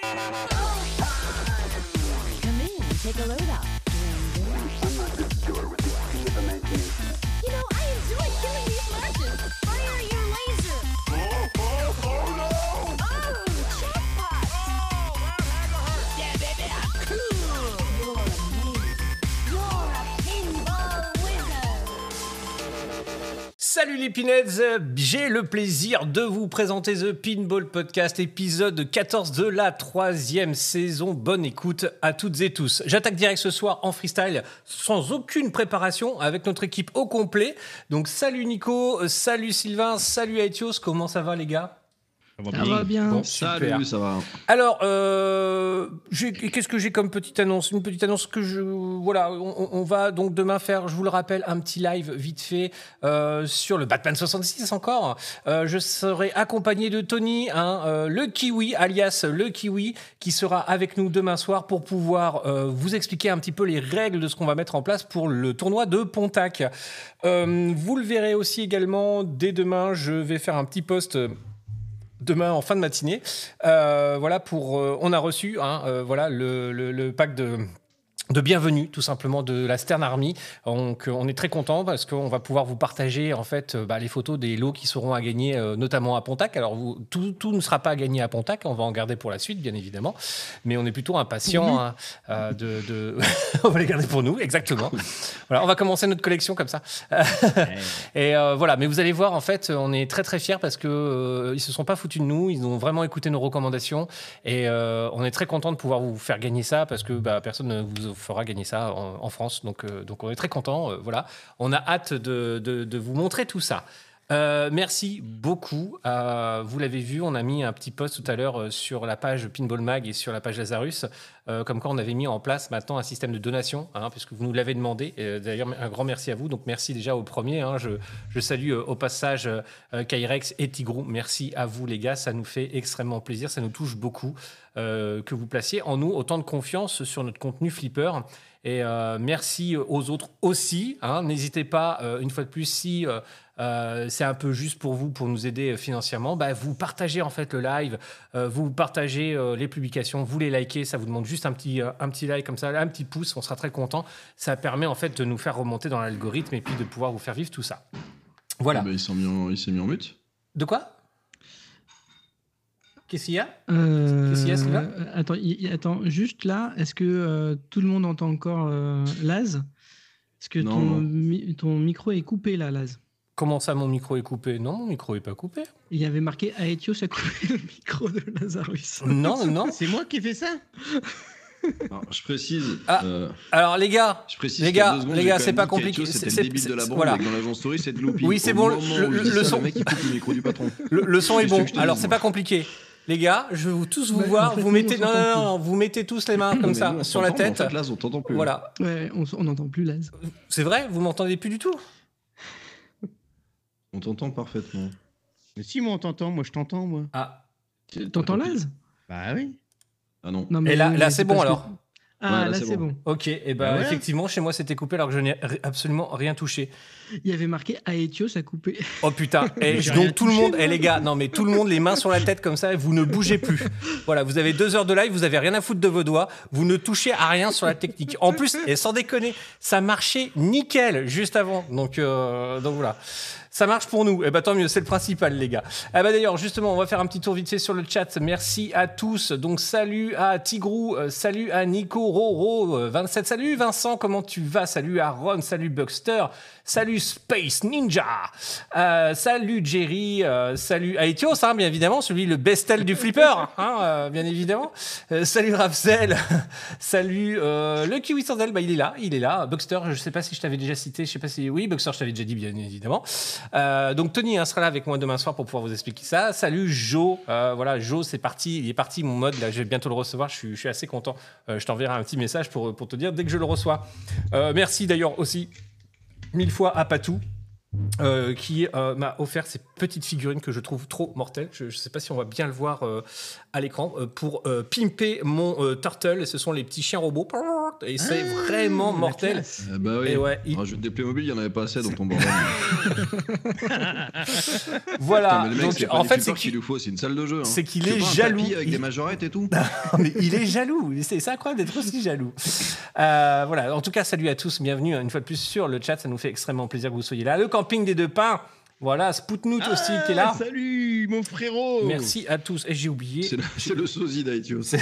Come in, take a load off. Salut les Pinheads, j'ai le plaisir de vous présenter The Pinball Podcast, épisode 14 de la troisième saison. Bonne écoute à toutes et tous. J'attaque direct ce soir en freestyle, sans aucune préparation, avec notre équipe au complet. Donc salut Nico, salut Sylvain, salut Aetios, comment ça va les gars? Ça va bien. Bon, super. Salut, ça va. Alors, euh, qu'est-ce que j'ai comme petite annonce? Une petite annonce que je. Voilà, on, on va donc demain faire, je vous le rappelle, un petit live vite fait euh, sur le Batman 66 encore. Euh, je serai accompagné de Tony, hein, euh, le Kiwi, alias le Kiwi, qui sera avec nous demain soir pour pouvoir euh, vous expliquer un petit peu les règles de ce qu'on va mettre en place pour le tournoi de Pontac. Euh, vous le verrez aussi également dès demain, je vais faire un petit post. Demain en fin de matinée. Euh, voilà pour. euh, on a reçu hein, euh, voilà le, le- le pack de. De bienvenue, tout simplement, de la Stern Army. Donc, euh, on est très content parce qu'on va pouvoir vous partager en fait euh, bah, les photos des lots qui seront à gagner, euh, notamment à Pontac. Alors, vous, tout, tout ne sera pas à gagner à Pontac, on va en garder pour la suite, bien évidemment. Mais on est plutôt impatient hein, euh, de. de- on va les garder pour nous, exactement. Voilà, on va commencer notre collection comme ça. Et euh, voilà, mais vous allez voir, en fait, on est très très fiers parce que ils se sont pas foutus de nous, ils ont vraiment écouté nos recommandations et on est très content de pouvoir vous faire gagner ça parce que bah, personne ne vous fera gagner ça en, France, donc euh, donc on est très content. euh, voilà, on a hâte de- de vous montrer tout ça. Euh, merci beaucoup. Euh, vous l'avez vu, on a mis un petit post tout à l'heure euh, sur la page Pinball Mag et sur la page Lazarus, comme quoi on avait mis en place maintenant un système de donation, hein, puisque vous nous l'avez demandé. D'ailleurs, un grand merci à vous. Donc merci déjà au premier. hein. je, salue au passage Kyrex et Tigrou. Merci à vous les gars, ça nous fait extrêmement plaisir, ça nous touche beaucoup que vous placiez en nous autant de confiance sur notre contenu Flipper. Et merci aux autres aussi. hein. N'hésitez pas, une fois de plus, si euh, c'est un peu juste pour vous, pour nous aider euh, financièrement, bah, vous partagez en fait le live, euh, vous partagez euh, les publications, vous les likez, ça vous demande juste un petit, un petit like comme ça, un petit pouce, on sera très content. Ça permet en fait de nous faire remonter dans l'algorithme et puis de pouvoir vous faire vivre tout ça. Voilà. Ah bah, il s'est mis, en- mis mute. De quoi? Qu'est-ce qu'il y a? Euh, Qu'est-ce qu'il y a, Sylvain? attends, attends, juste là, est-ce que euh, tout le monde entend encore euh, Laz? Est-ce que Non, ton, non. mi- ton micro est coupé là, Laz? Comment ça, mon micro est coupé? Non, mon micro est pas coupé. Il y avait marqué Aetios a coupé le micro de Lazarus. Non, non. C'est moi qui ai fait ça? Alors, je précise. Ah. euh, Alors les gars, je précise Les gars, secondes, les gars, c'est pas compliqué, c'est- le débile de la bande voilà. dans l'agence story, c'est de Loopy. Oui, c'est bon, le- ça, son- mec, le micro du patron. le, le son est bon. Alors c'est pas compliqué. Les gars, je vais vous tous vous Ouais, voir. en fait, vous mettez on non, non, non, vous mettez tous les mains comme Mais ça nous, sur la tête. En fait, là, on t'entend plus. Voilà. Ouais, on n'entend plus Laz. C'est vrai, vous m'entendez plus du tout? On t'entend parfaitement. Mais si, moi, on t'entend. Moi, je t'entends, moi. Ah. T'entends Laz Bah oui. Ah non. Non, Et là, mais là c'est bon que- alors. Ah, Ouais, là, là, c'est bon. bon. Ok. Et ben Bah voilà. effectivement, chez moi c'était coupé alors que je n'ai absolument rien touché. Il y avait marqué Aetios a coupé. Oh putain. Et rien donc tout le monde, et les gars, non mais tout le monde les mains sur la tête comme ça, et vous ne bougez plus. Voilà, vous avez deux heures de live, vous avez rien à foutre de vos doigts, vous ne touchez à rien sur la technique. En plus, et sans déconner, ça marchait nickel juste avant. Donc, euh, donc voilà. Ça marche pour nous. Et bah tant mieux, c'est le principal, les gars. Eh bah d'ailleurs, justement, on va faire un petit tour vite fait sur le chat. Merci à tous. Donc salut à Tigrou, euh, salut à Nico Roro, euh, 27. Salut Vincent, comment tu vas? Salut à Ron, salut Buxter, salut Space Ninja, Euh, salut Jerry, euh, salut à Etios, hein, bien évidemment, celui le bestel du flipper, hein, euh, bien évidemment. Salut Rapsel, salut le Kiwi Sandel, bah il est là, il est là. Buxter, je sais pas si je t'avais déjà cité, je sais pas si oui, Buxter, je t'avais déjà dit bien évidemment. Donc Tony hein, sera là avec moi demain soir pour pouvoir vous expliquer ça. Salut Joe, voilà Joe, c'est parti, il est parti mon mode là, je vais bientôt le recevoir, je suis, je suis assez content. Je t'enverrai un petit message pour, pour te dire dès que je le reçois. Merci d'ailleurs aussi mille fois à Patou. euh, qui euh, m'a offert ces petites figurines que je trouve trop mortelles. Je ne sais pas si on va bien le voir euh, à l'écran. euh, pour euh, pimper mon euh, turtle, et ce sont les petits chiens robots Et c'est Ah, vraiment mortel. Ah bah oui. Et ouais, il- Rajoute des Playmobil, il n'y en avait pas assez dans ton bordel. voilà. Putain, mais le mec, Donc, c'est pas en fait, c'est qu'il lui faut, c'est une salle de jeu. hein. c'est qu'il est jaloux. avec Il- des majorettes et tout. mais il est jaloux. C'est c'est incroyable d'être aussi jaloux. Euh, voilà. En tout cas, salut à tous. Bienvenue une fois de plus sur le chat. Ça nous fait extrêmement plaisir que vous soyez là. Le camping des deux pins. Voilà. Spoutnout aussi qui est là. Ah, Salut, mon frérot. Merci à tous. Et j'ai oublié. C'est le, le sosie d'iTunes.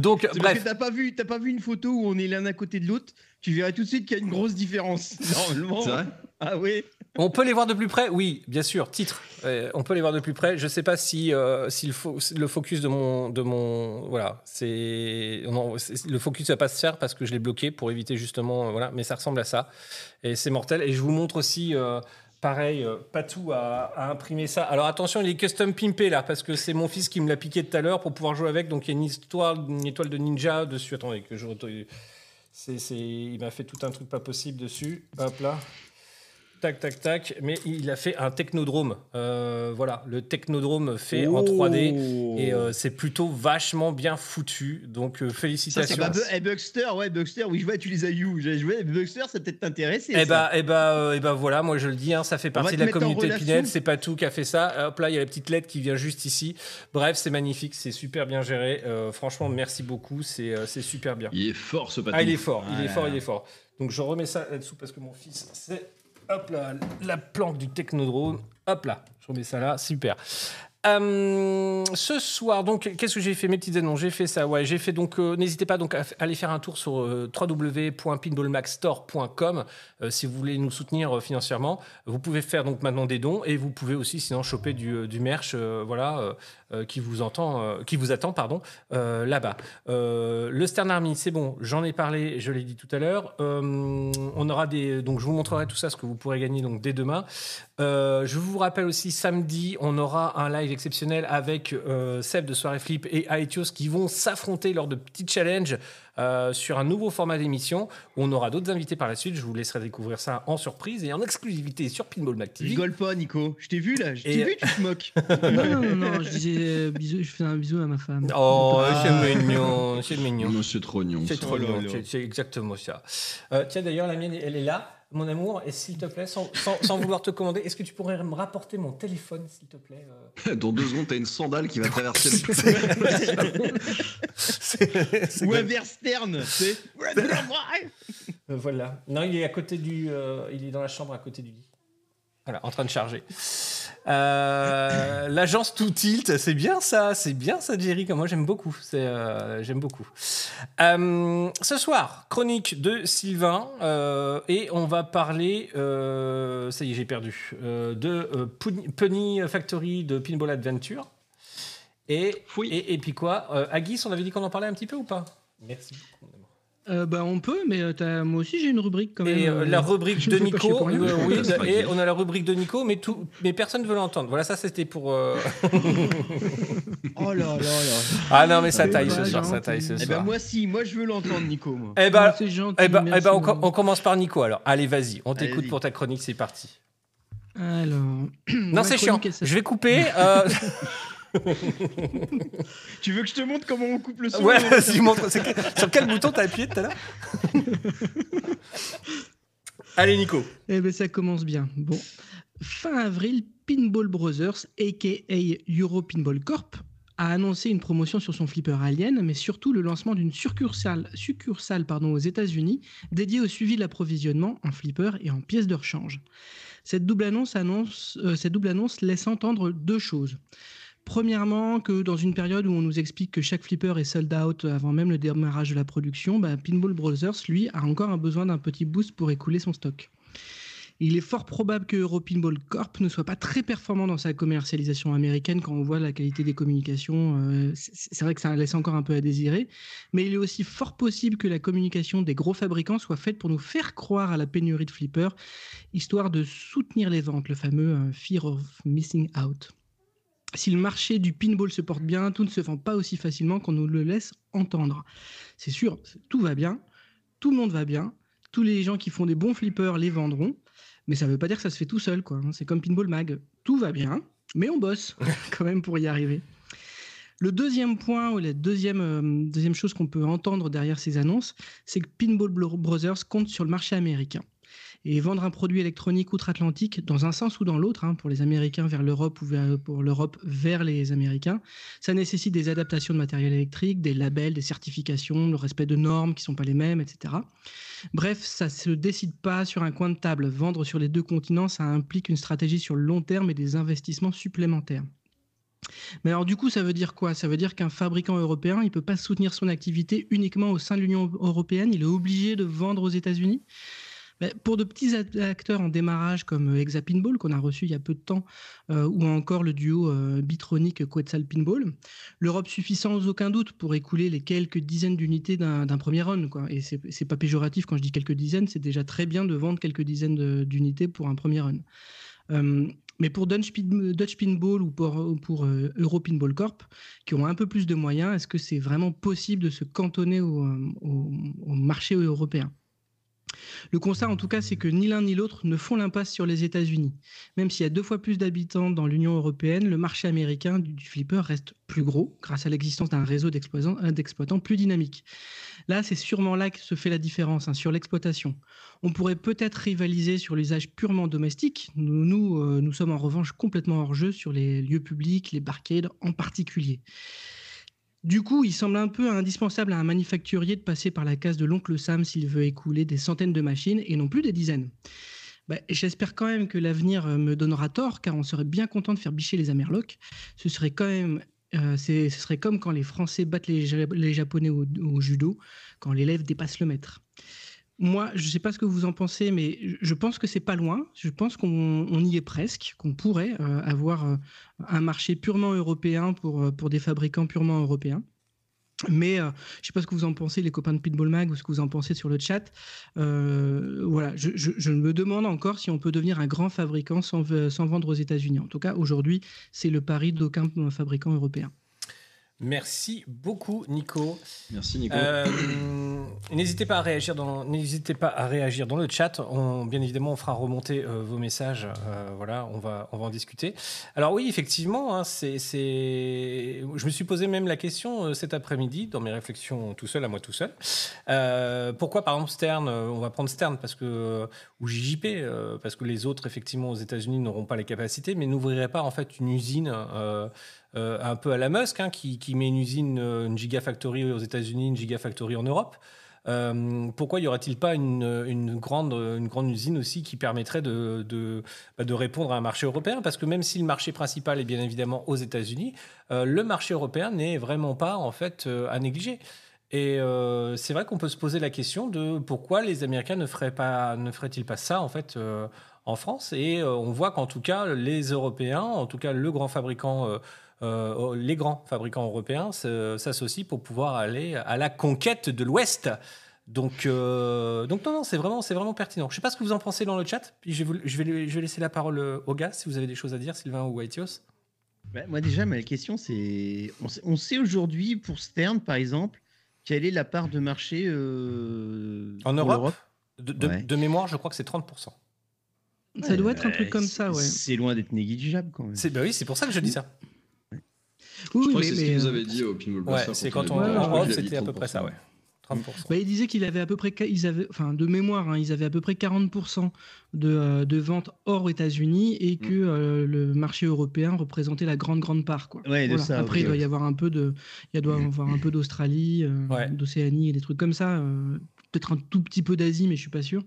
Donc, bref. que t'as pas vu, t'as pas vu une photo où on est l'un à côté de l'autre. Tu verrais tout de suite qu'il y a une grosse différence. Normalement. C'est vrai? Ah oui. On peut les voir de plus près? Oui, bien sûr. Titre. Euh, on peut les voir de plus près. Je sais pas si, euh, si le, fo- le focus de mon, de mon, voilà, c'est, le focus va pas se faire parce que je l'ai bloqué pour éviter justement, euh, voilà. Mais ça ressemble à ça et c'est mortel. Et je vous montre aussi. Pareil, Patou a, a imprimé ça. Alors attention, il est custom pimpé là, parce que c'est mon fils qui me l'a piqué tout à l'heure pour pouvoir jouer avec. Donc il y a une histoire, une étoile de ninja dessus. Attendez, que je. il m'a fait tout un truc pas possible dessus. Hop là. Tac, tac, tac. Mais il a fait un technodrome. Euh, voilà, le technodrome fait en 3D. Et euh, c'est plutôt vachement bien foutu. Donc euh, Ça, c'est félicitations. pas Bu- eh, Buxter, ouais, Buxter, oui, je vois, tu les as you. J'ai joué, Buxter, ça peut-être t'intéresser. Eh ça. bah, eh bah, euh, eh bah voilà, moi je le dis, hein, ça fait partie de la communauté. Pinel, c'est pas tout qui a fait ça. Hop là, il y a la petite lettre qui vient juste ici. Bref, c'est magnifique, c'est super bien géré. Euh, franchement, merci beaucoup, c'est euh, c'est super bien. Il est fort ce patin. Ah, il est fort, il est fort, il est fort. Donc je remets ça là-dessous parce que mon fils, c'est hop là, la planque du technodrome. Hop là, je remets ça là, super. Euh, ce soir, donc, qu'est-ce que j'ai fait Mes petites annonces, j'ai fait ça. Ouais, j'ai fait donc. euh, N'hésitez pas donc à aller faire un tour sur euh, www.pinballmaxstore.com euh, si vous voulez nous soutenir financièrement. Vous pouvez faire donc maintenant des dons et vous pouvez aussi sinon choper du, merch, voilà, qui vous entend, qui vous attend, pardon, là-bas. Le Stern Army, c'est bon, j'en ai parlé, je l'ai dit tout à l'heure. On aura des, donc je vous montrerai tout ça, ce que vous pourrez gagner donc dès demain. Je vous rappelle aussi samedi, on aura un live exceptionnel avec euh, Seb de Soirée Flip et Aetios qui vont s'affronter lors de petits challenges euh, sur un nouveau format d'émission. On aura d'autres invités par la suite. Je vous laisserai découvrir ça en surprise et en exclusivité sur Pinball Mac TV. Rigole pas, Nico. Je t'ai vu là, je Et- t'ai vu, tu te moques. Non, non, non, non, je disais euh, bisous, je fais un bisou à ma femme. Oh, Ah. c'est mignon, c'est mignon. Non, c'est trop mignon. C'est trop Oh mignon, c'est- c'est exactement ça. Euh, tiens, d'ailleurs, la mienne, elle est là. Mon amour, et s'il te plaît, sans, sans- sans vouloir te commander, est-ce que tu pourrais me rapporter mon téléphone, s'il te plaît euh Dans deux secondes, t'as une sandale qui va traverser le. Ou de- un Verstern, c'est. Euh, voilà. Non, il est à côté du. euh, il est dans la chambre à côté du lit. Voilà, en train de charger. Euh, L'agence Tout Tilt, c'est bien ça, c'est bien ça, Jerry. Comme moi, j'aime beaucoup. Euh, j'aime beaucoup. Euh, ce soir, chronique de Sylvain et on va parler. ça y est, j'ai perdu. de Penny Factory de Pinball Adventure. Et, Oui. et, et puis quoi Agis, on avait dit qu'on en parlait un petit peu ou pas? Merci. Euh, bah, on peut, mais euh, moi aussi j'ai une rubrique quand même. Et euh, la rubrique je de pas Nico, euh, oui, et on a la rubrique de Nico, mais, tout, mais personne ne veut l'entendre. Voilà, ça c'était pour. euh, Oh là là là. Ah non, mais ça taille ce soir, ça taille ce Eh soir. ben moi si, moi je veux l'entendre, Nico. Moi. Eh ben, Oh, c'est gentil. eh ben, eh ben, on, com- on commence par Nico alors. Allez, vas-y, on t'écoute pour ta chronique, c'est parti. Alors. Non, c'est chiant. Je vais couper. Tu veux que je te montre comment on coupe le son ouais, vas-y, montre. Sur quel bouton t'as appuyé tout à l'heure Allez, Nico. Eh ben ça commence bien. Bon. Fin avril, Pinball Brothers, aka Euro Pinball Corp, a annoncé une promotion sur son flipper Alien, mais surtout le lancement d'une succursale, succursale pardon, aux États-Unis dédiée au suivi de l'approvisionnement en flipper et en pièces de rechange. Cette double annonce, annonce, euh, cette double annonce laisse entendre deux choses. Premièrement, que dans une période où on nous explique que chaque flipper est sold out avant même le démarrage de la production, bah, Pinball Brothers, lui, a encore un besoin d'un petit boost pour écouler son stock. Il est fort probable que Euro Pinball Corp ne soit pas très performant dans sa commercialisation américaine quand on voit la qualité des communications. euh, c'est vrai que ça laisse encore un peu à désirer, mais il est aussi fort possible que la communication des gros fabricants soit faite pour nous faire croire à la pénurie de flippers, histoire de soutenir les ventes, le fameux euh, fear of missing out. Si le marché du pinball se porte bien, tout ne se vend pas aussi facilement qu'on nous le laisse entendre. C'est sûr, tout va bien, tout le monde va bien, tous les gens qui font des bons flippers les vendront, mais ça ne veut pas dire que ça se fait tout seul. quoi. hein. C'est comme Pinball Mag, tout va bien, mais on bosse quand même pour y arriver. Le deuxième point, ou la deuxième, euh, deuxième chose qu'on peut entendre derrière ces annonces, c'est que Pinball Bro- Brothers compte sur le marché américain. Et vendre un produit électronique outre-Atlantique, dans un sens ou dans l'autre, hein, pour les Américains vers l'Europe ou pour l'Europe vers les Américains, ça nécessite des adaptations de matériel électrique, des labels, des certifications, le respect de normes qui ne sont pas les mêmes, etc. Bref, ça ne se décide pas sur un coin de table. Vendre sur les deux continents, ça implique une stratégie sur le long terme et des investissements supplémentaires. Mais alors du coup, ça veut dire quoi? Ça veut dire qu'un fabricant européen, il ne peut pas soutenir son activité uniquement au sein de l'Union européenne, il est obligé de vendre aux États-Unis? Pour de petits acteurs en démarrage comme euh, Exa Pinball qu'on a reçu il y a peu de temps, euh, ou encore le duo euh, Bitronic Quetzal Pinball, l'Europe suffit sans aucun doute pour écouler les quelques dizaines d'unités d'un premier run. Quoi. Et c'est pas péjoratif quand je dis quelques dizaines, c'est déjà très bien de vendre quelques dizaines d'unités pour un premier run. Euh, mais pour Dutch, Pin- Dutch Pinball ou pour, ou pour Euro Pinball Corp, qui ont un peu plus de moyens, est-ce que c'est vraiment possible de se cantonner au marché européen? Le constat, en tout cas, c'est que ni l'un ni l'autre ne font l'impasse sur les États-Unis. Même s'il y a deux fois plus d'habitants dans l'Union européenne, le marché américain du, flipper reste plus gros grâce à l'existence d'un réseau d'exploitants euh, d'exploitants plus dynamique. Là, c'est sûrement là que se fait la différence, hein, sur l'exploitation. On pourrait peut-être rivaliser sur l'usage purement domestique. Nous, nous, euh, nous sommes en revanche complètement hors jeu sur les lieux publics, les barcades en particulier. Du coup, il semble un peu indispensable à un manufacturier de passer par la case de l'oncle Sam s'il veut écouler des centaines de machines et non plus des dizaines. Bah, J'espère quand même que l'avenir euh, me donnera tort, car on serait bien content de faire bicher les Amerlocs. Ce serait quand même, euh, ce serait comme quand les Français battent les, Ja- les Japonais au judo, quand l'élève dépasse le maître. Moi, je ne sais pas ce que vous en pensez, mais je- pense que c'est pas loin. Je pense qu'on on y est presque, qu'on pourrait euh, avoir euh, un marché purement européen pour, euh, pour des fabricants purement européens. Mais je ne sais pas ce que vous en pensez, les copains de Pitbull Mag, ou ce que vous en pensez sur le chat. Voilà, je, je- me demande encore si on peut devenir un grand fabricant sans, sans vendre aux États-Unis. En tout cas, aujourd'hui, c'est le pari d'aucun fabricant européen. Merci beaucoup, Nico. Merci Nico. Euh, n'hésitez pas à réagir dans n'hésitez pas à réagir dans le chat. On, bien évidemment, on fera remonter euh, vos messages. Euh, voilà, on va on va en discuter. Alors oui, effectivement, hein, c'est c'est. Je me suis posé même la question cet après-midi dans mes réflexions tout seul à moi tout seul. Pourquoi par exemple Stern On va prendre Stern parce que ou JJP parce que les autres effectivement aux États-Unis n'auront pas les capacités, mais n'ouvriraient pas en fait une usine. Euh, un peu à la Musk, hein, qui, met une usine, euh, une gigafactory aux États-Unis, une gigafactory en Europe. Euh, pourquoi y aurait-il pas une, grande, une grande usine aussi qui permettrait bah, de répondre à un marché européen? Parce que même si le marché principal est bien évidemment aux États-Unis, le marché européen n'est vraiment pas en fait à négliger. Et c'est vrai qu'on peut se poser la question de pourquoi les Américains ne feraient pas, ne feraient-ils pas ça en fait en France? Et on voit qu'en tout cas les Européens, en tout cas le grand fabricant euh, les grands fabricants européens s'associent pour pouvoir aller à la conquête de l'Ouest. Donc, euh, donc non, non, c'est vraiment, c'est vraiment pertinent. Je ne sais pas ce que vous en pensez dans le chat. Puis je vais, vous- je vais, je vais laisser la parole euh, aux gars si vous avez des choses à dire, Sylvain ou Aetios. Bah, moi déjà, ma question c'est, on sait, aujourd'hui pour Stern par exemple, quelle est la part de marché euh, En Europe, de, de- Ouais. de mémoire, je crois que c'est 30%. Ça doit être un truc comme ça, ouais. C'est loin d'être négligeable quand même. Bah oui, c'est pour ça que je dis ça. Oui, je crois mais- que c'est ce mais, qu'il nous euh, avait dit au Pinball Ouais, Blaster. c'est quand on Ouais, c'était à peu près 30%. ça, ouais. 30%. Bah, il disait qu'il avait à peu près, ils avaient, enfin, de mémoire, hein, ils avaient à peu près 40% de, euh, de ventes hors États-Unis et que Mm. euh, le marché européen représentait la grande grande part. Quoi. Ouais, de Voilà. ça, Après, il doit y avoir un peu de, il doit y avoir un peu d'Australie, euh, Ouais. d'Océanie et des trucs comme ça. euh, Peut-être un tout petit peu d'Asie, mais je suis pas sûr.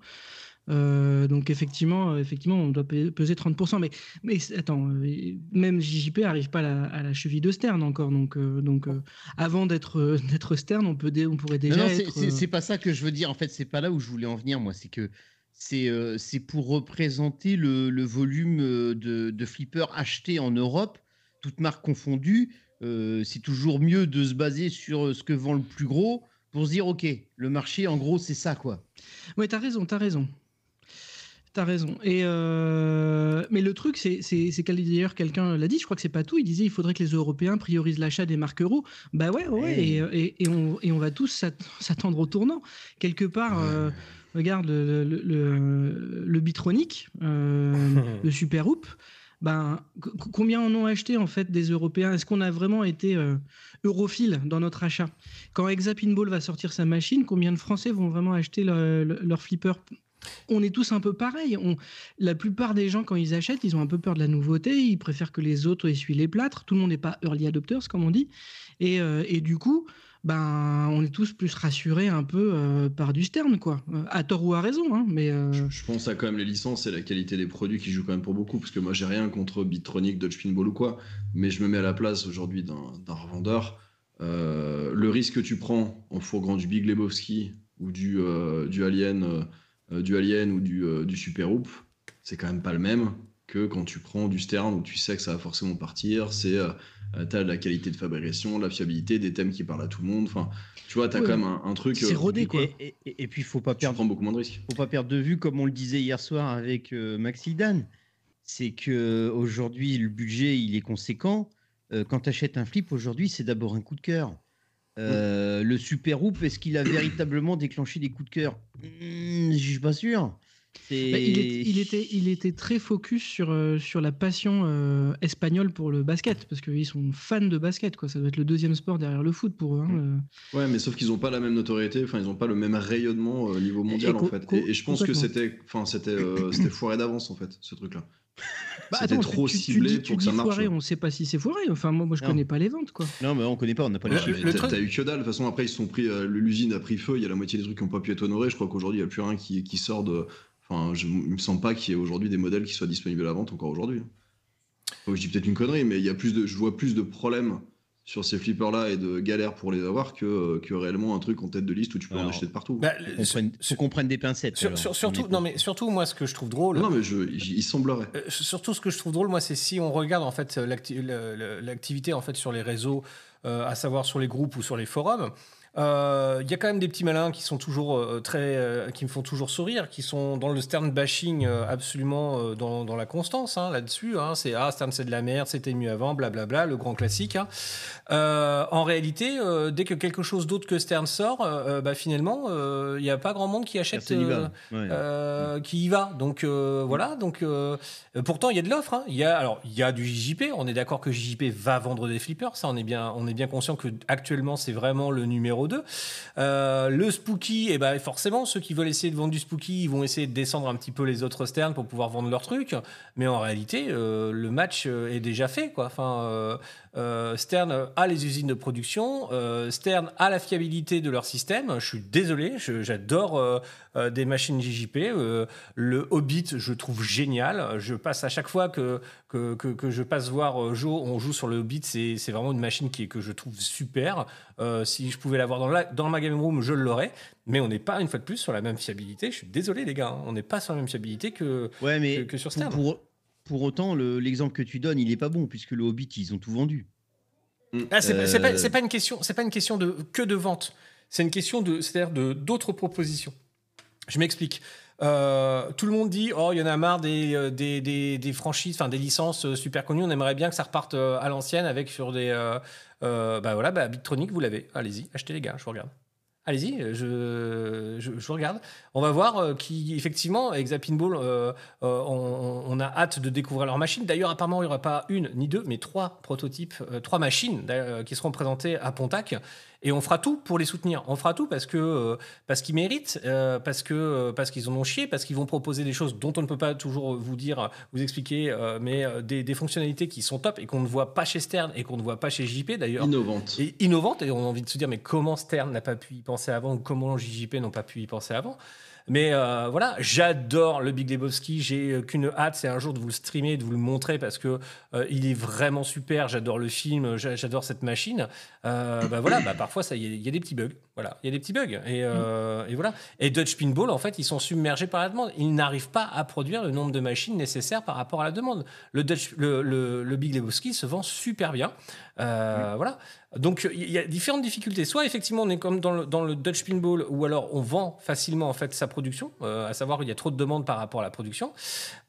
Euh, donc effectivement, euh, effectivement, on doit pe- peser 30%. Mais, attends, euh, même JJP arrive pas à la, à la cheville de Stern encore. Donc, euh, donc euh, avant d'être d'être Stern, on peut, on pourrait déjà Non, non, c'est- être. c'est pas ça que je veux dire. En fait, c'est pas là où je voulais en venir, moi. C'est que c'est c'est pour représenter le, le volume de, de flippers achetés en Europe, toutes marques confondues. C'est toujours mieux de se baser sur ce que vend le plus gros pour se dire, OK, le marché, en gros, c'est ça, quoi. Ouais, t'as raison, t'as raison. T'as raison. Et euh, Mais le truc, c'est c'est- d'ailleurs quelqu'un l'a dit, je crois que c'est pas tout. Il disait il faudrait que les Européens priorisent l'achat des marques euros. Bah ouais, ouais, Hey. et, et- et on, et on va tous s'at- s'attendre au tournant. Quelque part, euh, regarde le, le, le, le Bitronic, euh, le Super Hoop. ben, combien en ont acheté en fait des Européens? Est-ce qu'on a vraiment été euh, europhile dans notre achat? Quand Exa Pinball va sortir sa machine, combien de Français vont vraiment acheter le- le- leur flipper? On est tous un peu pareil. On, la plupart des gens, quand ils achètent, ils ont un peu peur de la nouveauté. Ils préfèrent que les autres essuient les plâtres. Tout le monde n'est pas early adopters, comme on dit. Et, euh, du coup, ben, on est tous plus rassurés un peu euh, par du Stern, quoi. Euh, à tort ou à raison, hein, mais Je, pense à quand même les licences et la qualité des produits qui jouent quand même pour beaucoup. Parce que moi, j'ai rien contre Bitronic, Dodge Pinball ou quoi. Mais je me mets à la place aujourd'hui d'un revendeur. Le risque que tu prends en fourguant du Big Lebowski ou du, du Alien, du Alien ou du, euh, du Super Hoop, c'est quand même pas le même que quand tu prends du Stern où tu sais que ça va forcément partir. C'est euh, t'as de la qualité de fabrication, de la fiabilité, des thèmes qui parlent à tout le monde. Enfin, tu vois, t'as Ouais. quand même un, un truc. C'est euh, rodé, quoi. Et, et- et- et puis, il faut pas Tu perdre prends beaucoup moins de risques. faut pas perdre de vue, comme on le disait hier soir avec euh, Maxi Dan, c'est que aujourd'hui le budget il est conséquent. Euh, quand tu achètes un flip aujourd'hui, c'est d'abord un coup de cœur. Euh, Le Super Hoop, est-ce qu'il a véritablement déclenché des coups de cœur? Hmm, Je suis pas sûr. Bah, il, est- il était, il était très focus sur, euh, sur la passion euh, espagnole pour le basket, parce qu'ils sont fans de basket. Quoi. Ça doit être le deuxième sport derrière le foot pour eux. hein. Ouais, mais sauf qu'ils n'ont pas la même notoriété, enfin ils n'ont pas le même rayonnement au niveau mondial Et en fait. Et, et je pense que c'était, enfin c'était, euh, c'était foiré d'avance en fait, ce truc-là. Bah, C'était attends, trop tu, tu ciblé pour que ça marche. foiré, on ne sait pas si c'est foiré. Enfin, moi, moi je Non. connais pas les ventes. Quoi. Non, mais on connaît pas, on n'a pas Le- les Ouais, chiffres. truc- t'as eu que dalle. De toute façon, après ils se sont pris, euh, l'usine a pris feu. Il y a la moitié des trucs qui n'ont pas pu être honorés. Je crois qu'aujourd'hui il n'y a plus rien qui, qui sort de. Enfin, je, il me semble pas qu'il y ait aujourd'hui des modèles qui soient disponibles à la vente encore aujourd'hui. Enfin, je dis peut-être une connerie, mais il y a plus de, je vois plus de problèmes sur ces flippers-là et de galères pour les avoir que, que réellement un truc en tête de liste où tu peux en Alors, acheter de partout. Bah, qu'on prenne- qu'on prenne des pincettes. sur- alors. sur- On surtout, non mais surtout moi, ce que je trouve drôle, non, mais je, il semblerait. Euh, surtout, ce que je trouve drôle, moi, c'est si on regarde en fait l'acti- l'activité en fait sur les réseaux, euh, à savoir sur les groupes ou sur les forums. Euh, Il y a quand même des petits malins qui sont toujours euh, très, euh, qui me font toujours sourire, qui sont dans le Stern bashing euh, absolument euh, dans, dans la constance hein, là-dessus. hein. c'est ah Stern c'est de la merde, c'était mieux avant, blablabla, le grand classique. hein. Euh, en réalité, euh, dès que quelque chose d'autre que Stern sort, euh, euh, bah, finalement, euh, il n'y a pas grand monde qui achète. Y va. euh, Ouais. euh, qui y va. Donc euh, voilà. Donc euh, euh, pourtant il y a de l'offre. Il y a alors il y a du JJP. On est d'accord que JJP va vendre des flippers. Ça on est bien on est bien conscient que actuellement c'est vraiment le numéro 2 Euh, le Spooky, et ben forcément ceux qui veulent essayer de vendre du Spooky, ils vont essayer de descendre un petit peu les autres Stern pour pouvoir vendre leur truc. Mais en réalité euh, le match euh, est déjà fait quoi. Enfin euh, Stern a les usines de production. Stern a la fiabilité de leur système. Je suis désolé, j'adore des machines JJP. le Hobbit, je trouve génial. Je passe à chaque fois que, que, que, je passe voir Joe, on joue sur le Hobbit. C'est vraiment une machine qui que je trouve super. Si je pouvais l'avoir dans, la- dans ma game room, je l'aurais. Mais on n'est pas, une fois de plus, sur la même fiabilité. Je suis désolé, les gars. hein, on n'est pas sur la même fiabilité que, Ouais, mais que, que sur Stern. pour, pour autant, le- l'exemple que tu donnes, il est pas bon, puisque le Hobbit, ils ont tout vendu. Ah, c'est pas- c'est Euh, pas, c'est pas une question, c'est pas une question de que de vente. C'est une question de, c'est-à-dire de d'autres propositions. Je m'explique. Euh, tout le monde dit oh il y en a marre des, euh, des, des, des franchises, enfin des licences super connues. On aimerait bien que ça reparte à l'ancienne avec sur des euh, euh, bah voilà bah Bigtronic vous l'avez. Allez-y achetez les gars, je vous regarde. Allez-y, je, je, je vous regarde. On va voir euh, qui, effectivement, avec Zapinball, euh, euh, on, on a hâte de découvrir leur machine. D'ailleurs, apparemment, il n'y aura pas une ni deux, mais trois prototypes, euh, trois machines qui seront présentées à Pontac. Et on fera tout pour les soutenir. On fera tout parce que euh, parce qu'ils méritent, euh, parce que euh, parce qu'ils en ont chié, parce qu'ils vont proposer des choses dont on ne peut pas toujours vous dire, vous expliquer, mais des, des fonctionnalités qui sont top et qu'on ne voit pas chez Stern et qu'on ne voit pas chez JP d'ailleurs Innovante. et innovante et on a envie de se dire mais comment Stern n'a pas pu y penser avant ou comment JJP n'ont pas pu y penser avant? Mais euh, voilà j'adore le Big Lebowski j'ai qu'une hâte c'est un jour de vous le streamer de vous le montrer parce que euh, il est vraiment super j'adore le film j'a- j'adore cette machine euh, bah voilà bah parfois il y, a- il y a des petits bugs. Voilà il y a des petits bugs. Et, euh, et voilà. Et Dutch Pinball en fait ils sont submergés par la demande. Ils n'arrivent pas à produire le nombre de machines nécessaires par rapport à la demande. Le, Dutch, le, le, le Big Lebowski se vend super bien. Euh, voilà. Donc il y a différentes difficultés. Soit effectivement on est comme dans le, dans le Dutch Pinball, ou alors on vend facilement en fait sa production euh, à savoir il y a trop de demandes par rapport à la production.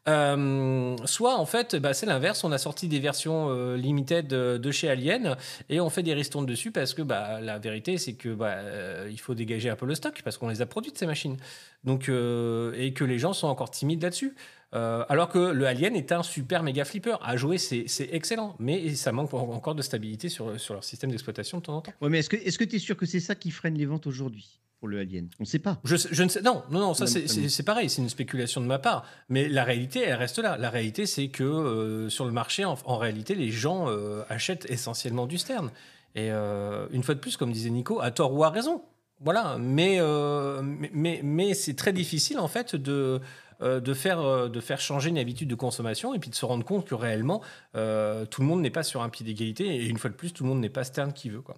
Euh, soit en fait, bah, c'est l'inverse, on a sorti des versions limited de, de chez Alien et on fait des ristournes dessus parce que bah, la vérité c'est que bah, euh, il faut dégager un peu le stock parce qu'on les a produites ces machines. Donc euh, et que les gens sont encore timides là-dessus. Euh, alors que le Alien est un super méga flipper. À jouer, c'est excellent, mais ça manque en- encore de stabilité sur, sur leur système d'exploitation de temps en temps. Ouais, mais est-ce que tu es sûr que c'est ça qui freine les ventes aujourd'hui pour le Alien? On ne sait pas. Je, je ne sais, non, non, non, ça c'est- pareil, c'est une spéculation de ma part. Mais la réalité, elle reste là. La réalité, c'est que euh, sur le marché, en, en réalité, les gens euh, achètent essentiellement du Stern. Et euh, une fois de plus, comme disait Nico, à tort ou à raison. Voilà, mais, euh, mais, mais, mais c'est très difficile en fait de, euh, de, faire, de faire changer une habitude de consommation et puis de se rendre compte que réellement, euh, tout le monde n'est pas sur un pied d'égalité et une fois de plus, tout le monde n'est pas Stern qui veut. Quoi.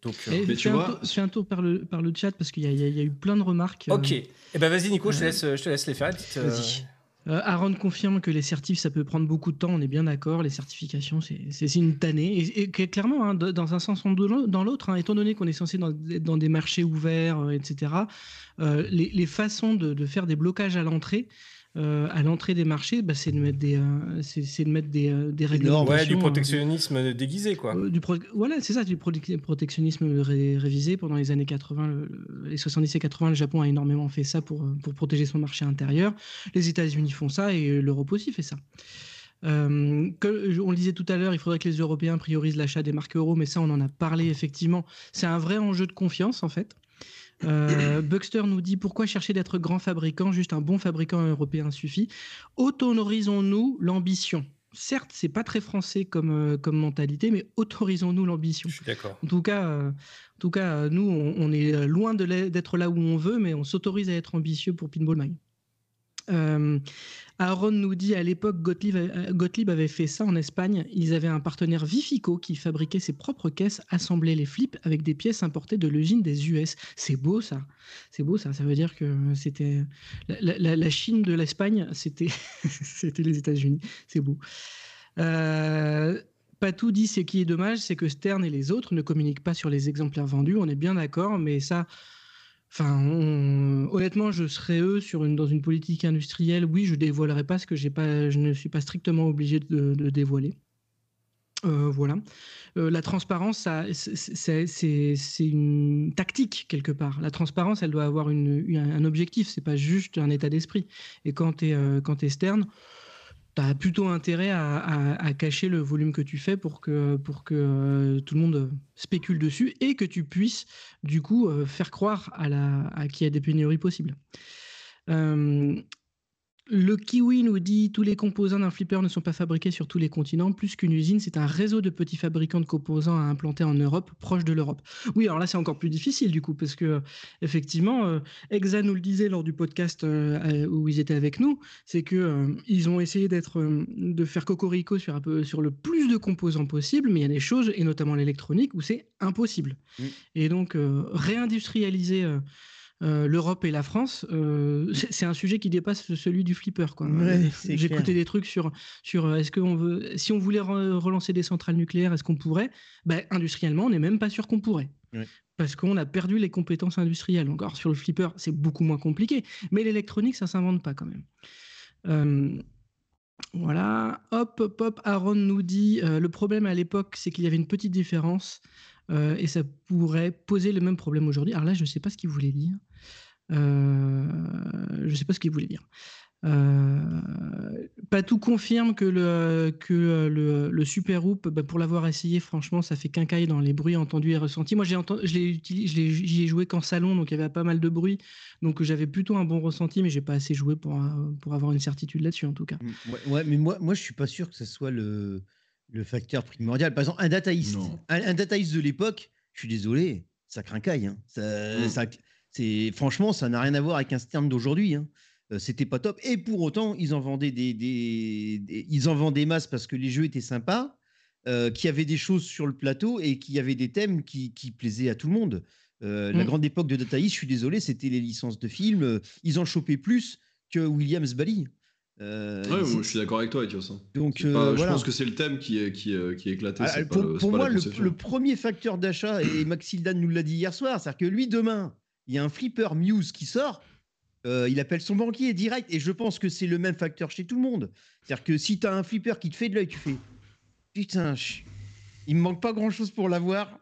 Donc, euh, Mais fais tu un vois- tour- fais un tour par le, par le chat parce qu'il y, a- il y y a eu plein de remarques. euh, ok. Eh ben vas-y Nico, je te laisse, je te laisse les faire. petite, euh, Aaron confirme que les certifs, ça peut prendre beaucoup de temps, on est bien d'accord. Les certifications, c'est une tannée. Et, clairement, hein, dans un sens ou dans l'autre, hein, étant donné qu'on est censé dans, dans des marchés ouverts, euh, etc., euh, les, façons de faire des blocages à l'entrée, euh, à l'entrée des marchés, bah, c'est de mettre des, euh, c'est de mettre des, euh, des réglementations. Ouais, du euh, protectionnisme déguisé, quoi. du pro- voilà, c'est ça, du prote- protectionnisme ré- révisé pendant les années 80, le- le- les 70 et 80, le Japon a énormément fait ça pour, pour protéger son marché intérieur. Les États-Unis font ça et l'Europe aussi fait ça. Euh, que, on le disait tout à l'heure, il faudrait que les Européens priorisent l'achat des marques euro, mais ça, on en a parlé effectivement. C'est un vrai enjeu de confiance en fait. Euh, Buxter nous dit pourquoi chercher d'être grand fabricant, juste un bon fabricant européen suffit. Autorisons-nous l'ambition. Certes, c'est pas très français comme, euh, comme mentalité, mais autorisons-nous l'ambition. Je suis d'accord. En tout cas, euh, en tout cas nous, on, on est loin d'être là où on veut, mais on s'autorise à être ambitieux pour Pinball Mag. Euh, Aaron nous dit à l'époque, Gottlieb, euh, Gottlieb avait fait ça en Espagne. Ils avaient un partenaire Vifico qui fabriquait ses propres caisses, assemblait les flips avec des pièces importées de l'usine des US. C'est beau ça. C'est beau ça. Ça veut dire que c'était la Chine de l'Espagne, c'était c'était les États-Unis. C'est beau. Euh, Patou dit ce qui est dommage, c'est que Stern et les autres ne communiquent pas sur les exemplaires vendus. On est bien d'accord, mais ça, enfin, on- honnêtement, je serais eux sur une, dans une politique industrielle. Oui, je dévoilerai pas ce que j'ai pas, je ne suis pas strictement obligé de, dévoiler. Euh, voilà. Euh, la transparence, c'est- une tactique quelque part. La transparence, elle doit avoir une, un objectif. C'est pas juste un état d'esprit. Et quand tu es, quand es tu plutôt intérêt à cacher le volume que tu fais pour que, pour que euh, tout le monde spécule dessus et que tu puisses, du coup, euh, faire croire à, la, à qu'il y a des pénuries possibles. Euh, le Kiwi nous dit tous les composants d'un flipper ne sont pas fabriqués sur tous les continents. Plus qu'une usine, c'est un réseau de petits fabricants de composants à implanter en Europe, proche de l'Europe. Oui, alors là, c'est encore plus difficile du coup, parce que effectivement, euh, Exa nous le disait lors du podcast euh, euh, où ils étaient avec nous, c'est que euh, ils ont essayé d'être, de faire cocorico sur un peu, sur le plus de composants possible, mais il y a des choses, et notamment l'électronique, où c'est impossible. Et donc réindustrialiser. Euh, l'Europe et la France, euh, c'est un sujet qui dépasse celui du flipper. quoi. Ouais, Euh, écouté des trucs sur, sur est-ce qu'on veut, si on voulait re- relancer des centrales nucléaires, est-ce qu'on pourrait? Ben, Industriellement, on n'est même pas sûr qu'on pourrait. Ouais. Parce qu'on a perdu les compétences industrielles. Encore sur le flipper, c'est beaucoup moins compliqué. Mais l'électronique, ça s'invente pas quand même. Euh, voilà. Hop, hop, hop. Aaron nous dit euh, le problème à l'époque, c'est qu'il y avait une petite différence euh, et ça pourrait poser le même problème aujourd'hui. Alors là, je ne sais pas ce qu'il voulait dire. Euh, je ne sais pas ce qu'il voulait dire. Euh, Patou confirme que le, que euh, le, le Super Hoop, bah, pour l'avoir essayé, franchement, ça fait quincaille dans les bruits entendus et ressentis. Moi, j'ai j'y ai joué qu'en salon, donc il y avait pas mal de bruit. Donc j'avais plutôt un bon ressenti, mais j'ai pas assez joué pour, euh, pour avoir une certitude là-dessus, en tout cas. Ouais, ouais, mais moi, moi, je suis pas sûr que ce soit le, le facteur primordial. Par exemple, un dataïste, un, un dataïste de l'époque, je suis désolé, ça crincaille. Hein. Ça, Mm. ça- c'est, franchement, ça n'a rien à voir avec un Stern d'aujourd'hui. Hein. Euh, C'était pas top. Et pour autant, ils en vendaient des, des- des- ils en vendaient masses parce que les jeux étaient sympas, euh, qu'il y avait des choses sur le plateau et qu'il y avait des thèmes qui, qui plaisaient à tout le monde. Euh, La Mm. grande époque de Data East, je suis désolé, c'était les licences de films. Ils en chopaient plus que Williams Bally. Euh, Ouais, c'est- moi, je suis d'accord avec toi, Etios. hein. donc euh, Je voilà. pense que c'est le thème qui est, qui est, qui est éclaté. Ah, pour moi, le, le premier facteur d'achat, et Maxildan nous l'a dit hier soir, c'est-à-dire que lui, demain, il y a un flipper Muse qui sort, euh, il appelle son banquier direct. Et je pense que c'est le même facteur chez tout le monde. C'est-à-dire que si tu as un flipper qui te fait de l'œil, tu fais Putain, je- il me manque pas grand-chose pour l'avoir.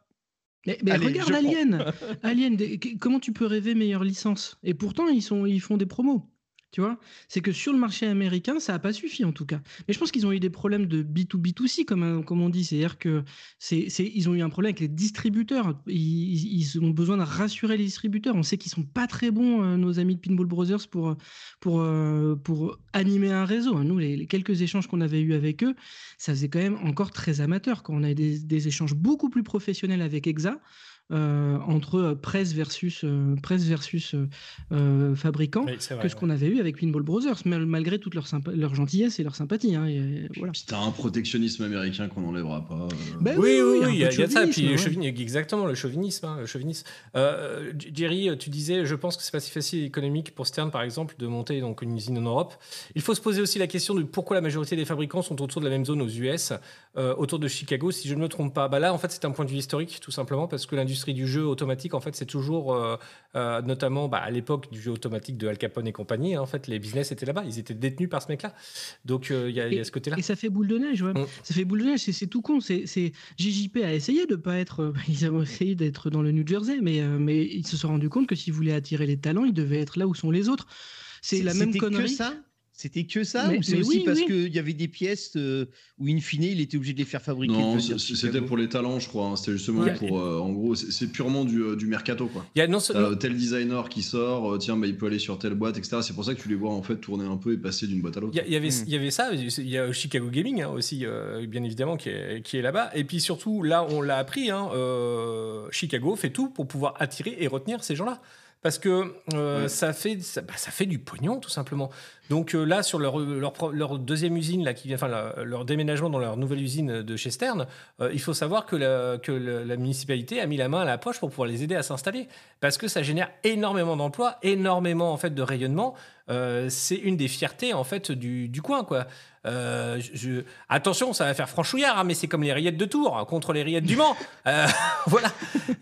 Mais, mais Allez, regarde. Alien. Alien, des- comment tu peux rêver meilleure licence? Et pourtant, ils, sont, ils font des promos. Tu vois? C'est que sur le marché américain, ça n'a pas suffi en tout cas. Mais je pense qu'ils ont eu des problèmes de B2B2C, comme, on dit. C'est-à-dire que c'est, ils ont eu un problème avec les distributeurs. Ils, ils ont besoin de rassurer les distributeurs. On sait qu'ils sont pas très bons, euh, nos amis de Pinball Brothers, pour, pour, euh, pour animer un réseau. Nous, les, quelques échanges qu'on avait eus avec eux, ça faisait quand même encore très amateur. Quand on avait des, des échanges beaucoup plus professionnels avec EXA, euh, entre euh, presse versus, euh, presse versus euh, euh, fabricant, Oui, c'est vrai, que ce ouais. qu'on avait eu avec Pinball Brothers, mal- malgré toute leur, gentillesse et leur sympathie. hein, et, voilà. T'as un protectionnisme américain qu'on n'enlèvera pas. euh. Ben Oui, oui, oui, il y, a y ça. Puis le ouais. chauvinisme, exactement, le chauvinisme. hein, le chauvinisme. Euh, Jerry, tu disais, je pense que c'est pas si facile économique pour Stern, par exemple, de monter donc une usine en Europe. Il faut se poser aussi la question de pourquoi la majorité des fabricants sont autour de la même zone aux US, euh, autour de Chicago, si je ne me trompe pas. Bah là, en fait, c'est un point de vue historique, tout simplement, parce que l'industrie du jeu automatique, en fait, c'est toujours, euh, euh, notamment bah, à l'époque du jeu automatique de Al Capone et compagnie, hein, en fait, les business étaient là-bas, ils étaient détenus par ce mec-là. Donc euh, il y, a- il y a ce côté-là. Et ça fait boule de neige, ouais. Mm. Ça fait boule de neige, c'est- c'est tout con. C'est c'est- JJP a essayé de pas être. Ils ont essayé d'être dans le New Jersey, mais, euh, mais ils se sont rendus compte que s'ils voulaient attirer les talents, ils devaient être là où sont les autres. C'est la même connerie. que ça C'était que ça Mais- Ou c'est aussi oui, parce oui. qu'il y avait des pièces euh, où, in fine, il était obligé de les faire fabriquer Non, c'était pour les talents, je crois. hein. C'était justement Ouais. pour. euh, en gros, c'est purement du, euh, du mercato, quoi. Il y a non T'as seulement. tel designer qui sort, euh, tiens, bah, il peut aller sur telle boîte, etc. C'est pour ça que tu les vois en fait tourner un peu et passer d'une boîte à l'autre. Il y, avait, Mm. il y avait ça, il y a Chicago Gaming hein, aussi, euh, bien évidemment, qui est, qui est là-bas. Et puis surtout, là, on l'a appris, hein, euh, Chicago fait tout pour pouvoir attirer et retenir ces gens-là. Parce que euh, Ouais. ça, fait, ça, bah, ça fait du pognon, tout simplement. Donc euh, là, sur leur, leur, pro- leur deuxième usine, là, qui vient, enfin, leur, leur déménagement dans leur nouvelle usine de chez Stern, euh, il faut savoir que, la, que le- la municipalité a mis la main à la poche pour pouvoir les aider à s'installer. Parce que ça génère énormément d'emplois, énormément en fait, de rayonnement. Euh, c'est une des fiertés en fait du, du coin quoi. Euh, je- Attention, ça va faire franchouillard, hein, mais c'est comme les rillettes de Tours hein, contre les rillettes du Mans. Euh, voilà.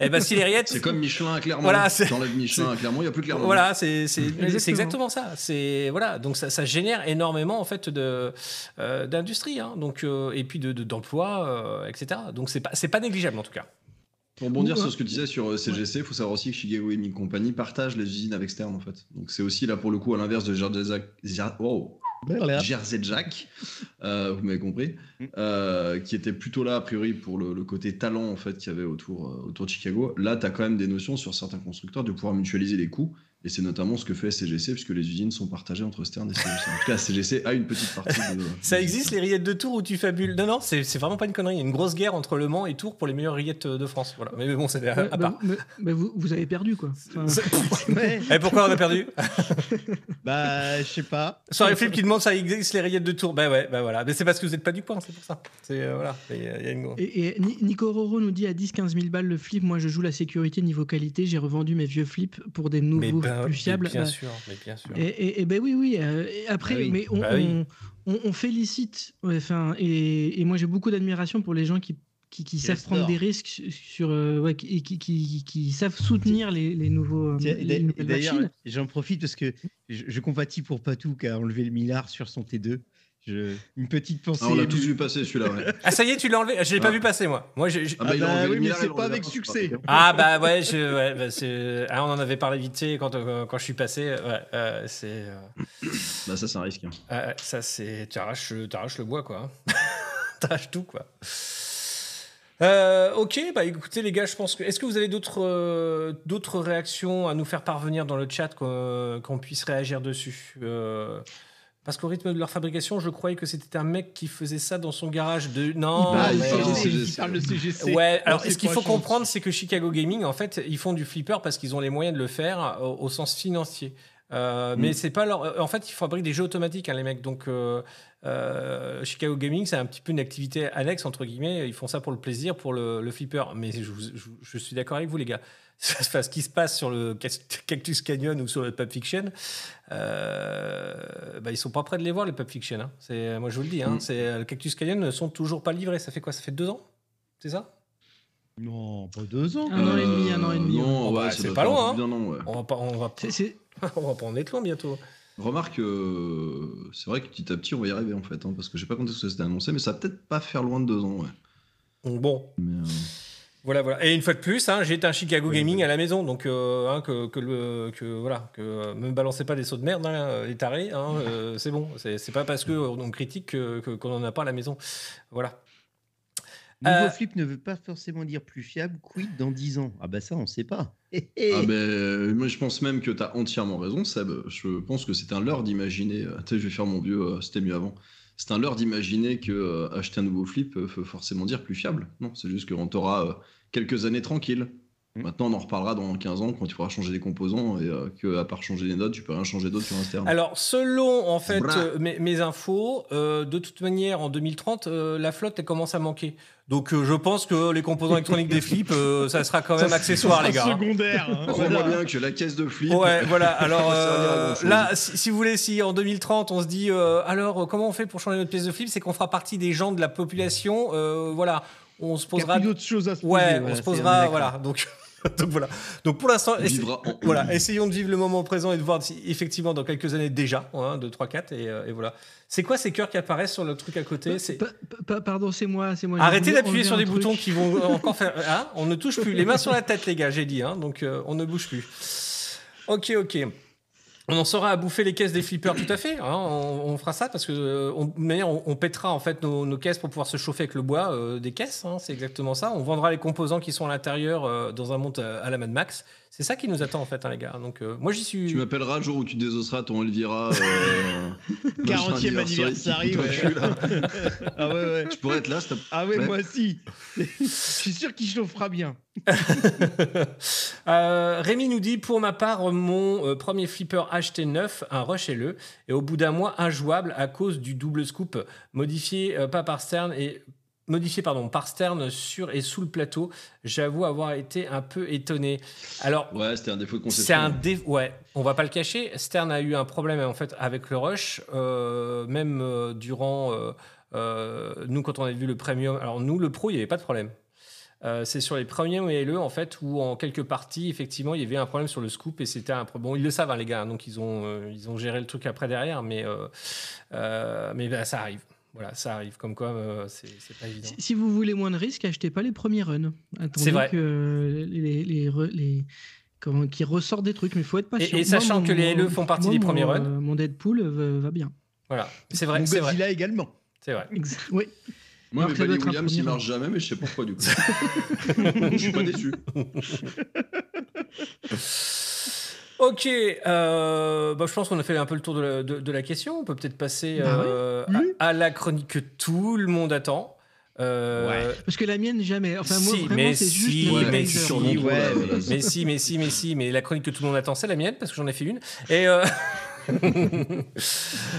Et ben si les rillettes, C'est comme Michelin à Clermont. Voilà, c'est- Michelin à Clermont, il n'y a plus Clermont. voilà, c'est c'est- Exactement. c'est exactement ça. C'est voilà, donc ça, ça génère énormément en fait de euh, d'industrie, hein, donc euh, et puis de de- d'emplois, euh, etc. Donc c'est pas c'est pas négligeable en tout cas. Pour rebondir sur ce que tu disais sur CGC, il faut savoir aussi que Chicago Gaming Company partage les usines avec Stern en fait. Donc c'est aussi là pour le coup à l'inverse de Jersey Jack, Jer- wow, Jersey Jack, euh, vous m'avez compris, Mm. euh, qui était plutôt là a priori pour le, le côté talent en fait qu'il y avait autour, euh, autour de Chicago. Là, tu as quand même des notions sur certains constructeurs de pouvoir mutualiser les coûts. Et c'est notamment ce que fait CGC, puisque les usines sont partagées entre Stern et CGC. En tout cas, CGC a une petite partie de. Ça existe les rillettes de Tours où tu fabules? Non non, c'est vraiment pas une connerie. Il y a une grosse guerre entre Le Mans et Tours pour les meilleures rillettes de France. Voilà. Mais bon, c'est à, Ouais, à bah, part. mais- mais vous, vous avez perdu, quoi. Enfin, Ouais, Et pourquoi on a perdu? Bah, je sais pas. Soirée Flip qui demande ça existe les rillettes de Tours? Bah ouais, bah voilà. Mais c'est parce que vous n'êtes pas du coin, c'est pour ça. C'est euh, voilà. Il y a- une- Et, et Ni- Nico Roro nous dit à 10-15 000 balles le flip. Moi, je joue la sécurité niveau qualité. J'ai revendu mes vieux flips pour des Mais nouveaux ben- plus mais fiables. bien Bah, sûr, mais bien sûr. Et, et- et ben oui, oui. euh, et après, Bah oui. mais on, Bah oui. on- on- on félicite. ouais, Enfin, et, et moi, j'ai beaucoup d'admiration pour les gens qui, qui, qui savent prendre dehors. des risques sur, euh, ouais, qui, qui, qui- qui savent soutenir les, les nouveaux. euh, D'ailleurs, j'en profite parce que je, je compatis pour Patou qui a enlevé le millard sur son T2. Je, une petite pensée. Ah, on l'a tous vu passer celui-là. Ouais. Ah ça y est, tu l'as enlevé? Je l'ai pas Ah. vu passer moi. Moi j'ai. j'ai- Ah, bah, il a bah oui, mais c'est pas avec succès. Ah bah ouais, je, ouais, bah, c'est- ah, on en avait parlé vite fait quand, euh, quand je suis passé. Ouais, euh, c'est euh, Bah, ça, c'est un risque. hein. ah, ça c'est tu arraches, tu arraches le bois quoi. T'arraches tout quoi. Euh, ok, bah écoutez les gars, je pense que est-ce que vous avez d'autres euh, d'autres réactions à nous faire parvenir dans le chat qu'on puisse réagir dessus Euh, Parce qu'au rythme de leur fabrication, je croyais que c'était un mec qui faisait ça dans son garage de non. Mais- de CGC, CGC. il parle de CGC. Ouais, alors ce qu'il faut comprendre, c'est que Chicago Gaming, en fait, ils font du flipper parce qu'ils ont les moyens de le faire au, au sens financier. Euh, Mm. Mais c'est pas leur. En fait, ils fabriquent des jeux automatiques, hein, les mecs. Donc, euh, euh, Chicago Gaming, c'est un petit peu une activité annexe, entre guillemets. Ils font ça pour le plaisir, pour le, le flipper. Mais je, vous- je- je suis d'accord avec vous, les gars. Enfin, ce qui se passe sur le Cactus Canyon ou sur le Pulp Fiction, euh, bah, ils sont pas prêts de les voir, les Pulp Fiction. hein. C'est, moi, je vous le dis. Hein, Mm. c'est, le Cactus Canyon ne sont toujours pas livrés. Ça fait quoi? Ça fait deux ans? C'est ça? Non, pas deux ans. Un an et demi, un an et demi, Non, ouais. ouais, Bah, c'est pas loin, an, ouais. On va pas. On va pas- C'est- c'est- on va pas en être loin bientôt. Remarque, euh, c'est vrai que petit à petit, on va y arriver en fait, hein, parce que j'ai pas compté ce que c'était annoncé, mais ça va peut-être pas faire loin de deux ans. Ouais. Bon, Mais, euh, Voilà, voilà. Et une fois de plus, hein, j'ai un Chicago Gaming à la maison, donc euh, hein, que, que le, que voilà, que euh, me balancez pas des sauts de merde, hein, les tarés, hein, euh, c'est bon. C'est pas parce que euh, on critique que- que- qu'on en a pas à la maison. Voilà. Nouveau Euh, flip ne veut pas forcément dire plus fiable. Quid dans 10 ans? Ah bah ça, on sait pas. Ah ben, euh, moi je pense même que tu as entièrement raison, Seb. Je pense que c'est un leurre d'imaginer. euh, Tu sais, je vais faire mon vieux, euh, c'était mieux avant. C'est un leurre d'imaginer que euh, acheter un nouveau flip euh, veut forcément dire plus fiable. Non, c'est juste qu'on t'aura euh, quelques années tranquilles. Mm. Maintenant, on en reparlera dans 15 ans quand tu pourras changer des composants et euh, que à part changer des notes, tu peux rien changer d'autre sur un. Alors, selon en fait euh, mes, mes infos, euh, de toute manière, en 2030, euh, la flotte elle commence à manquer. Donc, euh, je pense que les composants électroniques des flips, euh, ça sera quand même accessoire, les gars. hein. Secondaire. hein. Crois-moi bien que la caisse de flip. Ouais, voilà. Alors euh, là, si, si vous voulez, si en 2030 on se dit, euh, alors comment on fait pour changer notre pièce de flip, c'est qu'on fera partie des gens de la population. euh, voilà, on se Il y a posera. plus d'autres choses à se Ouais, poser, on se c'est- on est posera. Voilà. Donc, donc voilà. Donc pour l'instant, essa- voilà, essayons de vivre le moment présent et de voir si effectivement dans quelques années déjà, 1, 2, 3, 4 et, euh, et voilà. C'est quoi ces cœurs qui apparaissent sur le truc à côté? C'est pa- Pardon, c'est moi, c'est moi. j'ai Arrêtez d'appuyer sur des truc. boutons qui vont encore faire. Hein on ne touche plus. Les mains sur la tête, les gars, j'ai dit. Hein, donc euh, on ne bouge plus. Ok, ok. On en saura à bouffer les caisses des flippers, tout à fait. hein, on, on fera ça parce que euh, on, de manière, on, on pètera en fait nos, nos caisses pour pouvoir se chauffer avec le bois euh, des caisses. hein, c'est exactement ça. On vendra les composants qui sont à l'intérieur euh, dans un monde euh, à la Mad Max. C'est ça qui nous attend en fait, hein, les gars. Donc euh, moi j'y suis. Tu m'appelleras le jour où tu désosseras ton Elvira. Euh, 40e machin anniversaire, ouais. Ah ouais, ouais. Je pourrais être là. Ah ouais, Ouais. moi aussi. Je suis sûr qu'il chauffera bien. Euh, Rémi nous dit pour ma part mon euh, premier flipper acheté neuf un rush le et au bout d'un mois injouable à cause du double scoop modifié euh, pas par Stern et modifié pardon par Stern sur et sous le plateau j'avoue avoir été un peu étonné alors Ouais, c'était un défaut de c'est conception. un dé... ouais, on va pas le cacher. Stern a eu un problème en fait avec le rush, euh, même euh, durant euh, nous quand on a vu le premium. Alors nous le pro, il y avait pas de problème. C'est sur les premiums et le en fait où en quelques parties effectivement il y avait un problème sur le scoop et c'était un problème. Bon ils le savent hein, les gars, hein, donc ils ont ils ont géré le truc après derrière, mais mais bah, ça arrive. Voilà, ça arrive. Comme quoi, euh, c'est pas évident. Si, si vous voulez moins de risques, achetez pas les premiers runs. Attendez C'est vrai. que les, les, les, re- les- comment, qui ressortent des trucs, mais il faut être patient. Et- et sachant que les LE font partie des mon, premiers runs. euh, Mon Deadpool va, va bien. Voilà, c'est vrai, Mon c'est vrai, Godzilla également. c'est vrai. Oui. Moi, être un Williams, ils marchent jamais, mais je sais pourquoi du coup. je suis pas déçu. Ok, euh, bah, je pense qu'on a fait un peu le tour de la, de- de la question. On peut peut-être passer Bah ouais. euh, Oui. à, à la chronique que tout le monde attend. Euh, Parce que la mienne, jamais. Enfin, moi, Si, vraiment, mais c'est si, juste mais Blazer. si, ouais, mais- Mais si, mais si, mais si, mais la chronique que tout le monde attend, c'est la mienne parce que j'en ai fait une. Et euh,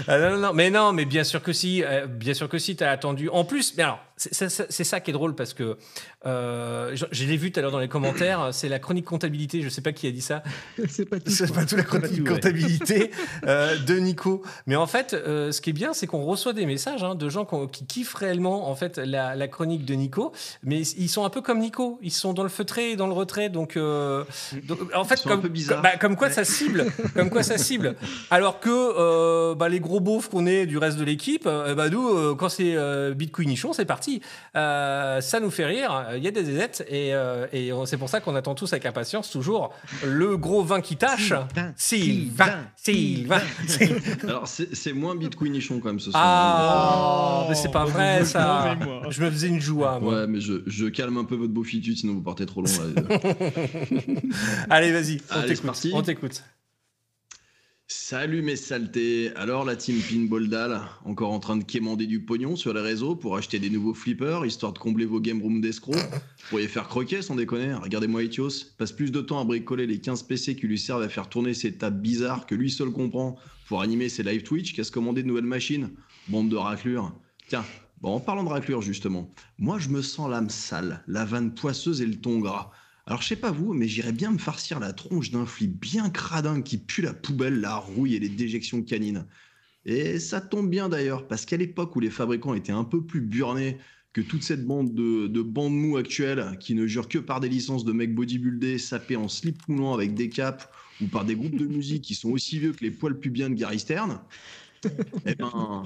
Ah, non, non, non, mais non, mais bien sûr que si, bien sûr que si, t'as attendu. En plus, mais alors, c'est ça qui est drôle parce que euh, je, je l'ai vu tout à l'heure dans les commentaires. C'est la chronique comptabilité. Je sais pas qui a dit ça. c'est pas tout. C'est pas tout la chronique tout, ouais. comptabilité euh, de Nico. Mais en fait, euh, ce qui est bien, c'est qu'on reçoit des messages hein, de gens qui kiffent réellement en fait la, la chronique de Nico. Mais ils sont un peu comme Nico. Ils sont dans le feutré et dans le retrait. Donc, donc, en fait, comme, bah, comme quoi ça cible. comme quoi ça cible. Alors que bah, les gros beaufs qu'on est du reste de l'équipe, bah, nous, quand c'est Bitcoinichon, c'est parti. Euh, ça nous fait rire. Il y a des aidettes et, euh, et c'est pour ça qu'on attend tous avec impatience toujours le gros vin qui tâche. Sylvain, Sylvain. Sylvain. Alors, c'est moins Bitcoinichon quand même ce soir. Ah, Oh, mais c'est pas moi, vrai ça. je- me faisais une joie. moi. Ouais, mais je, je calme un peu votre beaufitude, sinon vous partez trop long. là. Allez, vas-y, t'écoute. On t'écoute. Salut mes saletés Alors la team Pinball Dalle, encore en train de quémander du pognon sur les réseaux pour acheter des nouveaux flippers, histoire de combler vos game rooms d'escrocs Vous pourriez faire croquer sans déconner, regardez-moi Etios, passe plus de temps à bricoler les 15 PC qui lui servent à faire tourner ces tables bizarres que lui seul comprend pour animer ses live Twitch qu'à se commander de nouvelles machines. Bande de raclures. Tiens, bon en parlant de raclures justement, moi je me sens l'âme sale, la vanne poisseuse et le ton gras. Alors je sais pas vous, mais j'irais bien me farcir la tronche d'un flip bien cradin qui pue la poubelle, la rouille et les déjections canines. Et ça tombe bien d'ailleurs, parce qu'à l'époque où les fabricants étaient un peu plus burnés que toute cette bande de, de bandes mous actuelles qui ne jurent que par des licences de mecs bodybuildés sapés en slip moulant avec des capes ou par des groupes de musique qui sont aussi vieux que les poils pubiens de Gary Stern, eh ben,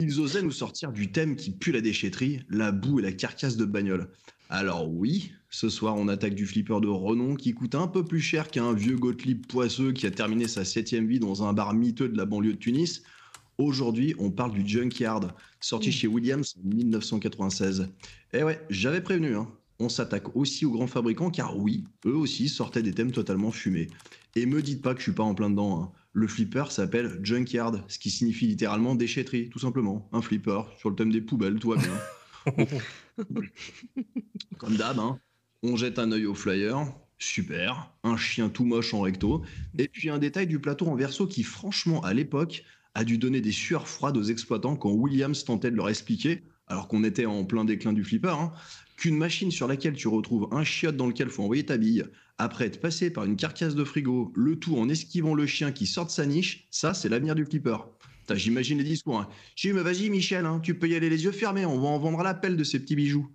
ils osaient nous sortir du thème qui pue la déchetterie, la boue et la carcasse de bagnole. Alors oui, ce soir on attaque du flipper de renom qui coûte un peu plus cher qu'un vieux Gottlieb poisseux qui a terminé sa septième vie dans un bar miteux de la banlieue de Tunis. Aujourd'hui, on parle du Junkyard, sorti chez Williams en 1996. Eh ouais, j'avais prévenu, hein. on s'attaque aussi aux grands fabricants car oui, eux aussi sortaient des thèmes totalement fumés. Et me dites pas que je suis pas en plein dedans. hein. Le flipper s'appelle Junkyard, ce qui signifie littéralement déchetterie, tout simplement. Un flipper sur le thème des poubelles, tout va bien. Comme d'hab, hein, on jette un œil au flyer. Super, un chien tout moche en recto. Et puis un détail du plateau en verso qui, franchement, à l'époque, a dû donner des sueurs froides aux exploitants quand Williams tentait de leur expliquer, alors qu'on était en plein déclin du flipper, hein, qu'une machine sur laquelle tu retrouves un chiotte dans lequel faut envoyer ta bille, après être passé par une carcasse de frigo, le tout en esquivant le chien qui sort de sa niche, ça c'est l'avenir du flipper. J'imagine les discours. Hein. J'ai dit, mais vas-y Michel, hein, tu peux y aller les yeux fermés, on va en vendre à l'appel de ces petits bijoux.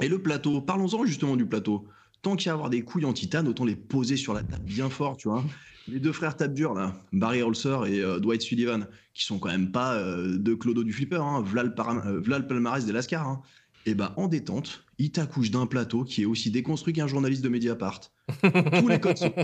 Et le plateau, parlons-en justement du plateau. Tant qu'il y a avoir des couilles en titane, autant les poser sur la table bien fort, tu vois. Les deux frères tape dur, là, Barry Holzer et euh, Dwight Sullivan, qui sont quand même pas euh, deux du flipper, hein, v'là euh, le palmarès des Lascar. Hein. Et ben en détente, ils t'accouchent d'un plateau qui est aussi déconstruit qu'un journaliste de Mediapart. Tous les codes sont.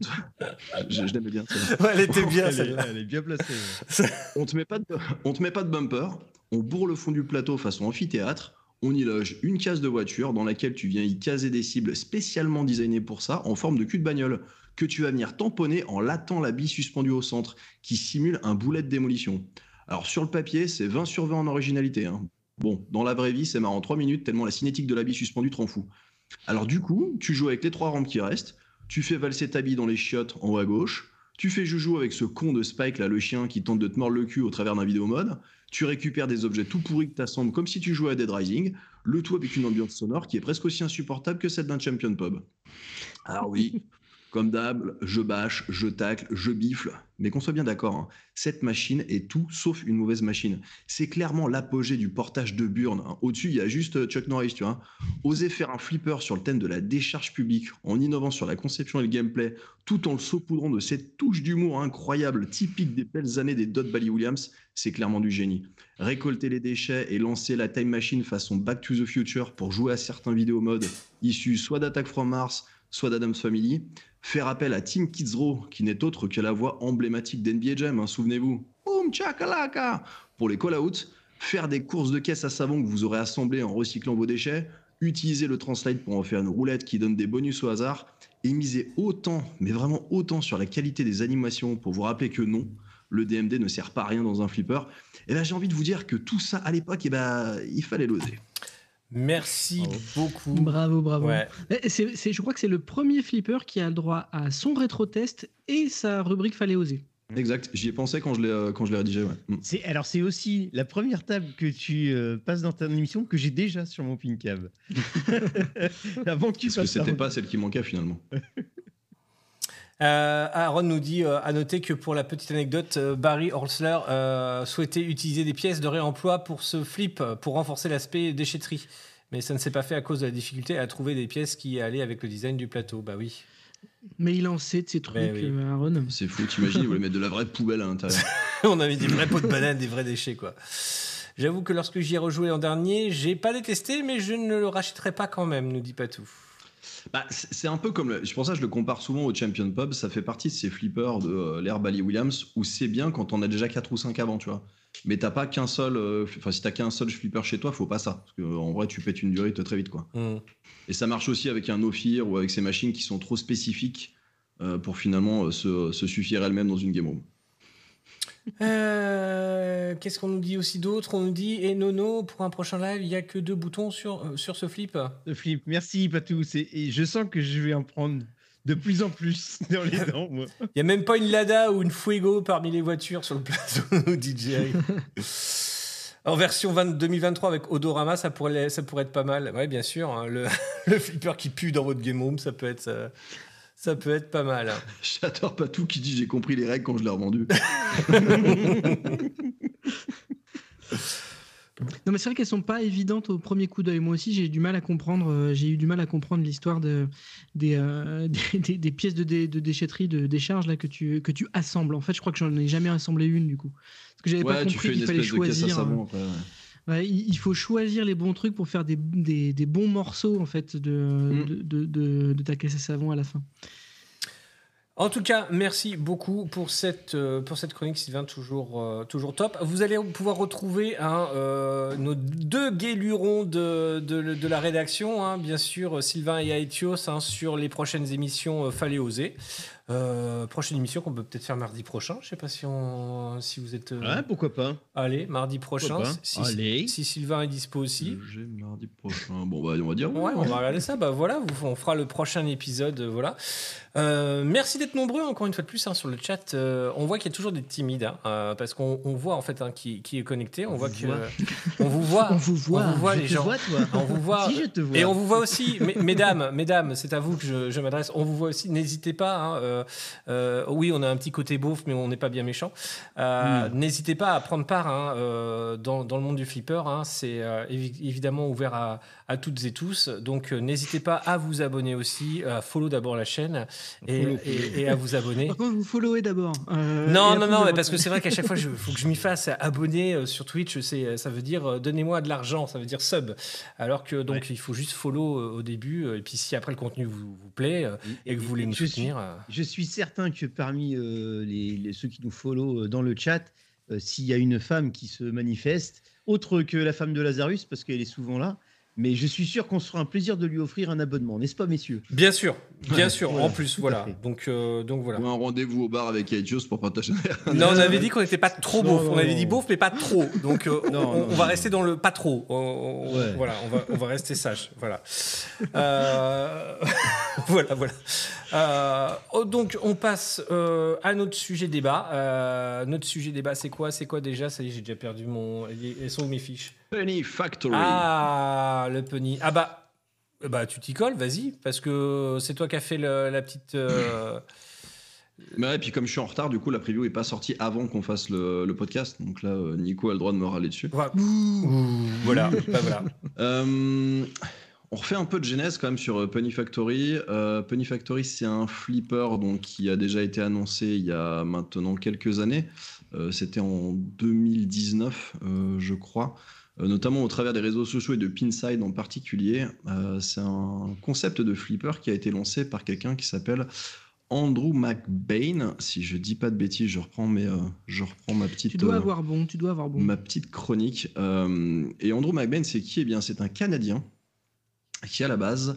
Te- je je l'aimais bien. Ouais, elle était bien elle, est, elle est bien placée. ouais. On te met pas de, on te met pas de bumper, on bourre le fond du plateau façon amphithéâtre, on y loge une case de voiture dans laquelle tu viens y caser des cibles spécialement designées pour ça en forme de cul de bagnole que tu vas venir tamponner en latant la bille suspendue au centre qui simule un boulet de démolition. Alors sur le papier, c'est 20 sur 20 en originalité. hein. Bon, dans la vraie vie, c'est marrant. 3 minutes tellement la cinétique de la bille suspendue te rend fou. Alors du coup, tu joues avec les trois rampes qui restent, tu fais valser ta bille dans les chiottes en haut à gauche, tu fais joujou avec ce con de Spike là, le chien qui tente de te mordre le cul au travers d'un vidéo mode, tu récupères des objets tout pourris que t'assembles comme si tu jouais à Dead Rising, le tout avec une ambiance sonore qui est presque aussi insupportable que celle d'un champion pub. Alors oui, comme d'hab, je bâche, je tacle, je bifle, mais qu'on soit bien d'accord, hein, cette machine est tout sauf une mauvaise machine. C'est clairement l'apogée du portage de Burn. hein. Au-dessus, il y a juste euh, Chuck Norris, tu vois. Oser faire un flipper sur le thème de la décharge publique en innovant sur la conception et le gameplay, tout en le saupoudrant de cette touche d'humour incroyable, typique des belles années des Dot Bally Williams, c'est clairement du génie. Récolter les déchets et lancer la time machine façon Back to the Future pour jouer à certains vidéos modes issus soit d'Attack from Mars, soit d'Adam's Family. Faire appel à Tim Kidzrow, qui n'est autre que la voix emblématique d'NBA Jam, hein, souvenez-vous. Pour les call-outs, faire des courses de caisse à savon que vous aurez assemblées en recyclant vos déchets, utiliser le Translate pour en faire une roulette qui donne des bonus au hasard, et miser autant, mais vraiment autant sur la qualité des animations pour vous rappeler que non, le DMD ne sert pas à rien dans un flipper. Et là, j'ai envie de vous dire que tout ça à l'époque, eh ben, il fallait l'oser. Merci Bravo. beaucoup. Bravo, bravo. Ouais. C'est- c'est- je crois que c'est le premier flipper qui a le droit à son rétro-test et sa rubrique Fallait oser. Exact, j'y ai pensé quand je l'ai euh, quand je l'ai rédigé. Ouais. Mm. C'est, alors, c'est aussi la première table que tu euh, passes dans ta émission que j'ai déjà sur mon pin cab. Avant que tu Parce que c'était pas celle qui manquait finalement. Euh, Aaron nous dit euh, à noter que pour la petite anecdote, euh, Barry Holzler euh, souhaitait utiliser des pièces de réemploi pour ce flip pour renforcer l'aspect déchetterie. Mais ça ne s'est pas fait à cause de la difficulté à trouver des pièces qui allaient avec le design du plateau. Bah oui. Mais il en sait de ces trucs, oui. euh, Aaron. C'est fou, t'imagines, ils voulaient mettre de la vraie poubelle à l'intérieur. On a mis des vrais pots de banane, des vrais déchets, quoi. J'avoue que lorsque j'y ai rejoué en dernier, j'ai pas détesté, mais je ne le rachèterai pas quand même, nous dit pas tout. Bah, c'est un peu comme. Le, c'est pour ça que je le compare souvent au Champion Pub. Ça fait partie de ces flippers de euh, l'ère Bally Williams où c'est bien quand on a déjà 4 ou 5 avant, tu vois. Mais t'as pas qu'un seul. euh, Enfin, si t'as qu'un seul flipper chez toi, faut pas ça. Parce qu'en vrai, tu pètes une durite très vite, quoi. Hmm. Et ça marche aussi avec un Ophir ou avec ces machines qui sont trop spécifiques euh, pour finalement euh, se, se suffire elles-mêmes dans une game room. Euh, Qu'est-ce qu'on nous dit aussi d'autre? On nous dit, et Nono, pour un prochain live, il y a que deux boutons sur, euh, sur ce flip. Le flip. Merci, Patou. Et je sens que je vais en prendre de plus en plus dans les dents, moi. Il y a même pas une Lada ou une Fuego parmi les voitures sur le plateau, Jerry. En version 20 2023 avec Odorama, ça pourrait, ça pourrait être pas mal. Ouais, bien sûr. hein, le, le flipper qui pue dans votre game room, ça peut être, euh, ça peut être pas mal. J'adore pas tout qui dit j'ai compris les règles quand je l'ai revendu. Non, mais c'est vrai qu'elles sont pas évidentes au premier coup d'œil. Moi aussi, j'ai eu du mal à comprendre. euh, j'ai eu du mal à comprendre l'histoire de, des, euh, des, des- des pièces de, dé- de déchetterie, de décharge là que tu que tu assembles. En fait, je crois que j'en ai jamais assemblé une du coup. Parce que j'avais pas Ouais, tu compris qu'il fallait espèce de caisse à choisir. savon euh, après. ouais. Ouais, il faut choisir les bons trucs pour faire des, des, des bons morceaux en fait de, Mm. de, de, de- ta caisse à savon à la fin. En tout cas, merci beaucoup pour cette, euh, pour cette chronique, Sylvain, toujours, euh, toujours top. Vous allez pouvoir retrouver hein, euh, nos deux guélurons de, de, de la rédaction, hein, bien sûr, Sylvain et Aetios, hein, sur les prochaines émissions Fallait oser. Euh, prochaine émission qu'on peut peut-être faire mardi prochain. Je sais pas si, on, si vous êtes. euh, Ouais, pourquoi pas Allez, mardi prochain. Si, Allez. si Sylvain est dispo aussi. J'ai mardi prochain. Bon, bah, on va dire. oui. Ouais, on va regarder ça. Bah voilà, vous- on fera le prochain épisode. euh, Voilà. Euh, merci d'être nombreux encore une fois de plus hein, sur le chat. Euh, on voit qu'il y a toujours des timides hein, euh, parce qu'on on voit en fait hein, qui, qui est connecté. On, On voit vous que voit. on vous voit. On vous voit. On vous voit Je les te gens. vois, toi. On vous voit. Si, je te vois. Et on vous voit aussi, mes- mesdames, mesdames, c'est à vous que je, je m'adresse. On vous voit aussi. N'hésitez pas. Euh, euh, oui, on a un petit côté beauf, mais on n'est pas bien méchant. Euh, N'hésitez pas à prendre part hein, dans, dans le monde du flipper. hein. c'est évi- évidemment ouvert à, à toutes et tous. Donc, n'hésitez pas à vous abonner aussi, à follow d'abord la chaîne et, Follow, et- et à vous abonner. Par contre, vous followez d'abord. Non, non, non, mais parce que c'est vrai qu'à chaque fois, il faut que je m'y fasse abonner sur Twitch. Ça veut dire donnez-moi de l'argent, ça veut dire sub. Alors que donc il faut juste follow au début. Et puis si après le contenu vous, vous plaît et que vous voulez nous suis, soutenir, je suis certain que parmi euh, les, ceux qui nous follow euh, dans le chat, euh, s'il y a une femme qui se manifeste, autre que la femme de Lazarus, parce qu'elle est souvent là, mais je suis sûr qu'on se fera un plaisir de lui offrir un abonnement, n'est-ce pas, messieurs? Bien sûr, bien Ouais, sûr. voilà, en plus, voilà. Donc, euh, donc voilà. Ou un rendez-vous au bar avec Aetios pour partager. Non, on avait dit qu'on n'était pas trop beauf. On avait dit beauf, mais pas trop. Donc, euh, Non, on, non, on non, va non. rester dans le pas trop. On- on- Ouais. Voilà, on va, on va rester sage. Voilà. Euh, voilà, voilà. Euh, oh, donc, on passe euh, à notre sujet débat. Euh, notre sujet débat, c'est quoi? C'est quoi déjà? Ça y est, j'ai déjà perdu mon. Elles sont où mes fiches? Penny Factory. Ah, le penny. Ah bah, euh, bah tu t'y colles, vas-y, parce que c'est toi qui as fait le- la petite. euh, Mais ouais, et puis comme je suis en retard, du coup, la preview est pas sortie avant qu'on fasse le, le podcast. Donc là, euh, Nico a le droit de me râler dessus. Voilà. voilà. bah, voilà. Euh, on refait un peu de genèse quand même sur Penny Factory. Euh, Penny Factory, c'est un flipper donc, qui a déjà été annoncé il y a maintenant quelques années. Euh, C'était en 2019, euh, je crois. Euh, notamment au travers des réseaux sociaux et de Pinside en particulier. Euh, c'est un concept de flipper qui a été lancé par quelqu'un qui s'appelle Andrew McBain. Si je dis pas de bêtises, je reprends, mes, euh, je reprends ma petite. Tu dois euh, avoir bon, tu dois avoir bon. ma petite chronique. Euh, et Andrew McBain, c'est qui? Eh bien, c'est un Canadien qui, à la base,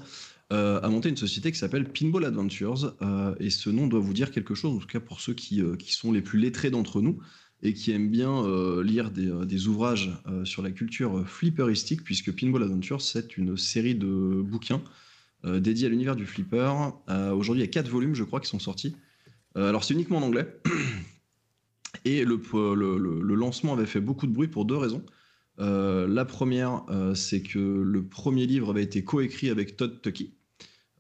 a monté une société qui s'appelle Pinball Adventures. Et ce nom doit vous dire quelque chose, en tout cas pour ceux qui, qui sont les plus lettrés d'entre nous et qui aiment bien euh, lire des, euh, ouvrages euh, sur la culture flipperistique, puisque Pinball Adventures, c'est une série de bouquins dédiés à l'univers du flipper. Aujourd'hui, il y a quatre volumes, je crois, qui sont sortis. Alors, c'est uniquement en anglais. Et le, le- lancement avait fait beaucoup de bruit pour deux raisons. La première, c'est que le premier livre avait été coécrit avec Todd Tucky.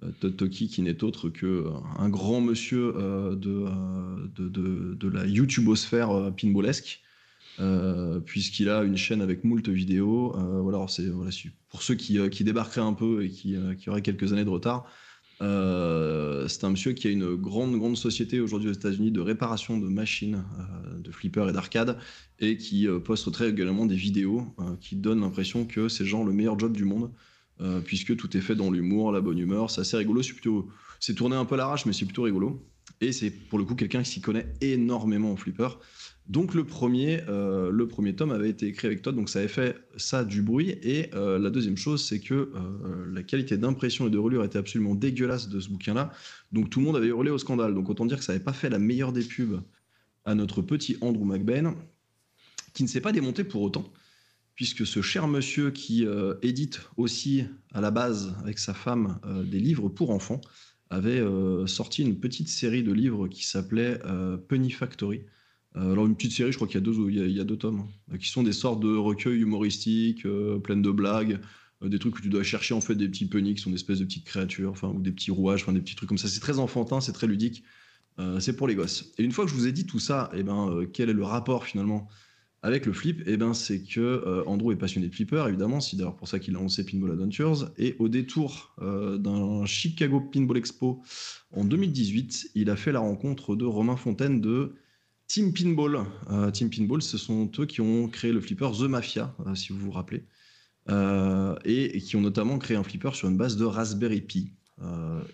Euh, Todd Tucky, qui n'est autre qu'un grand monsieur euh, de, euh, de, de- la YouTubosphère euh, pinballesque, euh, puisqu'il a une chaîne avec moult vidéos. Euh, voilà, c'est, voilà, pour ceux qui, euh, qui débarqueraient un peu et qui, euh, qui auraient quelques années de retard, euh, c'est un monsieur qui a une grande, grande société aujourd'hui aux États-Unis de réparation de machines, euh, de flippers et d'arcade, et qui euh, poste très régulièrement des vidéos euh, qui donnent l'impression que c'est genre le meilleur job du monde, euh, puisque tout est fait dans l'humour, la bonne humeur. C'est assez rigolo, c'est plutôt, c'est tourné un peu à l'arrache, mais c'est plutôt rigolo. Et c'est pour le coup quelqu'un qui s'y connaît énormément en flipper. Donc le premier, euh, le premier tome avait été écrit avec Todd, donc ça avait fait ça du bruit. Et euh, la deuxième chose, c'est que la qualité d'impression et de relure était absolument dégueulasse de ce bouquin-là. Donc tout le monde avait hurlé au scandale. Donc autant dire que ça n'avait pas fait la meilleure des pubs à notre petit Andrew McBain, qui ne s'est pas démonté pour autant, puisque ce cher monsieur qui euh, édite aussi à la base avec sa femme euh, des livres pour enfants avait euh, sorti une petite série de livres qui s'appelait Penny Factory. Alors une petite série, je crois qu'il y a deux, il il y a deux tomes, hein, qui sont des sortes de recueils humoristiques, pleines de blagues, des trucs où tu dois chercher en fait des petits pennies qui sont des espèces de petites créatures, enfin ou des petits rouages, enfin des petits trucs comme ça. C'est très enfantin, c'est très ludique. C'est pour les gosses. Et une fois que je vous ai dit tout ça, eh ben, quel est le rapport finalement avec le flip, eh ben, c'est que euh, Andrew est passionné de flipper, évidemment. C'est d'ailleurs pour ça qu'il a lancé Pinball Adventures. Et au détour euh, d'un Chicago Pinball Expo en 2018, il a fait la rencontre de Romain Fontaine de Team Pinball. Euh, Team Pinball, ce sont eux qui ont créé le flipper The Mafia, si vous vous rappelez. Et, qui ont notamment créé un flipper sur une base de Raspberry Pi.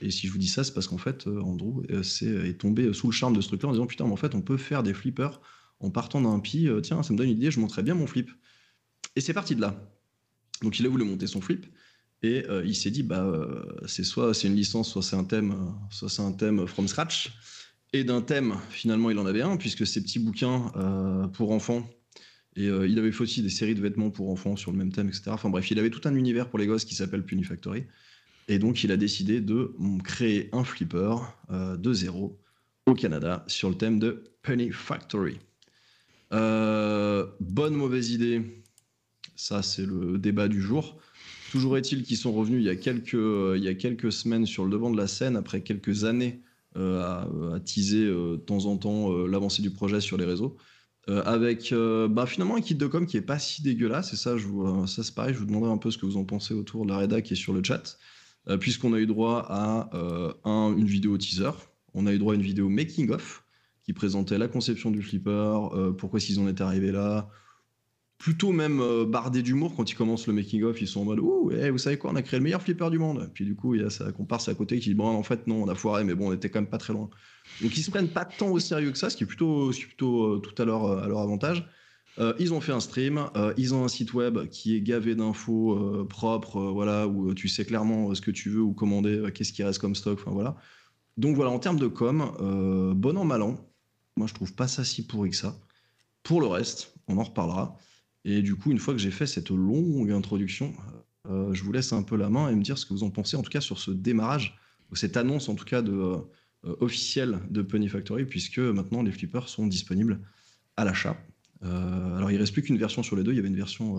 Et si je vous dis ça, c'est parce qu'en fait, Andrew c'est- est tombé sous le charme de ce truc-là en disant Putain, mais en fait, on peut faire des flippers en partant d'un pi. Euh, tiens, ça me donne une idée, je montrerai bien mon flip. Et c'est parti de là. Donc il a voulu monter son flip. Et euh, il s'est dit, bah, euh, c'est soit c'est une licence, soit c'est un thème, soit c'est un thème from scratch. Et d'un thème, finalement, il en avait un, puisque ces petits bouquins pour enfants, et il avait fait aussi des séries de vêtements pour enfants sur le même thème, etc. Enfin bref, il avait tout un univers pour les gosses qui s'appelle Puni Factory. Et donc, il a décidé de créer un flipper de zéro au Canada sur le thème de Penny Factory. Euh, bonne, mauvaise idée, ça c'est le débat du jour. Toujours est-il qu'ils sont revenus il y, a quelques, euh, il y a quelques semaines sur le devant de la scène, après quelques années euh, à, teaser de temps en temps l'avancée du projet sur les réseaux. Avec bah, finalement un kit de com qui est pas si dégueulasse, et ça, ça c'est pareil, je vous demanderai un peu ce que vous en pensez autour de la rédac qui est sur le chat, puisqu'on a eu droit à un- une vidéo teaser, on a eu droit à une vidéo making of qui présentait la conception du flipper, euh, pourquoi s'ils en étaient arrivés là, plutôt même euh, bardé d'humour quand ils commencent le making of, ils sont en mode ouh, eh, vous savez quoi, on a créé le meilleur flipper du monde. Puis du coup, il y a ça comparse à côté qui dit bon, en fait non, on a foiré, mais bon, on était quand même pas très loin. Donc ils se prennent pas tant au sérieux que ça, ce qui est plutôt, plutôt euh, tout à leur, leur avantage. Euh, ils ont fait un stream, euh, ils ont un site web qui est gavé d'infos euh, propres, euh, voilà, où euh, tu sais clairement euh, ce que tu veux ou commander, euh, qu'est-ce qui reste comme stock, enfin voilà. Donc voilà, en termes de com, euh, bon an, mal an, moi je trouve pas ça si pourri que ça. Pour le reste, on en reparlera. Et du coup, une fois que j'ai fait cette longue introduction, euh, je vous laisse un peu la main et me dire ce que vous en pensez, en tout cas sur ce démarrage, ou cette annonce en tout cas de, euh, officielle de Penny Factory, puisque maintenant les flippers sont disponibles à l'achat. Euh, alors il reste plus qu'une version sur les deux. Il y avait une version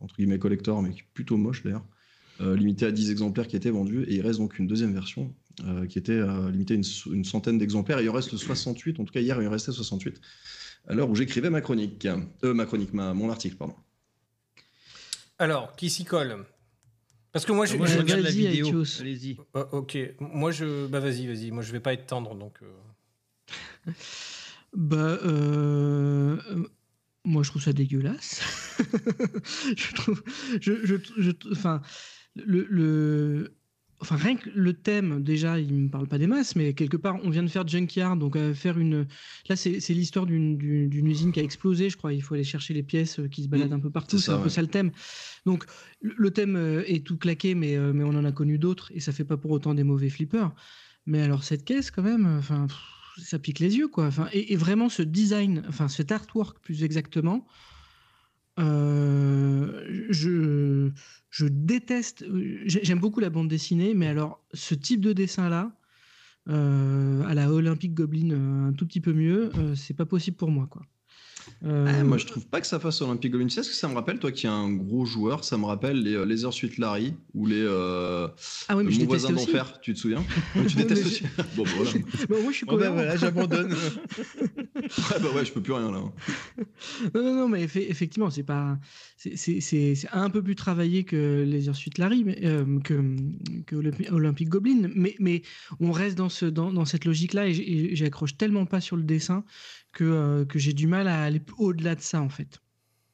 entre guillemets collector, mais plutôt moche d'ailleurs, limitée à 10 exemplaires qui étaient vendus. Et il reste donc une deuxième version euh, qui était euh, limitée à une, une centaine d'exemplaires. Et il en reste 68, en tout cas hier il en restait 68, à l'heure où j'écrivais ma chronique. Euh, ma chronique, ma, mon article, pardon. Alors, qui s'y colle? Parce que moi, je, Moi, je regarde la vas-y, vidéo. Allez-y. Euh, ok, moi je, bah vas-y, vas-y, moi je vais pas être tendre donc. euh. Bah, moi, je trouve ça dégueulasse. je trouve, je, je, je- enfin, le, le, enfin, rien que le thème, déjà, il me parle pas des masses, mais quelque part, on vient de faire Junkyard, donc euh, faire une. Là, c'est l'histoire d'une- usine qui a explosé, je crois. Il faut aller chercher les pièces euh, qui se baladent un peu partout. c'est un peu ça le thème. Donc, le, thème euh, est tout claqué, mais, mais on en a connu d'autres, et ça fait pas pour autant des mauvais flippers. Mais alors, cette caisse, quand même, enfin. pff, ça pique les yeux, quoi. Enfin, et, et vraiment, ce design, enfin, cet artwork plus exactement, euh, je, déteste. j'ai- J'aime beaucoup la bande dessinée, mais alors, ce type de dessin-là, euh, à la Olympique Goblin, euh, un tout petit peu mieux, euh, c'est pas possible pour moi, quoi. Euh, Ah, moi, je trouve pas que ça fasse Olympique Goblin. Tu sais ce que ça me rappelle, toi qui es un gros joueur Ça me rappelle les euh, Laser Suite Larry ou les euh, ah oui, mais je Mon voisin d'enfer. Tu te souviens? Tu détestes aussi Bon, bah, voilà. Bah, moi, je suis Bon, bah voilà, j'abandonne. Ouais, bah ouais, je peux plus rien là. Non, non, non, mais effe- effectivement, c'est pas, c'est- un peu plus travaillé que les Suite Larry, mais, euh, que, que Olympi- Olympic Goblin, mais, mais on reste dans, ce, dans, dans cette logique-là et j'accroche tellement pas sur le dessin que, euh, que j'ai du mal à aller au-delà de ça, en fait.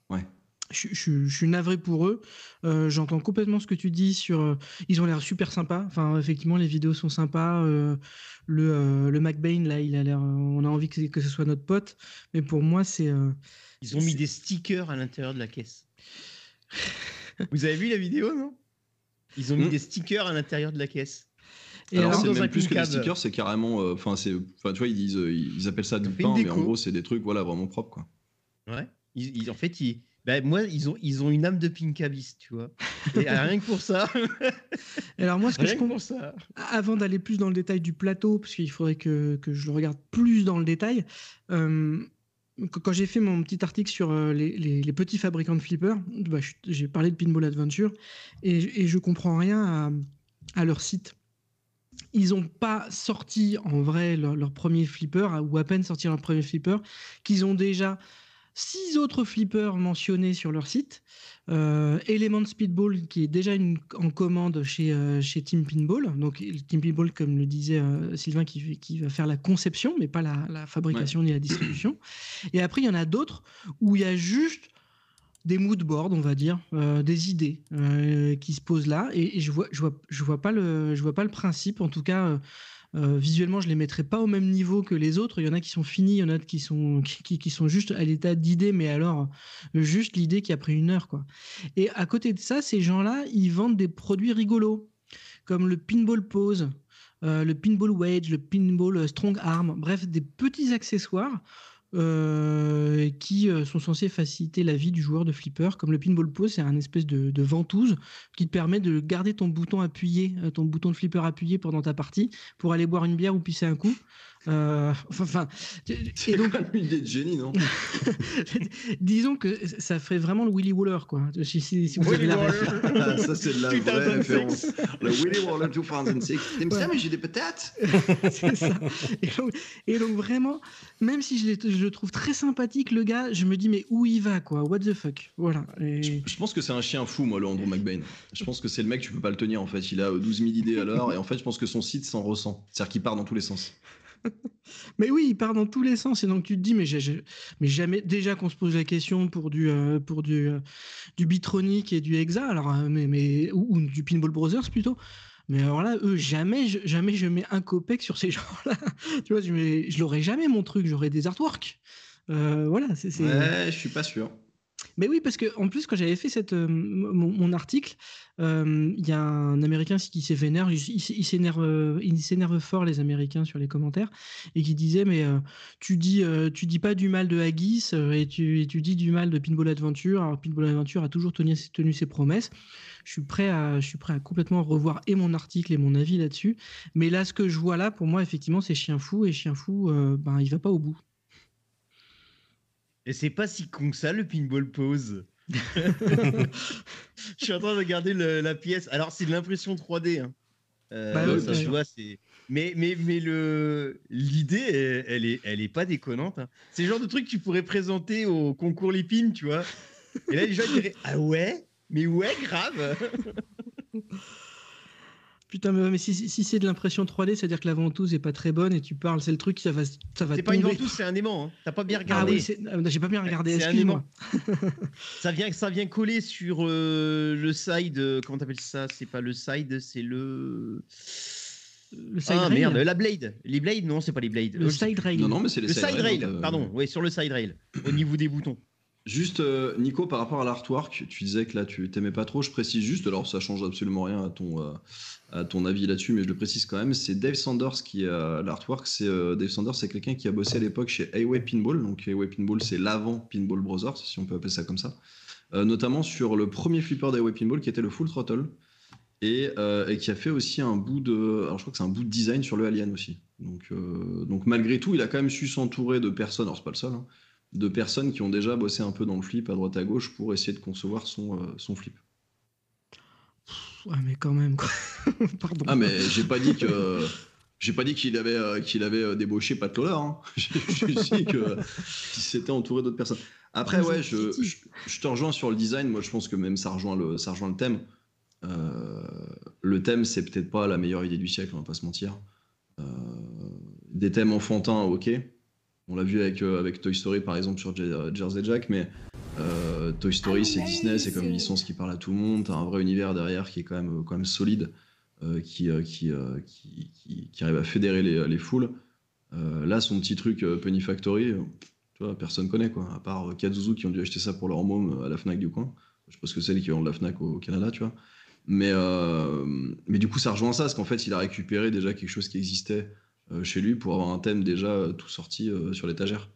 Ouais. Je, je- je suis navré pour eux. Euh, J'entends complètement ce que tu dis sur. euh, ils ont l'air super sympas. Enfin, effectivement, les vidéos sont sympas. euh, le, euh, le McBain, là, il a l'air. On a envie que, que ce soit notre pote. Mais pour moi, c'est. euh, Ils ont mis des stickers à l'intérieur de la caisse. Vous avez vu la vidéo, non? Ils ont mis Hmm. des stickers à l'intérieur de la caisse. Et Alors, alors, c'est même plus que des stickers, c'est carrément. euh, Enfin, c'est. Enfin, tu vois, ils disent, euh, ils appellent ça du pain, mais en gros, c'est des trucs, voilà, vraiment propres, quoi. Ouais. Ils, ils- en fait, ils, bah, moi, ils ont, ils ont une âme de pinkabiste, tu vois. Et rien que pour ça. Alors moi, ce que rien je comprends, ça. avant d'aller plus dans le détail du plateau, parce qu'il faudrait que, que je le regarde plus dans le détail, euh, quand j'ai fait mon petit article sur euh, les, petits fabricants de flippers, bah, j'ai parlé de Pinball Adventure et, et je comprends rien à, leur site. Ils n'ont pas sorti en vrai leur premier flipper, ou à peine sorti leur premier flipper, qu'ils ont déjà six autres flippers mentionnés sur leur site. Euh, Element Speedball, qui est déjà une, en commande chez, euh, chez Team Pinball. Donc, Team Pinball, comme le disait euh, Sylvain, qui, qui va faire la conception, mais pas la, la fabrication ni la distribution. Et après, il y en a d'autres où il y a juste des mood boards, on va dire, euh, des idées qui se posent là. Et, et je vois, je vois, je vois pas le, je vois pas le principe. En tout cas, euh, visuellement, je les mettrais pas au même niveau que les autres. Il y en a qui sont finis, il y en a qui sont, qui, qui sont juste à l'état d'idée, mais alors juste l'idée qui a pris une heure, quoi. Et à côté de ça, ces gens-là, ils vendent des produits rigolos, comme le pinball pose. euh, le pinball wedge, le pinball strong arm, bref, des petits accessoires euh, qui euh, sont censés faciliter la vie du joueur de flipper. Comme le pinball pose, c'est un espèce de, de ventouse qui te permet de garder ton bouton appuyé, euh, ton bouton de flipper appuyé pendant ta partie pour aller boire une bière ou pisser un coup. Euh, enfin, C'est et donc, quand même une idée de génie, non disons que ça ferait vraiment le Willy Waller, quoi. Si, si- si vous avez la ref. Ah, Ça, c'est de la vraie 2006. référence. Le Willy Waller 2006. T'aimes ça, mais j'ai des patates C'est ça. Et donc, et donc vraiment, même si je, le trouve très sympathique, le gars, je me dis mais où il va quoi? What the fuck? Voilà. Et- Je je pense que c'est un chien fou, moi, le Andrew McBain. Je pense que c'est le mec, tu peux pas le tenir, en fait. Il a euh, 12 000 idées à l'heure, et en fait, je pense que son site s'en ressent. C'est-à-dire qu'il part dans tous les sens. Mais oui, il part dans tous les sens et donc tu te dis mais, jamais déjà qu'on se pose la question pour du euh, pour du euh, du Bitronic et du Hexa alors euh, mais, ou, du Pinball Brothers plutôt. Mais alors là, eux, jamais, je, jamais je mets un copec sur ces gens-là. tu vois, je, je l'aurais jamais mon truc, j'aurais des artworks. Euh, voilà, c'est- Ouais, je suis pas sûr. Mais oui, parce que en plus, quand j'avais fait cette, euh, mon, article, euh, il y a un Américain qui s'est il, s'énerve, euh, il s'énerve fort les Américains sur les commentaires et qui disait mais tu dis, tu dis pas du mal de Haggis et tu, tu dis du mal de Pinball Adventure. Alors Pinball Adventure a toujours tenu, tenu ses promesses. Je suis prêt à, je suis prêt à complètement revoir et mon article et mon avis là-dessus. Mais là, ce que je vois là, pour moi, effectivement, c'est chien fou et chien fou, ben il va pas au bout. Et c'est pas si con que ça, le pinball pose. Je suis en train de regarder le- la pièce. Alors, c'est de l'impression 3D. hein. Euh, Bah oui, ça, bien tu vois, c'est. Mais, mais, mais le l'idée, elle, est, elle est pas déconnante. hein. C'est le genre de truc que tu pourrais présenter au concours Lipine, tu vois. Et là, les gens diraient Ah ouais? Mais ouais, grave Putain, mais, si, si- si c'est de l'impression 3D, c'est-à-dire que la ventouse est pas très bonne et tu parles, c'est le truc, ça va, ça va C'est pas une ventouse, c'est un aimant. hein. T'as pas bien Ah regardé. oui, ah, j'ai pas bien regardé, C'est un excuse-moi. Ça vient, ça vient coller sur euh, le side. euh, Comment t'appelles ça? C'est pas le side, c'est le. Le side Ah rail, merde, la blade. Les blades, non, c'est pas les blades. le side rail. Non, non, mais c'est Le side side rails, rail, euh, pardon, oui, sur le side rail, au niveau des boutons. Juste, euh, Nico, par rapport à l'artwork, tu disais que là, tu t'aimais pas trop. Je précise juste, alors ça change absolument rien à ton, euh, à ton avis là-dessus, mais je le précise quand même. C'est Dave Sanders qui a l'artwork. C'est euh, Dave Sanders, c'est quelqu'un qui a bossé à l'époque chez Away Pinball. Donc Away Pinball, c'est l'avant Pinball Brothers, si on peut appeler ça comme ça. Euh, notamment sur le premier flipper d'Away Pinball, qui était le Full Throttle, et, euh, et qui a fait aussi un bout de, alors je crois que c'est un bout de design sur le Alien aussi. Donc, euh, donc malgré tout, il a quand même su s'entourer de personnes. Alors c'est pas le seul. hein, de personnes qui ont déjà bossé un peu dans le flip à droite à gauche pour essayer de concevoir son, euh, son flip. Ouais, mais quand même, quoi. Pardon. Ah mais j'ai pas dit que j'ai pas dit qu'il avait euh, qu'il avait euh, débauché Pat Lawler. Hein. J'ai dit que qu'il s'était entouré d'autres personnes. Après ouais, je, je, je te rejoins sur le design. Moi je pense que même ça rejoint le ça rejoint le thème. Euh, le thème c'est peut-être pas la meilleure idée du siècle, on va pas se mentir. Euh, des thèmes enfantins, ok. On l'a vu avec, euh, avec Toy Story par exemple sur Jer- Jersey Jack, mais euh, Toy Story c'est Disney, c'est comme une licence qui parle à tout le monde. T'as un vrai univers derrière qui est quand même, quand même solide, euh, qui, euh, qui, qui, qui, qui arrive à fédérer les, les foules. Là, son petit truc Penny Factory, tu vois, personne connaît quoi, à part Kazuzu qui ont dû acheter ça pour leur môme à la Fnac du coin. Je ce que c'est l'équivalent de la Fnac au, au Canada, tu vois. Mais, mais du coup, ça rejoint ça, parce qu'en fait, il a récupéré déjà quelque chose qui existait chez lui pour avoir un thème déjà euh, tout sorti euh, sur l'étagère.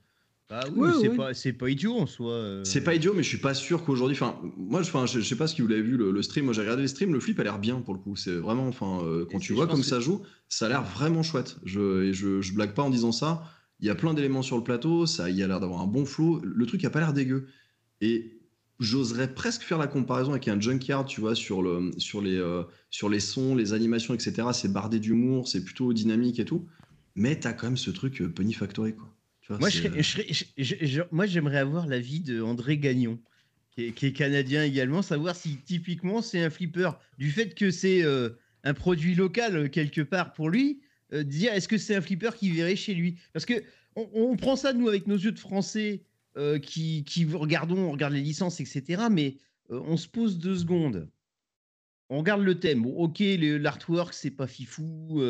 Ah oui, Ouais, c'est ouais. pas, idiot en soi. euh. C'est pas idiot, mais je suis pas sûr qu'aujourd'hui. Enfin, moi, je, enfin, je, je sais pas si vous l'avez vu le, le stream. Moi, j'ai regardé le stream. Le flip a l'air bien pour le coup. C'est vraiment, enfin, euh, quand Et tu vois comme ça joue, ça a l'air vraiment chouette. Je, et je, je blague pas en disant ça. Il y a plein d'éléments sur le plateau. Ça, il y a l'air d'avoir un bon flow. Le truc a pas l'air dégueu. Et j'oserais presque faire la comparaison avec un junkyard, tu vois, sur le, sur les, euh, sur les sons, les animations, etc. C'est bardé d'humour, c'est plutôt dynamique et tout. Mais t'as quand même ce truc euh, Penny Factory, quoi. Tu vois, Moi, je c'est- serais- je serais- je- je- je- moi, j'aimerais avoir l'avis de André Gagnon, qui est, qui est canadien également, savoir si typiquement c'est un flipper. Du fait que c'est euh, un produit local euh, quelque part pour lui, euh, dire est-ce que c'est un flipper qui verrait chez lui? Parce que on, on prend ça, nous, avec nos yeux de français, euh, qui, qui regardons, on regarde les licences, etc. Mais on se pose deux secondes. On regarde le thème. Bon, ok, l'artwork, c'est pas fifou.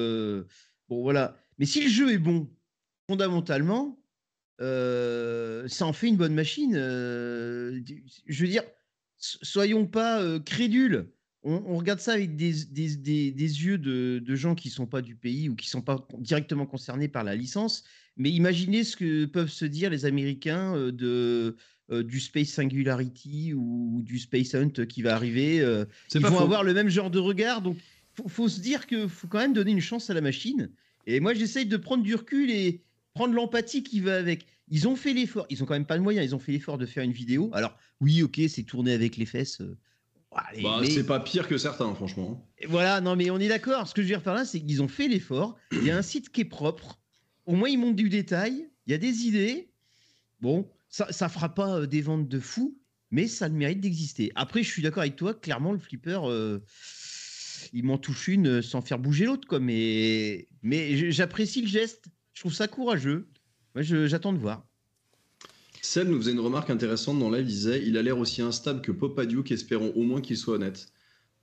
bon, voilà. Mais si le jeu est bon, fondamentalement, euh, ça en fait une bonne machine. euh, je veux dire, so- soyons pas euh, crédules. On, on regarde ça avec des, des- des- des yeux de, de gens qui sont pas du pays ou qui sont pas directement concernés par la licence. Mais imaginez ce que peuvent se dire les Américains euh, de, du Space Singularity ou du Space Hunt qui va arriver. ils vont faux. avoir le même genre de regard. Donc, faut, faut se dire que faut quand même donner une chance à la machine. Et moi, j'essaye de prendre du recul et prendre l'empathie qui va avec. Ils ont fait l'effort. Ils ont quand même pas de moyens. Ils ont fait l'effort de faire une vidéo. Alors, oui, ok, c'est tourné avec les fesses. euh, allez, Bah, mais- C'est pas pire que certains, franchement. et Voilà, non, mais on est d'accord. Ce que je veux dire par là, c'est qu'ils ont fait l'effort. Il y a un site qui est propre. Au moins, ils montrent du détail. Il y a des idées. Bon, ça ça fera pas euh, des ventes de fou, mais ça a le mérite d'exister. Après, je suis d'accord avec toi. Clairement, le flipper, euh, il m'en touche une euh, sans faire bouger l'autre. quoi. Mais, mais j'apprécie le geste. Je trouve ça courageux. Moi, j'attends de voir. Seb nous faisait une remarque intéressante dans live. Il disait il a l'air aussi instable que Popa Duke, espérons au moins qu'il soit honnête.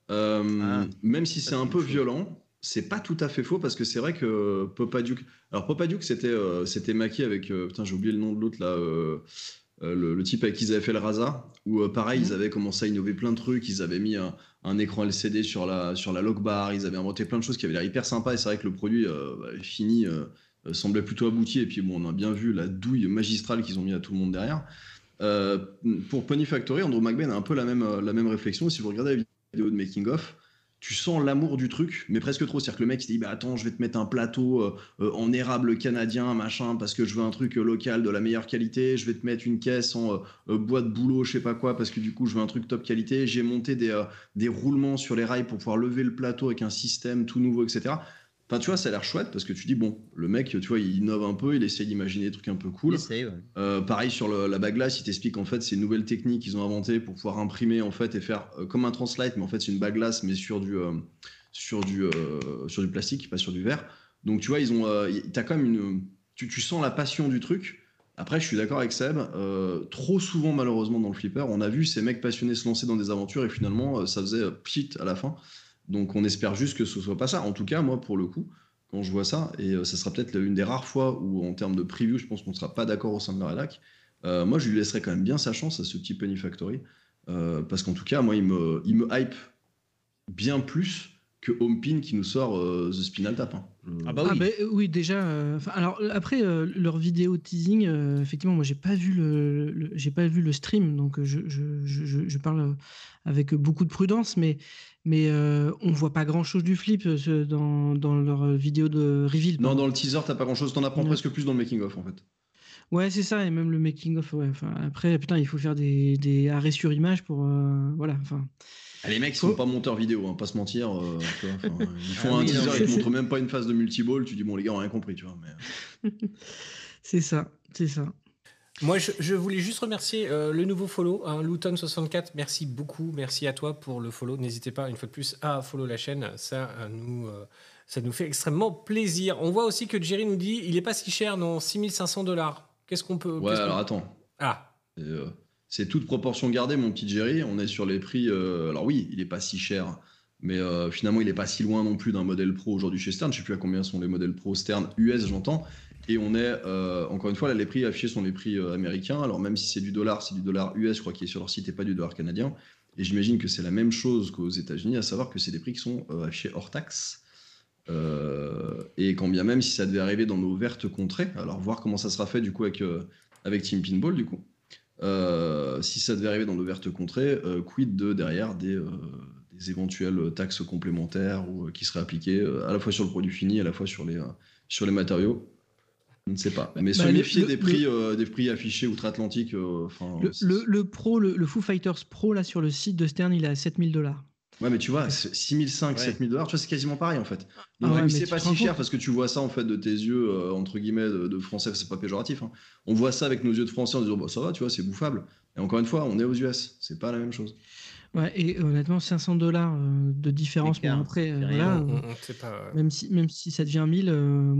Euh, Ah, même si c'est un peu chose. violent, c'est pas tout à fait faux parce que c'est vrai que Popa Duke. Alors, Popa Duke, c'était euh, c'était maquillé avec. euh, putain, j'ai oublié le nom de l'autre là. le, le type avec qui ils avaient fait le Rasa, où pareil, Mhm. ils avaient commencé à innover plein de trucs, ils avaient mis un, un écran LCD sur la, sur la bar, ils avaient inventé plein de choses qui avaient l'air hyper sympa, et c'est vrai que le produit euh, bah, fini euh, euh, semblait plutôt abouti, et puis bon, on a bien vu la douille magistrale qu'ils ont mis à tout le monde derrière. Pour Pony Factory, Andrew McBain a un peu la même, la même réflexion, si vous regardez la vidéo de Making of, tu sens l'amour du truc, mais presque trop. C'est-à-dire que le mec il dit bah attends, je vais te mettre un plateau euh, euh, en érable canadien, machin, parce que je veux un truc euh, local de la meilleure qualité. Je vais te mettre une caisse en euh, bois de boulot, je sais pas quoi, parce que du coup je veux un truc top qualité. J'ai monté des, des roulements sur les rails pour pouvoir lever le plateau avec un système tout nouveau, etc. Enfin, tu vois, ça a l'air chouette parce que tu dis bon, le mec, tu vois, il innove un peu, il essaye d'imaginer des trucs un peu cool. Essaye, ouais. Euh, pareil sur le- la baglace, il t'explique en fait c'est une nouvelle technique qu'ils ont inventée pour pouvoir imprimer en fait et faire euh, comme un translate, mais en fait c'est une baglace mais sur du euh, sur du sur du plastique, pas sur du verre. Donc tu vois, ils ont, t'as quand même une, tu, tu sens la passion du truc. Après, je suis d'accord avec Seb. trop souvent, malheureusement, dans le flipper, on a vu ces mecs passionnés se lancer dans des aventures et finalement, ça faisait pchit à la fin. Donc, on espère juste que ce soit pas ça. En tout cas, moi, pour le coup, quand je vois ça, et euh, ça sera peut-être une des rares fois où, en termes de preview, je pense qu'on sera pas d'accord au sein de la rédac. euh, moi, je lui laisserai quand même bien sa chance à ce petit Penny Factory. euh, parce qu'en tout cas, moi, il me, il me hype bien plus que Homepin qui nous sort euh, The Spinal Tap. hein. Je- Ah bah Ah oui. bah, euh, oui, déjà. euh, alors euh, après euh, leur vidéo teasing, euh, effectivement, moi j'ai pas vu le, le- j'ai pas vu le stream, donc euh, je, je, je, je- parle euh, avec beaucoup de prudence, mais mais euh, on voit pas grand chose du flip euh, dans, dans leur euh, vidéo de reveal. Non, dans le teaser, t'as pas grand chose. T'en apprends Non. presque plus dans le making-of en fait. Ouais, c'est ça, et même le making of. Ouais, après, putain, il faut faire des, des arrêts sur image pour euh, voilà. Enfin, les mecs, ils sont pas monteurs vidéo, hein, pas se mentir. euh, tu vois, enfin, ils font Ah un oui, non, teaser, mais ils te montrent même pas une phase de multiball. Tu dis, bon, les gars, on a rien compris, tu vois. Mais... c'est ça, c'est ça. Moi, je, je voulais juste remercier euh, le nouveau follow, hein, Luton64. Merci beaucoup. Merci à toi pour le follow. N'hésitez pas, une fois de plus, à follow la chaîne. Ça, euh, nous, euh, ça nous fait extrêmement plaisir. On voit aussi que Jerry nous dit il est pas si cher, non 6500 dollars. Qu'est-ce qu'on peut. Ouais, alors attends. Ah, C'est, toute proportion gardée, mon petit Jerry. On est sur les prix. euh, alors oui, il est pas si cher, mais euh, finalement, il est pas si loin non plus d'un modèle pro aujourd'hui chez Stern. Je sais plus à combien sont les modèles pro Stern US, j'entends. Et on est, euh, encore une fois, là, les prix affichés sont les prix américains. Alors même si c'est du dollar, c'est du dollar US, je crois qu'il est sur leur site et pas du dollar canadien. Et j'imagine que c'est la même chose qu'aux États-Unis, à savoir que c'est des prix qui sont affichés hors taxe. Et quand bien même si ça devait arriver dans nos vertes contrées, alors voir comment ça sera fait du coup avec Team Pinball du coup. Euh, si ça devait arriver dans nos vertes contrées, euh, quid de derrière des, euh, des éventuelles taxes complémentaires ou, euh, qui seraient appliquées à la fois sur le produit fini, à la fois sur les, sur les matériaux? Je ne sais pas. Mais se Bah, le- méfier des, prix, euh, des prix affichés outre-Atlantique, euh, Le, c'est- le, le pro, le, le Foo Fighters Pro là sur le site de Stern, il est à 7000 dollars. Ouais, mais tu vois, 6005, Ouais. 7000 dollars, tu vois, c'est quasiment pareil en fait. Ah Donc, ouais, mais c'est pas si cher parce que tu vois ça en fait de tes yeux, euh, entre guillemets, de, de français, c'est pas péjoratif. hein. On voit ça avec nos yeux de français en disant, bah, ça va, tu vois, c'est bouffable. Et encore une fois, on est aux US, c'est pas la même chose. Ouais, et honnêtement, 500 dollars euh, de différence. Bon, après, euh, voilà. Mm, euh, même, si, même si ça devient 1000, euh,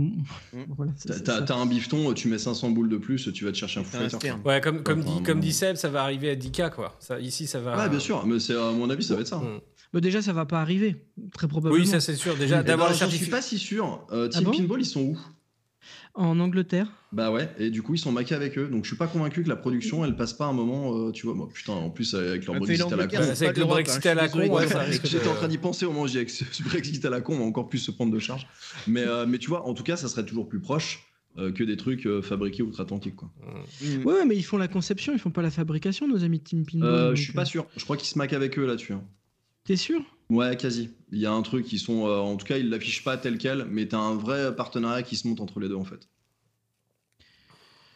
voilà, ça- T'as- un bifton, tu mets 500 boules de plus, tu vas te chercher un fou. Ouais, comme, comme, Enfin, dit, comme dit Seb, ça va arriver à 10K, quoi. Ça, ici, ça va. Ouais, bien sûr, mais c'est à mon avis, ça va être ça. Mm. Bah, déjà, ça va pas arriver, très probablement. Oui, ça c'est sûr. Déjà, d'avoir ben, le J'en suis certificat. pas si sûr. Euh, Team Ah bon Pinball, ils sont où? En Angleterre. Bah ouais, et du coup, ils sont maqués avec eux. Donc je suis pas convaincu que la production, elle passe pas un moment, euh, tu vois. Moi, putain, en plus, avec leur Ouais, Brexit à la con. avec le Brexit hein, à la je suis con, ouais, J'étais en train d'y penser au moment où j'ai avec ce ce Brexit à la con, on va encore plus se prendre de charge. Mais, euh, mais tu vois, en tout cas, ça serait toujours plus proche euh, que des trucs euh, fabriqués outre-Atlantique. Quoi. Mm. Ouais, mais ils font la conception, ils font pas la fabrication, nos amis de Team Pinball. Euh, je suis pas sûr. Je crois qu'ils se maquent avec eux là-dessus. hein. T'es sûr? Ouais, quasi. Il y a un truc qui sont, euh, en tout cas, ils l'affichent pas tel quel, mais t'as un vrai partenariat qui se monte entre les deux en fait.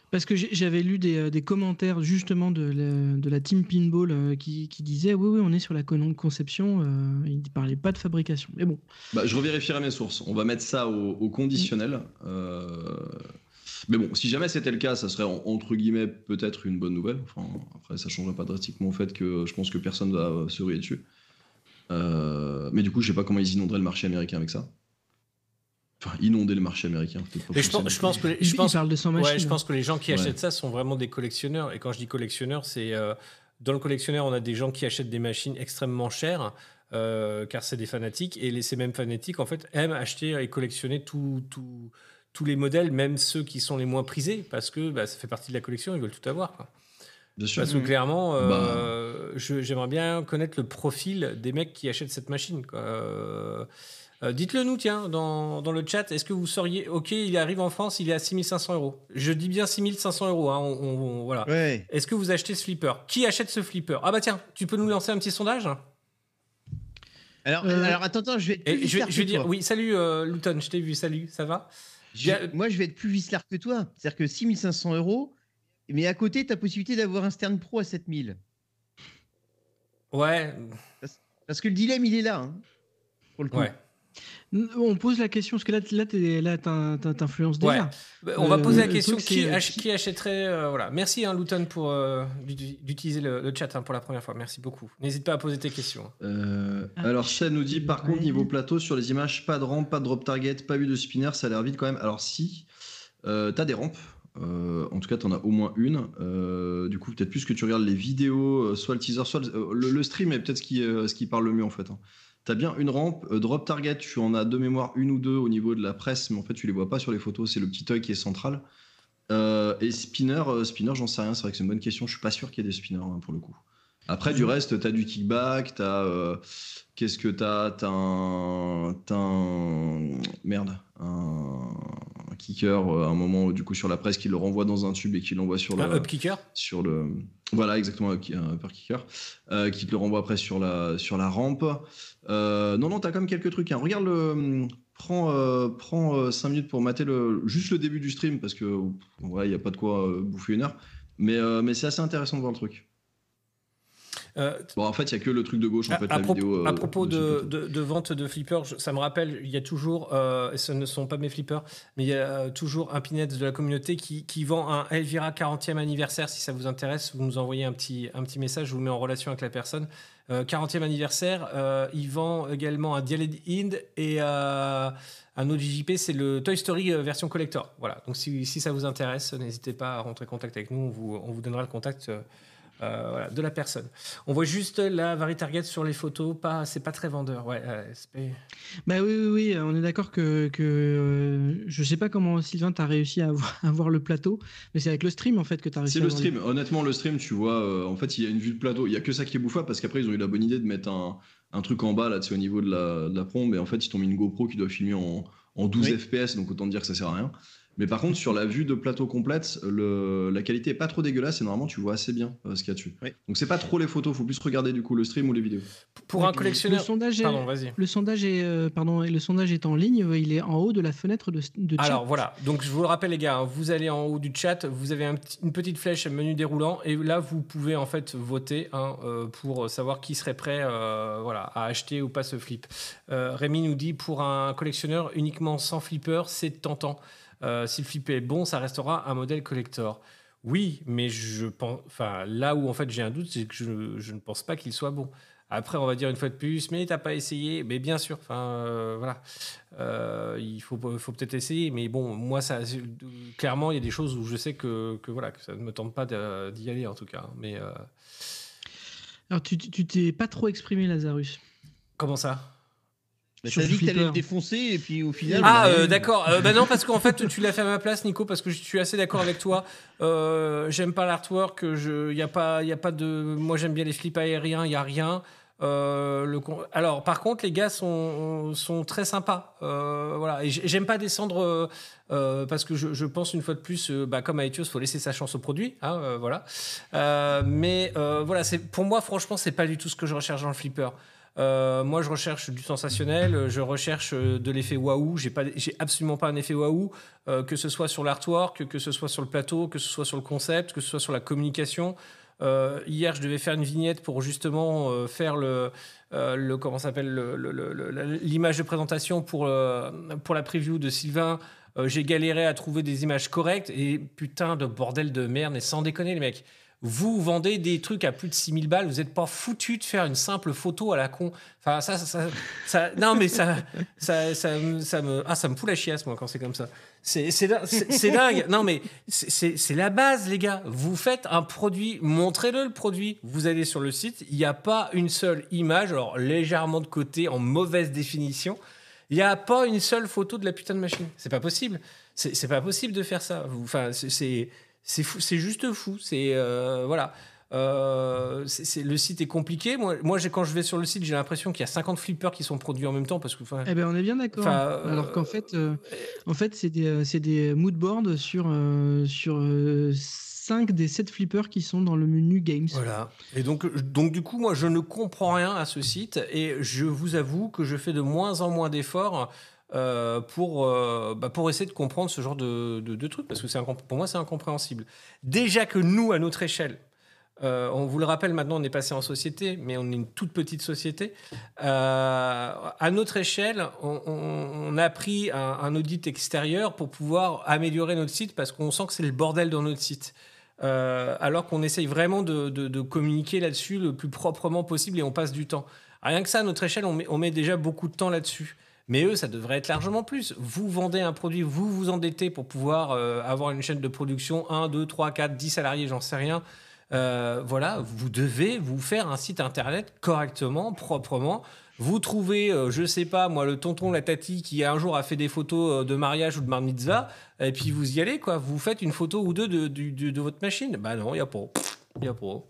Parce que j'avais lu des, euh, des commentaires justement de la, de la Team Pinball euh, qui, qui disaient oui, oui, on est sur la con- conception, euh, ils parlaient pas de fabrication. Mais bon, Bah, je revérifierai mes sources. On va mettre ça au, au conditionnel. Euh, Mais bon, si jamais c'était le cas, ça serait en- entre guillemets peut-être une bonne nouvelle. Enfin, après, ça changerait pas drastiquement au fait que je pense que personne va euh, se ruer dessus. Euh, Mais du coup, je sais pas comment ils inonderaient le marché américain avec ça. Enfin, inonder le marché américain. pas je pense, je pense que les- je pense, ils parlent de 100 machines. ouais, je pense que les gens qui Ouais. achètent ça sont vraiment des collectionneurs. Et quand je dis collectionneur, c'est euh, dans le collectionneur, on a des gens qui achètent des machines extrêmement chères. euh, car c'est des fanatiques et les, ces mêmes fanatiques en fait aiment acheter et collectionner tout- tout- tous les modèles, même ceux qui sont les moins prisés, parce que bah, ça fait partie de la collection, ils veulent tout avoir. quoi. Bien sûr. Parce que clairement, euh, Bah. j'aimerais bien connaître le profil des mecs qui achètent cette machine. quoi. Euh, euh, Dites-le nous, tiens, dans, dans le chat. Est-ce que vous seriez OK Il arrive en France, il est à 6500 euros. Je dis bien 6500 euros. hein, on- on- on- voilà. Ouais. Est-ce que vous achetez ce flipper? Qui achète ce flipper? Ah bah tiens, tu peux nous lancer un petit sondage? Alors, Euh, alors attends, attends, je vais être plus Et je, vais- je dire, toi. oui, salut euh, Luton, je t'ai vu, salut, ça va? Je- Bien- moi, je vais être plus vicelard que toi. C'est-à-dire que 6500 euros, mais à côté, tu as possibilité d'avoir un Stern Pro à 7000. Ouais, Parce que le dilemme, il est là. hein, pour le coup. ouais. On pose la question, parce que là, là, t'es- là t'in- t'in- t'influences Ouais. déjà. Bah, On va Euh, poser la question qui, ach- achèterait euh, voilà. Merci hein, Luton pour euh, d'ut- d'utiliser le, le chat hein, pour la première fois. Merci beaucoup. N'hésite pas à poser tes questions. Euh, Ah, alors, Shen nous dit par contre, ouais. niveau plateau, sur les images, pas de rampe, pas de drop target, pas vu de spinner, ça a l'air vide quand même. Alors, si, euh, t'as des rampes. Euh, en tout cas, t'en as au moins une. Euh, du coup, peut-être plus que tu regardes les vidéos, euh, soit le teaser, soit le, stream est peut-être ce qui, parle le mieux en fait. hein. T'as bien une rampe, drop target, tu en as de mémoire une ou deux au niveau de la presse, mais en fait, tu les vois pas sur les photos, c'est le petit œil qui est central. Et spinner, spinner, j'en sais rien, c'est vrai que c'est une bonne question, je suis pas sûr qu'il y ait des spinners hein, pour le coup. Après, du reste, t'as du kickback, t'as. euh, Qu'est-ce que t'as? T'as un. T'as un. Merde. Un, un kicker, euh, à un moment, du coup, sur la presse, qui le renvoie dans un tube et qui l'envoie sur le. Un up kicker sur le. Voilà, exactement, un upper kicker. euh, qui te le renvoie après sur la, sur la rampe. Non, non, t'as quand même quelques trucs. hein. Regarde le. Prends, prends 5 minutes pour mater le, juste le début du stream, parce que en vrai, il n'y a pas de quoi bouffer une heure. Mais, mais c'est assez intéressant de voir le truc. Euh, Bon, en fait, il y a que le truc de gauche, en à, fait, à la propos, vidéo. euh, à propos de, de- de vente de flippers, je- ça me rappelle, il y a toujours, euh, et ce ne sont pas mes flippers, mais il y a toujours un Pinhead de la communauté qui, qui vend un Elvira 40e anniversaire. Si ça vous intéresse, vous nous envoyez un petit, un petit message, je vous mets en relation avec la personne. Euh, 40e anniversaire, il vend également un Dialed Ind et un autre JJP, c'est le Toy Story version collector. Voilà, donc si, si ça vous intéresse, n'hésitez pas à rentrer en contact avec nous, on vous, on vous donnera le contact. Euh, voilà, de la personne. On voit juste la Vari Target sur les photos, pas, c'est pas très vendeur. Ouais, euh, c'est- Bah oui, oui, oui, on est d'accord que, que euh, je sais pas comment Sylvain t'as réussi à avoir, à voir le plateau, mais c'est avec le stream en fait que t'as réussi. C'est le stream. Honnêtement, le stream, tu vois, euh, en fait, il y a une vue de plateau. Il y a que ça qui est bouffable parce qu'après, ils ont eu la bonne idée de mettre un, un truc en bas, là, tu sais, au niveau de la, de la pompe. Et en fait, ils t'ont mis une GoPro qui doit filmer en, en 12 Oui. FPS, donc autant dire que ça sert à rien. Mais par contre, sur la vue de plateau complète, le, la qualité est pas trop dégueulasse et normalement tu vois assez bien euh, ce qu'il y a dessus. Ouais. Donc c'est pas trop les photos, faut plus regarder du coup le stream ou les vidéos. Pour un Le collectionneur. sondage est, Pardon, vas-y. le sondage est, euh, pardon, le sondage est en ligne. Il est en haut de la fenêtre de, de chat. Alors voilà, donc je vous le rappelle les gars, hein, vous allez en haut du chat, vous avez un une petite flèche menu déroulant et là vous pouvez en fait voter hein, euh, pour savoir qui serait prêt euh, voilà, à acheter ou pas ce flip. Euh, Rémi nous dit pour un collectionneur uniquement sans flipper, c'est tentant. Euh, si le flip est bon, ça restera un modèle collector. Oui, mais je pense, enfin là où en fait j'ai un doute, c'est que je, je ne pense pas qu'il soit bon. Après, on va dire une fois de plus, mais t'as pas essayé. Mais bien sûr, enfin euh, voilà, Euh, il faut, faut peut-être essayer. Mais bon, moi, ça, clairement, il y a des choses où je sais que, que voilà, que ça ne me tente pas d'y aller en tout cas. Mais euh, Alors, tu t'es pas trop exprimé, Lazarus? comment ça? Sur T'as dit que t'allais le défoncer et puis au final. Ah, bah, euh, d'accord. Euh, bah non, parce qu'en fait, tu l'as fait à ma place, Nico, parce que je suis assez d'accord avec toi. Euh, j'aime pas l'artwork. Je, y a pas, y a pas de. Moi, j'aime bien les flips aériens. Il y a rien. Euh, le con- Alors, par contre, les gars sont, sont très sympas. Euh, voilà. Et j'ai- j'aime pas descendre parce que je, je pense une fois de plus, euh, bah, comme à Etios, faut laisser sa chance au produit. hein, euh, voilà. Euh, mais euh, voilà, c'est pour moi, franchement, c'est pas du tout ce que je recherche dans le flipper. Euh, moi, je recherche du sensationnel, je recherche euh, de l'effet waouh. J'ai pas, j'ai absolument pas un effet waouh, euh, que ce soit sur l'artwork, que ce soit sur le plateau, que ce soit sur le concept, que ce soit sur la communication. Euh, hier, je devais faire une vignette pour justement euh, faire le, euh, le comment s'appelle l'image de présentation pour euh, pour la preview de Sylvain. Euh, j'ai galéré à trouver des images correctes et putain de bordel de merde. Et sans déconner, les mecs. Vous vendez des trucs à plus de 6000 balles, vous n'êtes pas foutu de faire une simple photo à la con. Enfin, ça, ça, non, mais ça, ça, ça, me- ah, ça me fout la chiasse, moi, quand c'est comme ça. C'est c'est din- c'est- c'est dingue. Non, mais c'est- la base, les gars. Vous faites un produit, montrez-le le produit. Vous allez sur le site, il n'y a pas une seule image, alors légèrement de côté, en mauvaise définition. Il n'y a pas une seule photo de la putain de machine. C'est pas possible. C'est pas possible de faire ça. Enfin, c'est- c'est fou, c'est juste fou. C'est euh, voilà. Euh, c'est- c'est- le site est compliqué. Moi, moi j'ai- quand je vais sur le site, j'ai l'impression qu'il y a 50 flippers qui sont produits en même temps parce que. Eh ben, on est bien d'accord. Euh, Alors qu'en fait, euh, en fait, c'est des, c'est des moodboards sur sur 5 des 7 flippers qui sont dans le menu Games. Voilà. Et donc, donc, du coup, moi, je ne comprends rien à ce site et je vous avoue que je fais de moins en moins d'efforts euh, pour, euh, bah, pour essayer de comprendre ce genre de, de, trucs parce que pour moi, c'est incompréhensible. Déjà que nous, à notre échelle, euh, on vous le rappelle, maintenant, on est passé en société, mais on est une toute petite société. À notre échelle, on, a pris un, audit extérieur pour pouvoir améliorer notre site parce qu'on sent que c'est le bordel dans notre site. Alors qu'on essaye vraiment de, de- de communiquer là-dessus le plus proprement possible et on passe du temps. Rien que ça, à notre échelle, on met, on met déjà beaucoup de temps là-dessus. Mais eux, ça devrait être largement plus. Vous vendez un produit, vous vous endettez pour pouvoir euh, avoir une chaîne de production 1, 2, 3, 4, 10 salariés, j'en sais rien. Euh, voilà, vous devez vous faire un site internet correctement, proprement. Vous trouvez, euh, je sais pas, moi, le tonton, la tati qui un jour a fait des photos euh, de mariage ou de bar et puis vous y allez, quoi. Vous faites une photo ou deux de, de votre machine. Bah non, il n'y a pas. Il y a pas.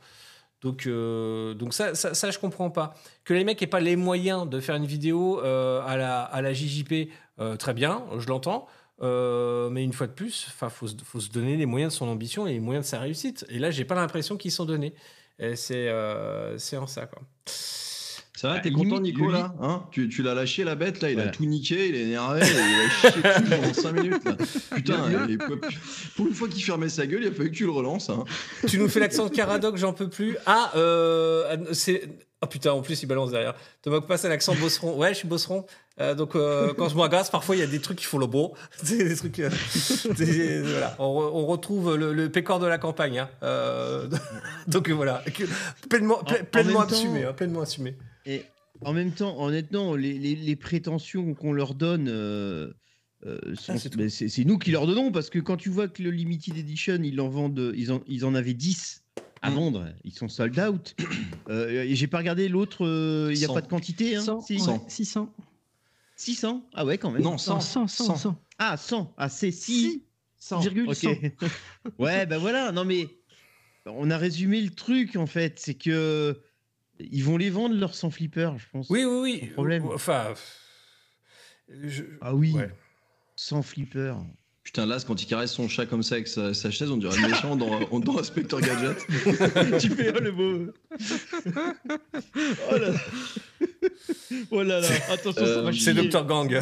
Donc, euh, donc ça, ça, ça, je comprends pas. Que les mecs n'aient pas les moyens de faire une vidéo euh, à, la, à la JJP, euh, très bien, je l'entends. Mais une fois de plus, il faut, faut se donner les moyens de son ambition et les moyens de sa réussite. Et là, j'ai pas l'impression qu'ils sont donnés. C'est en ça, quoi. Ça va, Bah, t'es limite, content, Nico, là hein? tu, tu l'as lâché, la bête, là, il a tout niqué, il est énervé, il a chié dessus pendant 5 minutes, là. Putain, il pour une fois qu'il fermait sa gueule, il a fallu que tu le relances. Hein. tu nous fais l'accent de Caradoc, j'en peux plus. Ah, euh, c'est. Oh putain, en plus, il balance derrière. Te moque pas, c'est l'accent bosseron. Ouais, je suis bosseron. Euh, donc, euh, quand je m'agace, parfois, il y a des trucs qui font le beau. C'est des trucs. euh, voilà. on, re- on retrouve le, le pécor de la campagne. hein. Euh, donc, voilà. Pleinement, ple- En- en pleinement temps- assumé. hein, pleinement assumé. Et en même temps, honnêtement, les, les- les prétentions qu'on leur donne, euh, euh, Ah, c'est nous qui leur donnons parce que quand tu vois que le limited edition, ils en vendent, ils en, ils en avaient 10 à Mm. vendre, ils sont sold out. Euh, j'ai pas regardé l'autre, euh, il n'y a 100. pas de quantité. Hein, 100, si? ouais, 100. 600. 600 Ah ouais, quand même. Non, 100. 100, 100, 100, 100. Ah, 100 Ah, c'est 6 100. Virgule Ok. 100. ouais, ben voilà, non mais on a résumé le truc en fait, c'est que ils vont les vendre leurs 100 flippers, je pense. Oui, oui, oui. Sans problème. Enfin. je- Ah oui, Ouais. 100 flippers. Putain, là, quand il caresse son chat comme ça avec sa, sa chaise, on dirait le méchant dans, on- dans Inspector Gadget. tu fais oh, le mot. oh là là. Oh là là. Attention, ça Euh, va C'est chier. Dr. Gang.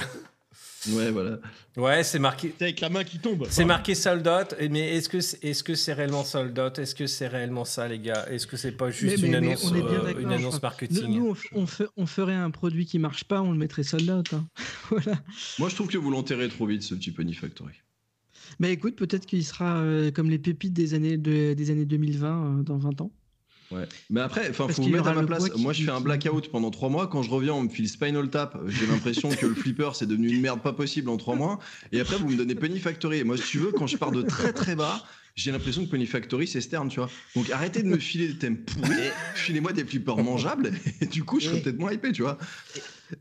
Ouais, voilà. Ouais, c'est marqué. C'est avec la main qui tombe. C'est marqué sold out, mais est-ce que c'est est -ce c'est réellement sold out? Est-ce que c'est réellement ça, les gars? Est-ce que c'est pas juste Mais- une, mais- mais annonce, on est bien euh, d'accord, une annonce crois. marketing? Nous, nous, on, ferait un produit qui marche pas, on le mettrait sold out. hein. voilà. Moi, je trouve que vous l'enterrez trop vite, ce petit Pony Factory. Mais écoute, peut-être qu'il sera euh, comme les pépites des années, de- des années 2020 euh, dans 20 ans. Ouais. Mais après, enfin, faut vous mettre à ma place. Moi, je fais un blackout pendant trois mois. Quand je reviens, on me file Spinal Tap. J'ai l'impression que le flipper, c'est devenu une merde pas possible en trois mois. Et après, vous me donnez Penny Factory. Et moi, si tu veux, quand je pars de très très bas, j'ai l'impression que Penny Factory, c'est Stern, tu vois. Donc arrêtez de me filer des thèmes pourris. Filez-moi des flippers mangeables. Et du coup, je serai peut-être moins hypé, tu vois.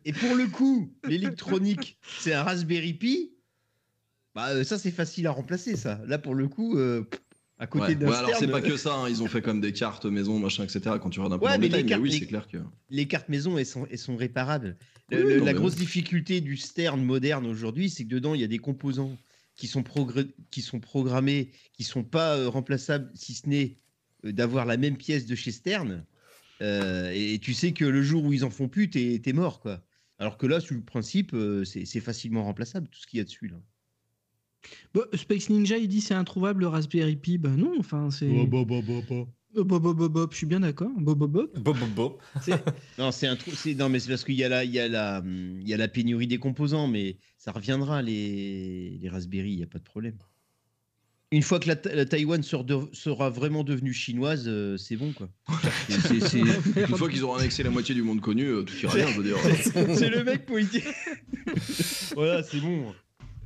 Et pour le coup, l'électronique, c'est un Raspberry Pi? Bah, euh, ça, c'est facile à remplacer, ça. Là, pour le coup, euh, à côté Ouais. d'un Ouais, alors, c'est pas que ça. hein. Ils ont fait comme des cartes maison, machin, etc. Quand tu regardes un peu Ouais, dans mais détail. les Mais cartes- oui, c'est clair que. les cartes maison, elles sont, elles sont réparables. Le- Oui, le- non, la grosse bon. difficulté du Stern moderne aujourd'hui, c'est que dedans, il y a des composants qui sont, progr- qui sont programmés, qui sont pas euh, remplaçables, si ce n'est euh, d'avoir la même pièce de chez Stern. Euh, et, tu sais que le jour où ils en font plus, t'es es mort, quoi. Alors que là, sur le principe, c'est c'est facilement remplaçable, tout ce qu'il y a dessus, là. Bon, Space Ninja, il dit c'est introuvable le Raspberry Pi. Bah non, enfin c'est. Oh, Euh, Bob, bob, bob, bob, je suis bien d'accord. Bob, bob, bob. Bo, bo, bo. Non, c'est un trou. Non, mais c'est parce qu'il y a la, il y a la, il y a la pénurie des composants, mais ça reviendra les, les Raspberry, il y a pas de problème. Une fois que la, la Taïwan sera, de- sera vraiment devenue chinoise, euh, c'est bon quoi. C'est- c'est- c'est- Une fois qu'ils auront annexé la moitié du monde connu, euh, tout ira bien, je veux dire. C'est le mec politique. voilà, c'est bon.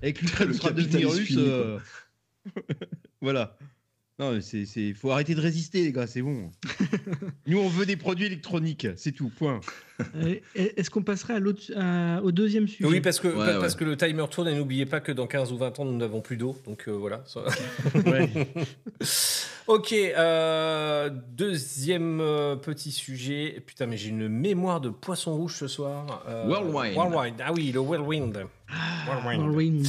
Avec Le l'Ukraine sera capitalisme russe. euh, voilà. Non, c'est, c'est, faut arrêter de résister, les gars, c'est bon. Nous, on veut des produits électroniques, c'est tout, point. Euh, Est-ce qu'on passerait à l'autre- à- au deuxième sujet? Oui, parce que, Ouais, parce ouais. que le timer tourne et n'oubliez pas que dans 15 ou 20 ans, nous n'avons plus d'eau. Donc euh, voilà. ok, euh, deuxième petit sujet. Putain, mais j'ai une mémoire de poisson rouge ce soir. Euh, Whirlwind. Whirlwind. Ah oui, le Whirlwind. Whirlwind. Whirlwind.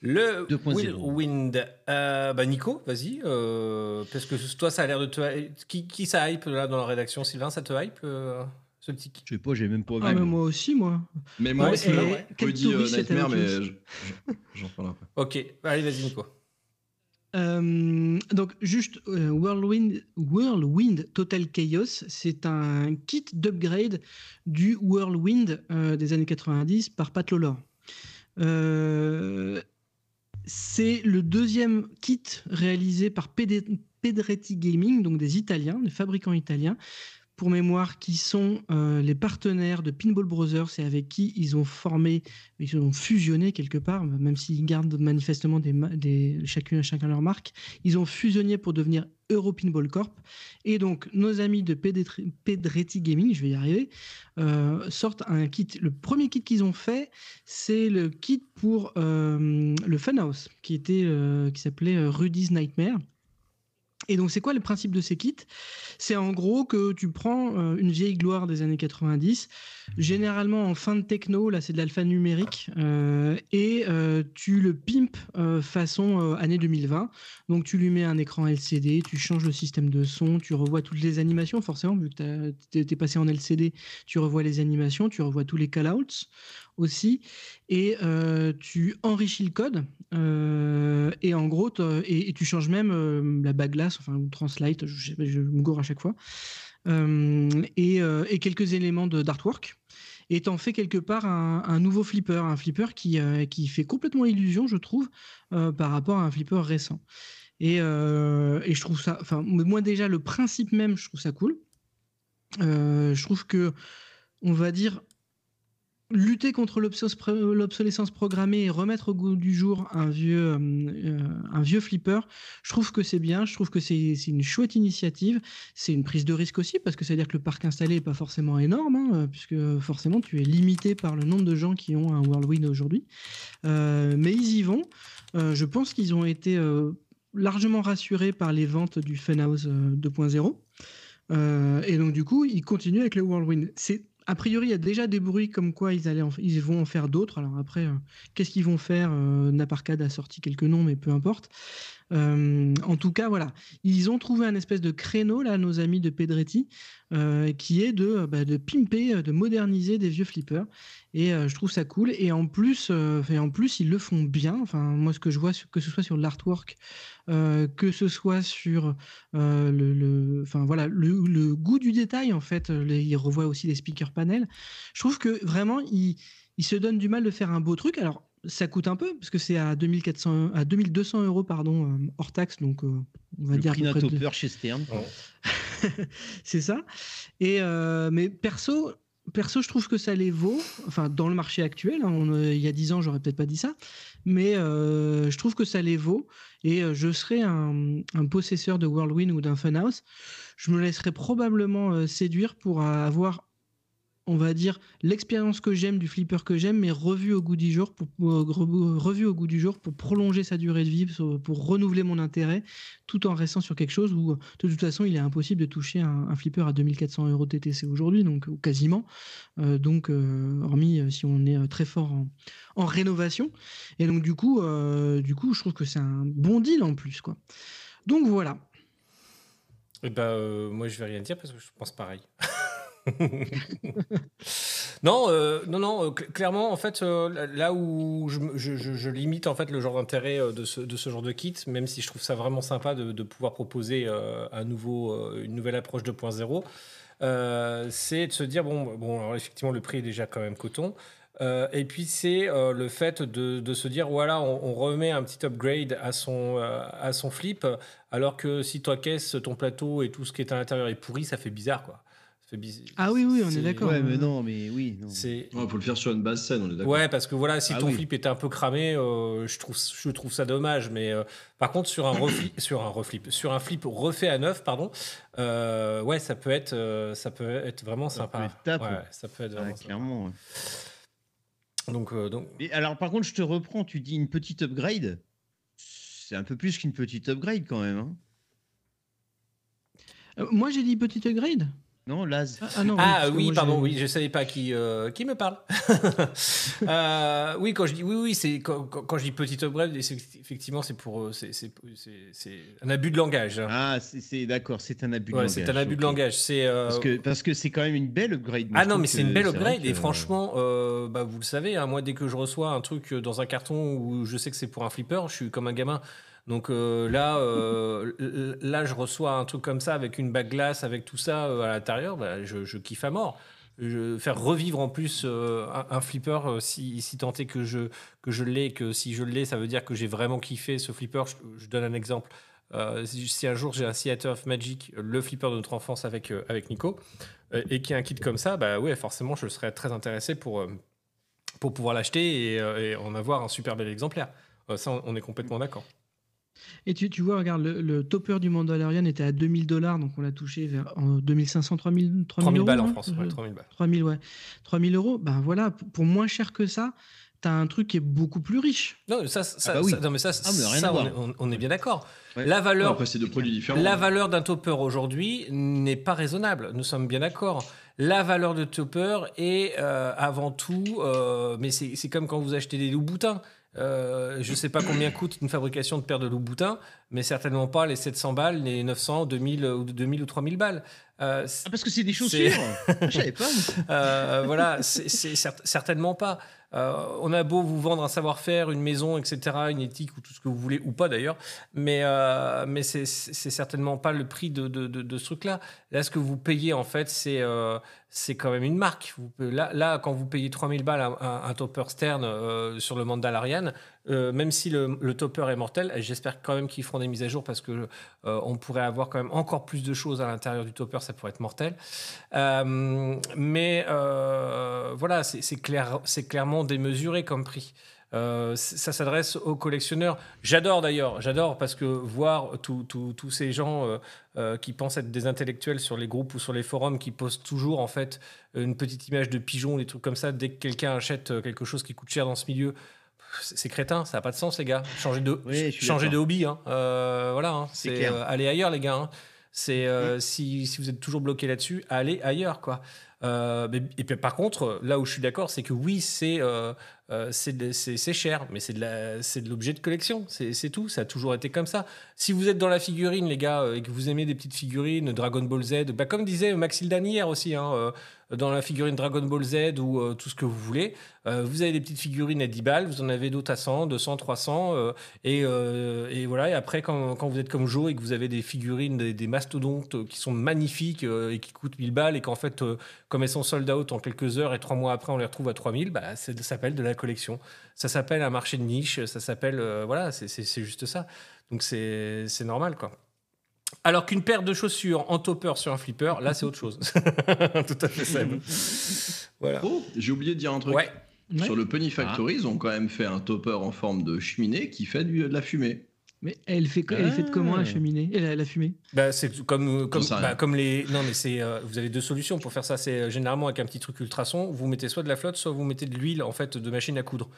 Le 2.0. Whirlwind. Euh, bah Nico, vas-y. euh, parce que toi, ça a l'air de te. Qui, qui ça hype là dans la rédaction Sylvain, ça te hype euh, ce petit. Je sais pas, j'ai même pas vu. Ah, mais moi aussi, moi. Mais moi Ouais, aussi, et là, euh, touriste c'était Nightmare, mais je- je- j'en parle après. Ok, allez, vas-y Nico. Euh, donc, juste euh, Whirlwind, Whirlwind Total Chaos, c'est un kit d'upgrade du Whirlwind euh, des années 90 par Pat Lawlor. Euh, c'est le deuxième kit réalisé par Pedretti Gaming, donc des Italiens, des fabricants italiens, pour mémoire, qui sont euh, les partenaires de Pinball Brothers et avec qui ils ont formé, ils ont fusionné quelque part, même s'ils gardent manifestement chacun, leur marque, ils ont fusionné pour devenir Euro Pinball Corp. Et donc, nos amis de Pedretti Gaming, je vais y arriver, euh, sortent un kit. Le premier kit qu'ils ont fait, c'est le kit pour euh, le Funhouse, qui, qui s'appelait Rudy's Nightmare. Et donc, c'est quoi le principe de ces kits? C'est en gros que tu prends euh, une vieille gloire des années 90, généralement en fin de techno, là c'est de l'alphanumérique, euh, et euh, tu le pimpes façon année 2020. Donc, tu lui mets un écran LCD, tu changes le système de son, tu revois toutes les animations, forcément, vu que tu es passé en LCD, tu revois les animations, tu revois tous les callouts aussi, et euh, tu enrichis le code, euh, et en gros, et, tu changes même euh, la baglace, enfin, ou Translite, je, me gourre à chaque fois, euh, et, quelques éléments d'artwork. Et t'en fais quelque part un, nouveau flipper, un flipper qui, qui fait complètement illusion, je trouve, par rapport à un flipper récent. Et, et je trouve ça, enfin, moi déjà, le principe même, je trouve ça cool. Je trouve que, on va dire, lutter contre l'obsolescence programmée et remettre au goût du jour un vieux, euh, euh, un vieux flipper, je trouve que c'est bien, je trouve que c'est une chouette initiative. C'est une prise de risque aussi, parce que ça veut dire que le parc installé n'est pas forcément énorme, hein, euh, puisque forcément tu es limité par le nombre de gens qui ont un Whirlwind aujourd'hui. Mais ils y vont. Je pense qu'ils ont été largement rassurés par les ventes du Funhouse euh, 2.0. Euh, et donc du coup, ils continuent avec le Whirlwind. C'est a priori, il y a déjà des bruits comme quoi ils, vont en faire d'autres. Alors après, euh, qu'est-ce qu'ils vont faire euh, Naparcade a sorti quelques noms, mais peu importe. Euh, en tout cas, voilà. Ils ont trouvé un espèce de créneau, là, nos amis de Pedretti, euh, qui est de, euh, bah, pimper, de moderniser des vieux flippers. Et je trouve ça cool. Et en plus, en plus, ils le font bien. Enfin, moi, ce que je vois, que ce soit sur l'artwork, que ce soit sur le, enfin voilà, le, goût du détail, en fait, euh, les- il revoit aussi les speaker panels. Je trouve que vraiment, il, il se donne du mal de faire un beau truc. Alors, ça coûte un peu parce que c'est à 2400, à 2200 euros pardon euh, hors taxe, donc euh, on va Le dire prix d'un de- topper chez Stern. c'est ça. Et euh, mais perso, perso, je trouve que ça les vaut. Enfin, dans le marché actuel, hein, on, euh, il y a 10 ans, j'aurais peut-être pas dit ça, mais euh, je trouve que ça les vaut. Et euh, je serais un, un possesseur de Whirlwind ou d'un Funhouse, je me laisserais probablement euh, séduire pour avoir on va dire l'expérience que j'aime du flipper que j'aime mais revue au goût du jour pour, revue au goût du jour pour prolonger sa durée de vie pour- renouveler mon intérêt tout en restant sur quelque chose où de toute façon il est impossible de toucher un, flipper à 2400 euros TTC aujourd'hui donc quasiment. Euh, donc euh, hormis euh, si on est euh, très fort en, rénovation. Et donc du coup euh, du coup je trouve que c'est un bon deal en plus quoi. Donc voilà. Eh ben, euh, moi, je vais rien dire parce que je pense pareil. non, euh, non, non. euh, cl- clairement, en fait, euh, là- où je, limite en fait le genre d'intérêt euh, de ce, genre de kit, même si je trouve ça vraiment sympa de, pouvoir proposer euh, un nouveau, euh, une nouvelle approche 2.0, euh, c'est de se dire bon, bon, effectivement, le prix est déjà quand même coton. Euh, et puis c'est euh, le fait de, se dire voilà on, remet un petit upgrade à son euh, à son flip alors que si toi caisse ton plateau et tout ce qui est à l'intérieur est pourri ça fait bizarre quoi Ah oui, oui, on est c'est- d'accord. Ouais, mais non, mais oui. non. c'est Il faut le faire sur une base saine, on est d'accord. Ouais, parce que voilà, si Ah ton oui. flip était un peu cramé, euh, je, trouve, je trouve ça dommage. Mais euh, par contre, sur un, reflip, sur un reflip, sur un flip refait à neuf, pardon, euh, ouais, ça peut être, euh, ça peut être vraiment Ça sympa. peut être top. Ouais, ça peut être Ouais, vraiment sympa. clairement. ouais. Donc, euh, donc, Et alors, par contre, je te reprends, tu dis une petite upgrade. C'est un peu plus qu'une petite upgrade quand même. hein. euh, moi j'ai dit petit upgrade? Non, Laz ah, ah non ah oui, moi, pardon, oui, je savais pas qui, euh, qui me parle. Euh, oui, quand je dis oui, oui, c'est quand, quand- quand je dis petit upgrade, c'est- effectivement, c'est pour, euh, c'est- c'est c'est- c'est un abus de langage. Ah, c'est c'est- d'accord, c'est un abus de langage. c'est un abus de langage. C'est euh, Parce que parce que c'est quand même une belle upgrade. Ah non, mais c'est une belle upgrade. Et franchement, euh, bah, vous le savez, hein, moi, dès que je reçois un truc dans un carton où je sais que c'est pour un flipper, je suis comme un gamin. Donc euh, là, euh, là, je reçois un truc comme ça avec une bague glace, avec tout ça euh, à l'intérieur, bah, je, kiffe à mort. Faire revivre en plus un, flipper, si, si tant est que je, que je l'ai, que si je l'ai, ça veut dire que j'ai vraiment kiffé ce flipper. Je, donne un exemple. Si, un jour j'ai un Theater of Magic, le flipper de notre enfance avec, avec Nico, et qu'il y a un kit comme ça, bah ouais, forcément, je serais très intéressé pour, pour pouvoir l'acheter et, et en avoir un super bel exemplaire. Ça, on est complètement d'accord. Et tu, tu vois, regarde, le, le topper du Mandalorian était à 2000 dollars, donc on l'a touché vers en 2500, 3000, 3000 3000 euros, balles en France, ouais, 3000 balles. 3000, ouais. 3000 euros, ben voilà, pour, pour moins cher que ça, t'as un truc qui est beaucoup plus riche. Non, ça, ça, bah oui. ça- non, mais ça, Ah, mais rien ça, on, on- on est bien d'accord. Ouais. La valeur, Après, c'est deux produits différents. La valeur d'un topper aujourd'hui n'est pas raisonnable, nous sommes bien d'accord. La valeur de topper est euh, avant tout, euh, mais c'est c'est comme quand vous achetez des loups-boutins. Euh, je ne sais pas combien coûte une fabrication de paires de loups-boutins, mais certainement pas les 700 balles, les 900, 2000 ou 2000 ou 3000 balles. Euh, Ah, parce que c'est des chaussures. Je savais pas. euh, voilà, c'est c'est cer- certainement pas. On a beau vous vendre un savoir-faire, une maison, etc., une éthique ou tout ce que vous voulez, ou pas d'ailleurs, mais, mais c'est certainement pas le prix de, de, de- de ce truc-là. Là, ce que vous payez, en fait, c'est c'est quand même une marque. Vous, là, là, quand vous payez 3000 balles un, un, topper Stern euh, sur le Mandalorian, euh, même si le, topper est mortel, j'espère quand même qu'ils feront des mises à jour parce que euh, on pourrait avoir quand même encore plus de choses à l'intérieur du topper, ça pourrait être mortel. Mais voilà, c'est clairement démesuré comme prix. Euh, ça s'adresse aux collectionneurs. J'adore d'ailleurs, j'adore parce que voir tous ces gens euh, euh, qui pensent être des intellectuels sur les groupes ou sur les forums, qui postent toujours en fait une petite image de pigeon, des trucs comme ça, dès que quelqu'un achète quelque chose qui coûte cher dans ce milieu. C'est crétin, ça n'a pas de sens, les gars. Changez de, Oui, de hobby. Hein. Voilà, hein. C'est allez ailleurs, les gars. hein. C'est euh, si, si vous êtes toujours bloqué là-dessus, allez ailleurs, quoi. Euh, et puis par contre, là où je suis d'accord, c'est que oui, c'est euh, euh, cher, mais c'est de l'objet de collection, c'est tout. Ça a toujours été comme ça. Si vous êtes dans la figurine, les gars, et que vous aimez des petites figurines, Dragon Ball Z, bah, comme disait Maxildan hier aussi, hein, dans la figurine Dragon Ball Z ou euh, tout ce que vous voulez, euh, vous avez des petites figurines à 10 balles, vous en avez d'autres à 100, 200, 300, euh, et, voilà. Et après, quand, vous êtes comme Joe et que vous avez des figurines, des, mastodontes qui sont magnifiques euh, et qui coûtent 1000 balles, et qu'en fait, comme elles sont sold out en quelques heures et trois mois après, on les retrouve à 3000, bah, ça s'appelle de la collection. Ça s'appelle un marché de niche, ça s'appelle. voilà, c'est- juste ça. Donc c'est normal, quoi. Alors qu'une paire de chaussures en topper sur un flipper, là, c'est autre chose. Tout à fait, Seb. Voilà. Oh, j'ai oublié de dire un truc. Ouais. Ouais. Sur le Penny Factory, ils ont quand même fait un topper en forme de cheminée qui fait du- de la fumée. Mais elle fait, elle est faite comment la Ah. cheminée? Et la, la fumée? Bah, c'est comme, comme, sais rien. bah, comme les. Non, mais c'est. euh, vous avez deux solutions pour faire ça. C'est euh, généralement avec un petit truc ultrason. Vous mettez soit de la flotte, soit vous mettez de l'huile en fait de machine à coudre.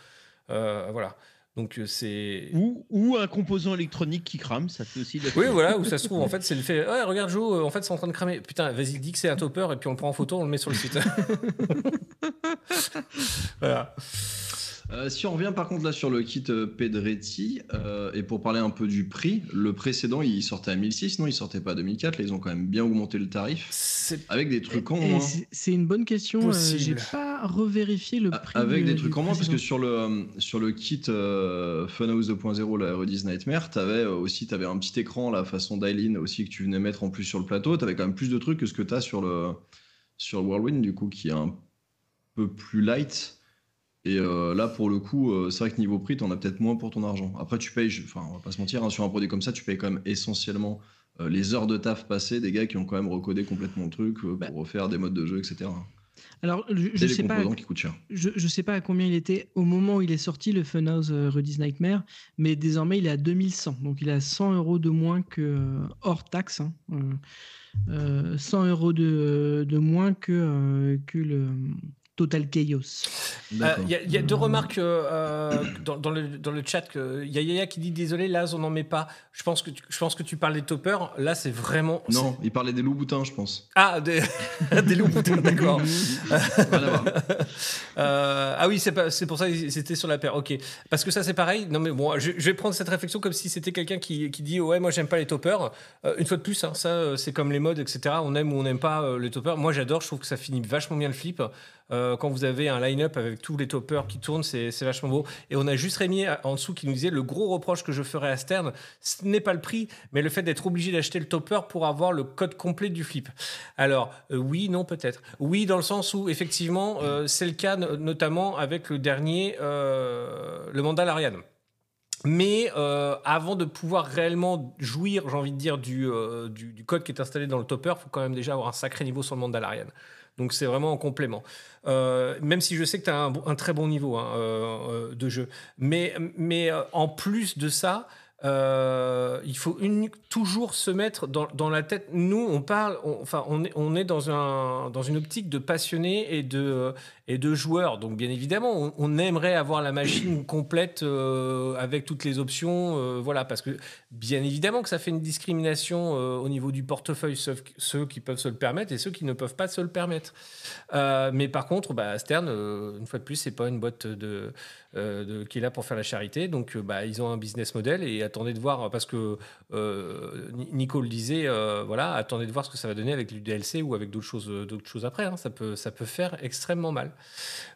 Euh, voilà. Donc euh, c'est. Ou, ou un composant électronique qui crame, ça fait aussi de la Oui, voilà, où ça se trouve, en fait, c'est le fait. Ouais, regarde, Joe, euh, en fait, c'est en train de cramer. Putain, vas-y, dis que c'est un topper, et puis on le prend en photo, on le met sur le site. voilà. Euh, si on revient par contre là sur le kit Pedretti, euh, et pour parler un peu du prix, le précédent il sortait à 1006, non il sortait pas à 2004, là ils ont quand même bien augmenté le tarif, avec des trucs en moins. c'est- une bonne question. euh, J'ai Possible. Pas revérifié le prix. Avec des trucs en moins, parce que sur le, euh, sur le kit euh, Funhouse 2.0, la Redis Nightmare, t'avais euh, aussi avais un petit écran, la façon d'Aileen aussi, que tu venais mettre en plus sur le plateau. T'avais quand même plus de trucs que ce que t'as sur le, sur le Whirlwind, du coup, qui est un peu plus light. Et euh, là, pour le coup, euh, c'est vrai que niveau prix, t'en as peut-être moins pour ton argent. Après, tu payes, enfin, on va pas se mentir, hein, sur un produit comme ça, tu payes quand même essentiellement euh, les heures de taf passées des gars qui ont quand même recodé complètement le truc Bah. pour refaire des modes de jeu, etc. Alors, je, les sais pas. qui cher. Je, je sais pas à combien il était au moment où il est sorti, le Funhouse euh, Nightmare, mais désormais il est à 2100. Donc il a 100 euros de moins que euh, hors taxe. hein. Euh, euh, 100 euros de, de moins que, que le Total Chaos. Il D'accord. y, a- y a deux remarques euh, euh, dans, dans le, dans le chat. Il y a Yaya qui dit Désolé, Laz, on n'en met pas. Je pense, que tu, je pense que tu parles des toppers. Là, c'est vraiment. Non, il parlait des loups boutins, je pense. Ah, des, des loups boutins, d'accord. Euh, ah oui, c'est pas- c'est pour ça que c'était sur la paire. Ok. Parce que ça, c'est pareil. Non, mais bon, je, je vais prendre cette réflexion comme si c'était quelqu'un qui, qui dit Ouais, moi, j'aime pas les toppers. Euh, une fois de plus, hein, ça, euh, c'est comme les modes, etc. On aime ou on n'aime pas euh, les toppers. Moi, j'adore. Je trouve que ça finit vachement bien le flip. Euh, quand vous avez un line-up avec tous les toppers qui tournent, c'est vachement beau. Et on a juste Rémi euh, en dessous qui nous disait le gros reproche que je ferais à Stern, ce n'est pas le prix, mais le fait d'être obligé d'acheter le topper pour avoir le code complet du flip. Alors, euh, oui, non, peut-être. Oui, dans le sens où, effectivement, c'est le cas no- notamment avec le dernier, le Mandalorian. Mais euh, avant de pouvoir réellement jouir, j'ai envie de dire, du, du code qui est installé dans le topper, il faut quand même déjà avoir un sacré niveau sur le Mandalorian. Donc c'est vraiment en complément. Euh, même si je sais que tu as un, très bon niveau hein, euh, euh, de jeu. Mais, mais en plus de ça, il faut toujours se mettre dans, dans la tête. Nous, on parle, on- enfin, on est, on est dans, un, dans une optique de passionnés et de, et de joueurs. Donc, bien évidemment, on, on aimerait avoir la machine complète euh, avec toutes les options. euh, voilà, parce que bien évidemment que ça fait une discrimination euh, au niveau du portefeuille, sauf ceux qui peuvent se le permettre et ceux qui ne peuvent pas se le permettre. Mais par contre, bah, Stern, une fois de plus, c'est pas une boîte de, de- qui est là pour faire la charité. Donc, bah, ils ont un business model et attendez de voir, parce que Ni- Nico le disait, voilà, attendez de voir ce que ça va donner avec du DLC ou avec d'autres choses, d'autres choses après. hein. Ça, peut, ça peut faire extrêmement mal.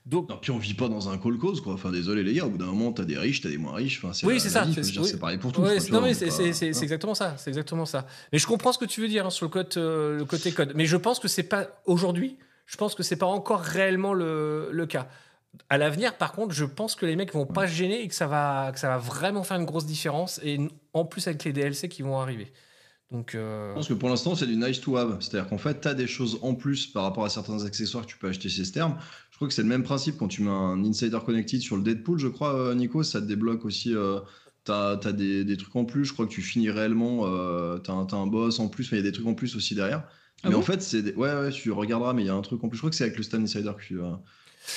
Donc, Non, puis on vit pas dans un call cause, quoi. Enfin, désolé les gars, au bout d'un moment, t'as des riches, t'as des moins riches. Enfin, Oui, c'est ça, c'est- oui. Pareil pour. Ouais, quoi, c'est- voilà. exactement ça. C'est exactement ça. Mais je comprends ce que tu veux dire hein, sur le côté, euh, le côté code. Mais je pense que c'est pas aujourd'hui. Je pense que c'est pas encore réellement le, le cas. À l'avenir, par contre, je pense que les mecs vont pas se gêner et que ça va, que ça va vraiment faire une grosse différence. Et en plus avec les DLC qui vont arriver. Donc, euh, Je pense que pour l'instant, c'est du nice to have. C'est-à-dire qu'en fait, tu as des choses en plus par rapport à certains accessoires que tu peux acheter chez Stern. Je crois que c'est le même principe quand tu mets un Insider Connected sur le Deadpool, je crois, euh, Nico, ça te débloque aussi. Euh, tu as, des, des trucs en plus. Je crois que tu finis réellement. Euh, tu as, un boss en plus, mais il y a des trucs en plus aussi derrière. Ah mais bon? en fait, c'est. des- Ouais, ouais, tu regarderas, mais il y a un truc en plus. Je crois que c'est avec le Stan Insider que tu. euh,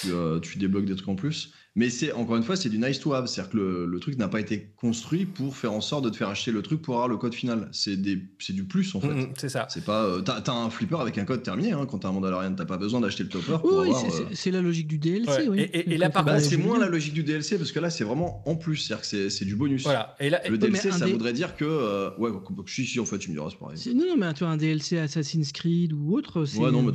tu, euh, tu débloques des trucs en plus. Mais c'est encore une fois, c'est du nice to have. C'est-à-dire que le, le truc n'a pas été construit pour faire en sorte de te faire acheter le truc pour avoir le code final. C'est des- c'est du plus en fait. Mm, mm, c'est ça. C'est pas. euh, T'as t'as un flipper avec un code terminé. Hein, quand t'as un Mandalorian, t'as pas besoin d'acheter le topper pour Oui, c'est- euh, c'est c'est la logique du DLC. Ouais. oui. Et- et- Le et là, par côté bah, contre, c'est moins la logique du DLC parce que là, c'est vraiment en plus. C'est-à-dire que c'est- c'est du bonus. Voilà. Et là, Le DLC, ça voudrait dire que. euh, ouais, si, si, en fait, tu me diras, c'est pareil. Non, non, mais tu un DLC Assassin's Creed ou autre, c'est, Ouais, non, mais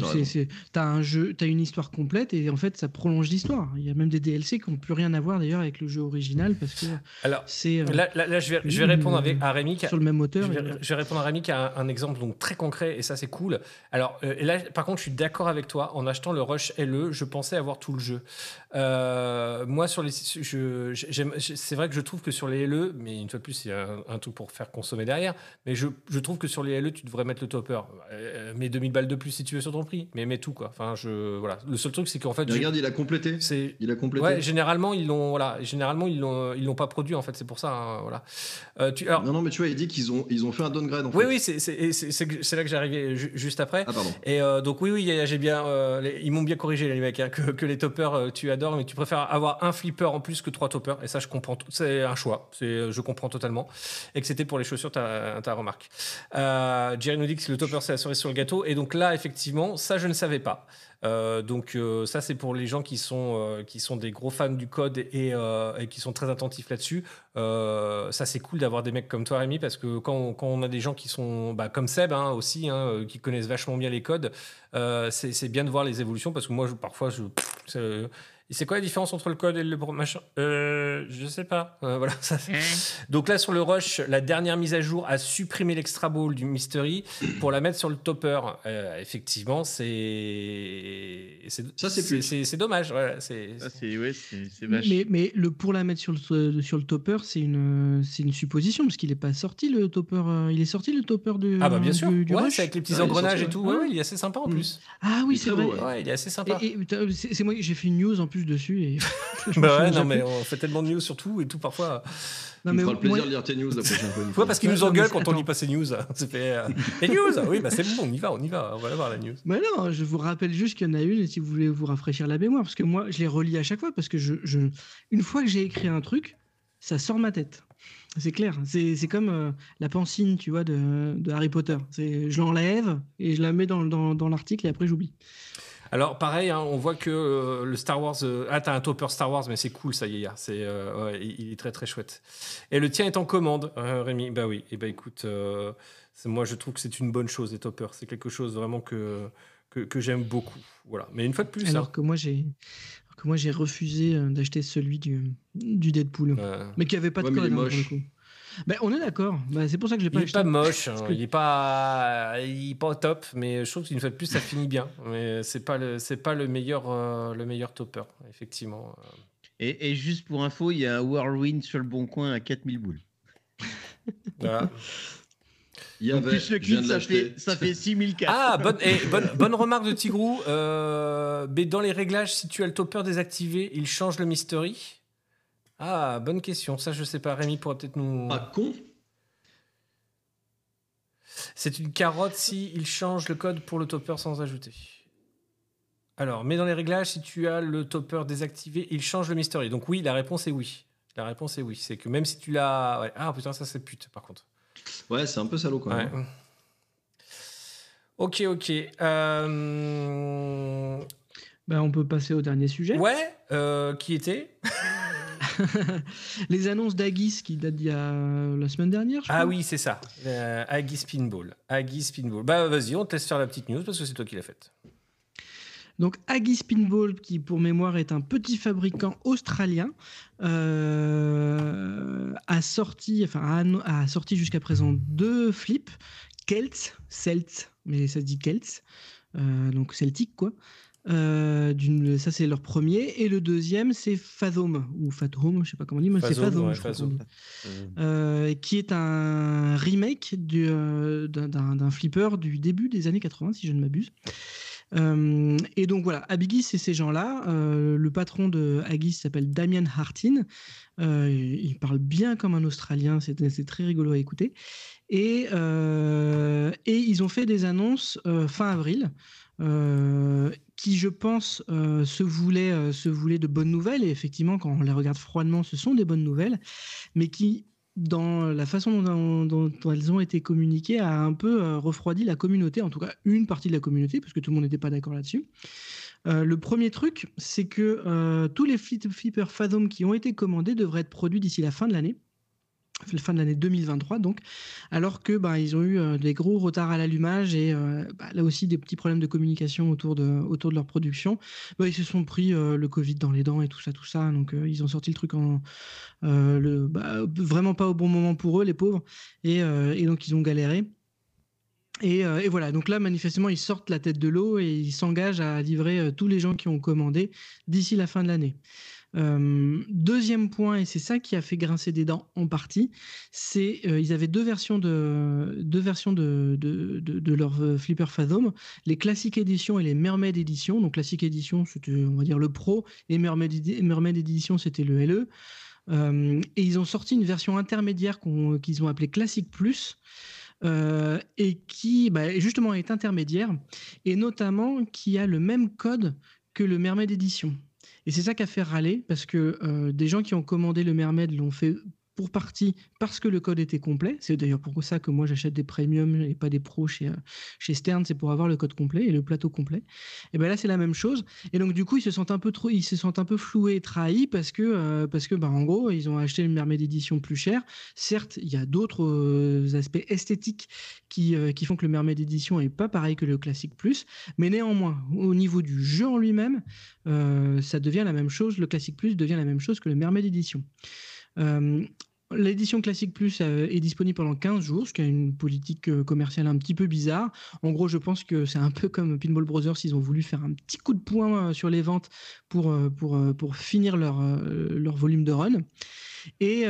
t'as un jeu, t'as une histoire complète et en fait, ça prolonge l'histoire. Il y a même des DLC qui n'ont plus rien à voir d'ailleurs avec le jeu original parce que alors c'est euh, là, là, là, je vais, je vais répondre avec, à Rémi. qui a- sur le même moteur. Je et- vais, je vais répondre à Rémi qui a un, un exemple donc très concret et ça c'est cool. Alors euh, là par contre je suis d'accord avec toi. En achetant le Rush LE, je pensais avoir tout le jeu. Euh, moi sur les, je, c'est vrai que je trouve que sur les LE, mais une fois de plus il y a un, un truc pour faire consommer derrière. Mais je, je trouve que sur les LE tu devrais mettre le topper. Euh, mets 2000 balles de plus si tu veux sur ton prix, mais mets tout quoi. Enfin je voilà. Le seul truc c'est qu'en fait regarde, il a complété. c'est Il a complété. Ouais, généralement ils l'ont voilà, généralement ils l'ont ils l'ont pas produit en fait, c'est pour ça hein, voilà. Euh, tu, alors, Non, non, mais tu vois, il dit qu'ils ont, ils ont fait un downgrade en fait. oui oui, c'est là que j'arrivais ju- juste après. Ah, pardon. Et euh, donc oui, oui, j'ai bien, euh, les- ils m'ont bien corrigé les mecs, hein, que, que les toppers tu adores, mais tu préfères avoir un flipper en plus que trois toppers. Et ça, je comprends. C'est un choix. C'est, je comprends totalement. Et que c'était pour les chaussures, ta, ta remarque. Jerry nous dit que le topper c'est la cerise sur le gâteau. Et donc là, effectivement, ça je ne savais pas. Euh, donc euh, ça c'est pour les gens qui sont euh, qui sont des gros fans du code et, qui sont très attentifs là-dessus. Ça c'est cool d'avoir des mecs comme toi Rémi parce que quand on, quand on a des gens qui sont bah, comme Seb hein, aussi hein, qui connaissent vachement bien les codes, c'est bien de voir les évolutions parce que moi parfois je et c'est quoi la différence entre le code et le machin? Euh, Je sais pas. Euh, voilà. ça- donc là, sur le Rush, la dernière mise à jour a supprimé l'extra ball du Mystery pour la mettre sur le topper. Euh, effectivement, c'est. Ça, c'est plus. C'est c'est dommage. voilà, c'est- Ça, c'est ouais. Mais, mais le, pour la mettre sur le, sur le topper, c'est une, c'est une supposition, parce qu'il n'est pas sorti le topper. euh, il est sorti le topper du. Ah bah bien sûr. du- du ouais, Rush? avec les petits Ah, engrenages sorti, et tout. ouais. Ouais, ouais, il est assez sympa en plus. Ah oui, c'est vrai. il est assez sympa. C'est moi, j'ai fait une news en plus dessus. Et Bah ouais, non mais on fait tellement de news sur tout et tout parfois. Non, mais feras le plaisir moi- de lire tes news la prochaine fois. Ouais, parce qu'ils nous engueulent quand on lit pas ces news. C'est fait. euh, Les news Oui, bah c'est bon, on y va, on y va. On va la voir la news. Mais non, je vous rappelle juste qu'il y en a une, et si vous voulez vous rafraîchir la mémoire, parce que moi, je les relis à chaque fois, parce que je, je- une fois que j'ai écrit un truc, ça sort de ma tête. C'est clair. C'est c'est comme euh, la pancine, tu vois, de, de Harry Potter. C'est- Je l'enlève et je la mets dans, dans, dans l'article et après j'oublie. Alors pareil, hein, on voit que euh, le Star Wars, euh, ah t'as un topper Star Wars, mais c'est cool ça y est, c'est, euh, ouais, il il est très très chouette. Et le tien est en commande, euh, Rémi. Bah oui. Et bah écoute, euh, c'est- moi je trouve que c'est une bonne chose les toppers. C'est quelque chose vraiment que que, que j'aime beaucoup. Voilà. Mais une fois de plus, Alors hein, que moi, j'ai que moi j'ai refusé d'acheter celui du, du Deadpool. euh, Mais qui avait pas de Ouais, code hein, pour le coup. Ben, on est d'accord. Ben, c'est pour ça que je l'ai il pas est pas moche, hein, que- il est pas, il est pas au top, mais je trouve qu'une fois de plus ça finit bien. Mais c'est pas le, c'est pas le meilleur, euh, le meilleur topper, effectivement. Et, et juste pour info, il y a un Whirlwind sur le bon coin à 4000 boules. Voilà. Il y avait, plus, le de ça fait, ça fait 6004. Ah, bonne, et bonne, bonne remarque de Tigrou. Euh, mais dans les réglages, si tu as le topper désactivé, il change le mystery. Ah, bonne question. Ça, je sais pas. Rémi pourrait peut-être nous. Ah, con C'est une carotte si il change le code pour le topper sans ajouter. Alors, mais dans les réglages, si tu as le topper désactivé, il change le mystery. Donc oui, la réponse est oui. La réponse est oui. C'est que même si tu l'as... ouais. Ah putain, ça c'est pute par contre. Ouais, c'est un peu salaud quand même. Ouais. Ok, ok. Euh, Ben, on peut passer au dernier sujet. Ouais, euh, qui était? Les annonces d'Agis qui datent d'il y a la semaine dernière. je Ah crois. oui, c'est ça. Euh, Aggie Spinball. Aggie Spinball. Bah vas-y, on te laisse faire la petite news parce que c'est toi qui l'as faite. Donc Aggie Spinball, qui pour mémoire est un petit fabricant australien, euh, a sorti, enfin a, a sorti jusqu'à présent deux flips, Kelts, Celts, mais ça se dit Kelts, euh, donc celtique quoi. Euh, ça c'est leur premier et le deuxième c'est Fathom ou Fathom, je sais pas comment on dit, mais c'est Fathom, ouais, je crois Fathom. dit. Euh, qui est un remake euh, d'un- flipper du début des années 80, si je ne m'abuse. Euh, et donc voilà, Abigis, c'est ces gens-là. Euh, le patron de Agis s'appelle Damien Hartin. Euh, il parle bien comme un Australien, c'est très rigolo à écouter. Et, et ils ont fait des annonces fin avril. Qui, je pense, euh, se, voulait, euh, se de bonnes nouvelles, et effectivement, quand on les regarde froidement, ce sont des bonnes nouvelles, mais qui, dans la façon dont, elles ont été communiquées, a un peu euh, refroidi la communauté, en tout cas une partie de la communauté, parce que tout le monde n'était pas d'accord là-dessus. Le premier truc, c'est que tous les flip- flippers Fathom qui ont été commandés devraient être produits d'ici la fin de l'année, la fin de l'année 2023 donc, alors que bah, ils ont eu euh, des gros retards à l'allumage et euh, bah, là aussi des petits problèmes de communication autour de, autour de leur production. Bah, ils se sont pris euh, le Covid dans les dents et tout ça, tout ça, donc ils ont sorti le truc en le, vraiment pas au bon moment pour eux, les pauvres, et, et donc ils ont galéré. Et, et voilà, donc là, manifestement, ils sortent la tête de l'eau et ils s'engagent à livrer tous les gens qui ont commandé d'ici la fin de l'année. Euh, deuxième point, et c'est ça qui a fait grincer des dents en partie, c'est euh, ils avaient deux versions de deux versions de, de, de, leur euh, flipper Fathom, les classiques éditions et les Mermaid éditions. Donc classique édition, c'était on va dire le Pro, et Mermaid, Mermaid édition, c'était le LE. Euh, et ils ont sorti une version intermédiaire qu'ils ont appelée Classic Plus. et qui bah, justement est intermédiaire et notamment qui a le même code que le Mermaid édition. Et c'est ça qui a fait râler, parce que euh, des gens qui ont commandé le Mermaid l'ont fait pour partie parce que le code était complet. C'est d'ailleurs pour ça que moi j'achète des premium et pas des pros chez, euh, chez Stern, c'est pour avoir le code complet et le plateau complet. Et bien là c'est la même chose. Et donc du coup ils se sentent un peu trop, ils se sentent un peu floués trahis parce que euh, parce que bah, en gros ils ont acheté une Mermaid édition plus chère. Certes il y a d'autres euh, aspects esthétiques qui, qui font que le Mermaid édition est pas pareil que le classique plus, mais néanmoins au niveau du jeu en lui-même ça devient la même chose. Le Classic Plus devient la même chose que le Mermaid Edition. Euh, L'édition Classic Plus euh, est disponible pendant 15 jours, ce qui est une politique euh, commerciale un petit peu bizarre. En gros, je pense que c'est un peu comme Pinball Brothers, ils ont voulu faire un petit coup de poing sur les ventes pour, pour, pour finir leur, leur volume de run. Et,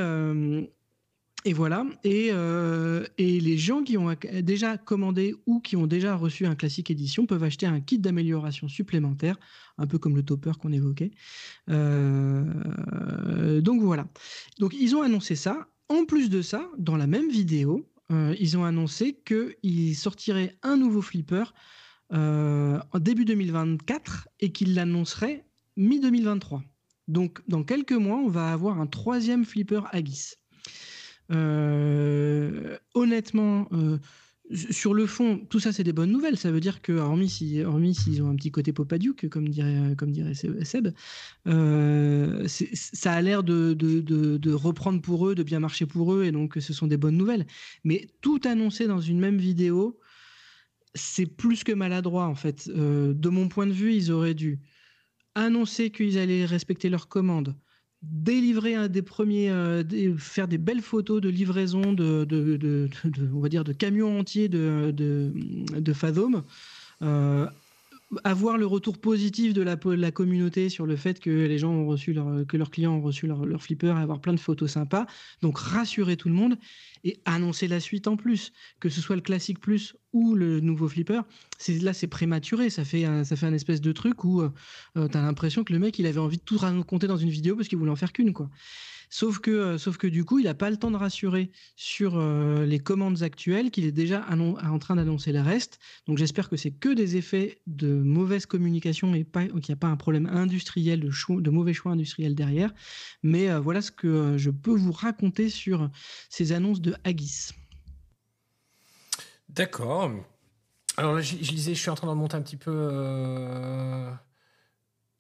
et voilà. Et, euh, et les gens qui ont déjà commandé ou qui ont déjà reçu un classique édition peuvent acheter un kit d'amélioration supplémentaire, un peu comme le topper qu'on évoquait. Euh, donc voilà. Donc ils ont annoncé ça. En plus de ça, dans la même vidéo, euh, ils ont annoncé qu'ils sortiraient un nouveau flipper en début 2024 et qu'ils l'annonceraient mi-2023. Donc dans quelques mois, on va avoir un troisième flipper Agis. Euh, honnêtement, euh, sur le fond, tout ça c'est des bonnes nouvelles. Ça veut dire que, hormis si, s'ils ont un petit côté Popaduke, comme dirait, comme dirait Seb, euh, ça a l'air de, de, de- reprendre pour eux, de bien marcher pour eux, et donc ce sont des bonnes nouvelles. Mais tout annoncer dans une même vidéo, c'est plus que maladroit en fait. De mon point de vue, ils auraient dû annoncer qu'ils allaient respecter leurs commandes, délivrer un des premiers, euh, faire des belles photos de livraison de, on va dire, de camions entiers de, de, de Fathom. Euh, avoir le retour positif de la, communauté sur le fait que les gens ont reçu leur, que leurs clients ont reçu leur, leur flipper et avoir plein de photos sympas. Donc rassurer tout le monde et annoncer la suite en plus, que ce soit le classique plus ou le nouveau flipper. Là c'est prématuré, ça fait un, ça fait un espèce de truc où euh, tu as l'impression que le mec il avait envie de tout raconter dans une vidéo parce qu'il voulait en faire qu'une quoi. Sauf que, euh, sauf que du coup, il n'a pas le temps de rassurer sur euh, les commandes actuelles, qu'il est déjà en train d'annoncer le reste. Donc j'espère que c'est que des effets de mauvaise communication et qu'il n'y a pas un problème industriel, de, mauvais choix industriels derrière. Mais euh, voilà ce que je peux vous raconter sur ces annonces de Haggis. D'accord. Alors là, je, je lisais, je suis en train de remonter un petit peu.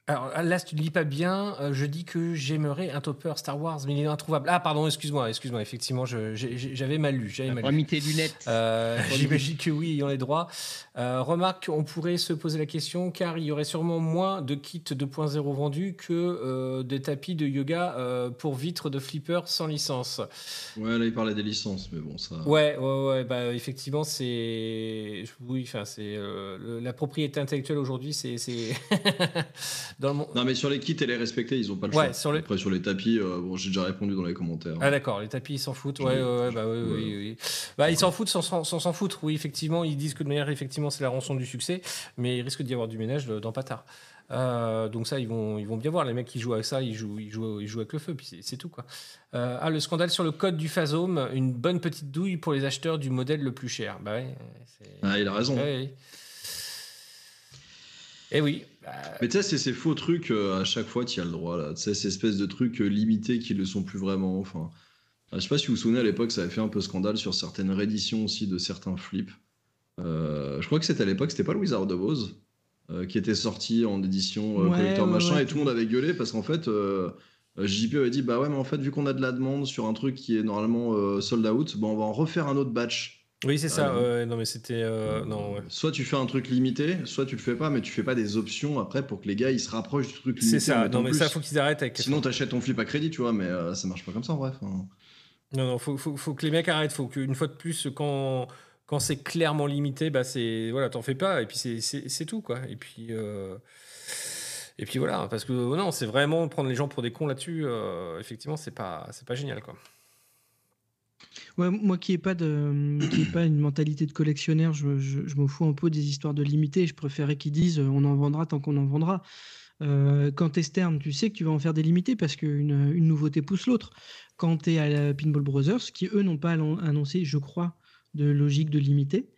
Alors là, si tu ne lis pas bien, euh, je dis que j'aimerais un topper Star Wars, mais il est introuvable. Ah, pardon, excuse-moi, excuse-moi, effectivement, j'avais mal lu. J'avais mal lu. mis tes lunettes. Euh, J'imagine que oui, ayant les droits. Euh, remarque, on pourrait se poser la question, car il y aurait sûrement moins de kits 2.0 vendus que euh, des tapis de yoga euh, pour vitres de flipper sans licence. Ouais, là, il parlait des licences, mais bon, ça. Ouais, ouais, ouais, bah effectivement, c'est. Oui, enfin, c'est. euh, la propriété intellectuelle aujourd'hui, c'est. Dans le. Non, mais sur les kits, elle est respectée, ils ont pas le Ouais, choix. sur les- Après, sur les tapis, euh, bon, j'ai déjà répondu dans les commentaires. Ah d'accord, les tapis ils s'en foutent. Ouais, ouais, bah oui, oui, Ouais. oui. Bah ils s'en foutent sans sans sans s'en foutre. Oui, effectivement, ils disent que de manière effectivement c'est la rançon du succès, mais il risque d'y avoir du ménage euh, dans Patard. Euh, donc ça, ils vont, ils vont bien voir. Les mecs qui jouent avec ça, ils jouent, ils jouent, ils jouent avec le feu, puis c'est- tout quoi. Euh, ah, le scandale sur le code du Phasome, une bonne petite douille pour les acheteurs du modèle le plus cher. Bah ouais, Ah, il a raison. Ouais, ouais. Et oui. bah, Mais tu sais, c'est ces faux trucs, euh, à chaque fois, tu as le droit, là. Tu sais, ces espèces de trucs euh, limités qui ne le sont plus vraiment. Enfin, euh, je sais pas si vous vous souvenez, à l'époque, ça avait fait un peu scandale sur certaines rééditions aussi de certains flips. Euh, je crois que c'était à l'époque, c'était pas le Wizard of Oz, euh, qui était sorti en édition euh, Ouais, collector ouais, machin, ouais. et tout le monde avait gueulé parce qu'en fait, JP avait dit Bah ouais, mais en fait, vu qu'on a de la demande sur un truc qui est normalement euh, sold out, bah, on va en refaire un autre batch. Oui, c'est ça. Ouais, non, mais c'était. euh, non, ouais. Soit tu fais un truc limité, soit tu le fais pas, mais tu fais pas des options après pour que les gars ils se rapprochent du truc limité. C'est ça. Non, mais plus. ça, faut qu'ils arrêtent avec. Sinon, t'achètes ton flip à crédit, tu vois, mais euh, ça marche pas comme ça en bref. hein. Non, non, faut, faut, faut que les mecs arrêtent. Faut qu'une fois de plus, quand, quand c'est clairement limité, bah c'est voilà, t'en fais pas. Et puis c'est- tout, quoi. Et puis. euh, Et puis voilà, parce que non, c'est vraiment prendre les gens pour des cons là-dessus. euh, effectivement, c'est pas, c'est pas génial, quoi. Moi qui n'ai ai pas une mentalité de collectionneur, je, je, je m'en fous un peu des histoires de limité. Je préférais qu'ils disent euh, on en vendra tant qu'on en vendra. Euh, quand tu externe, tu sais que tu vas en faire des limités parce qu'une une nouveauté pousse l'autre. Quand tu es à la Pinball Brothers, qui eux n'ont pas annon- annoncé, je crois, de logique de limité,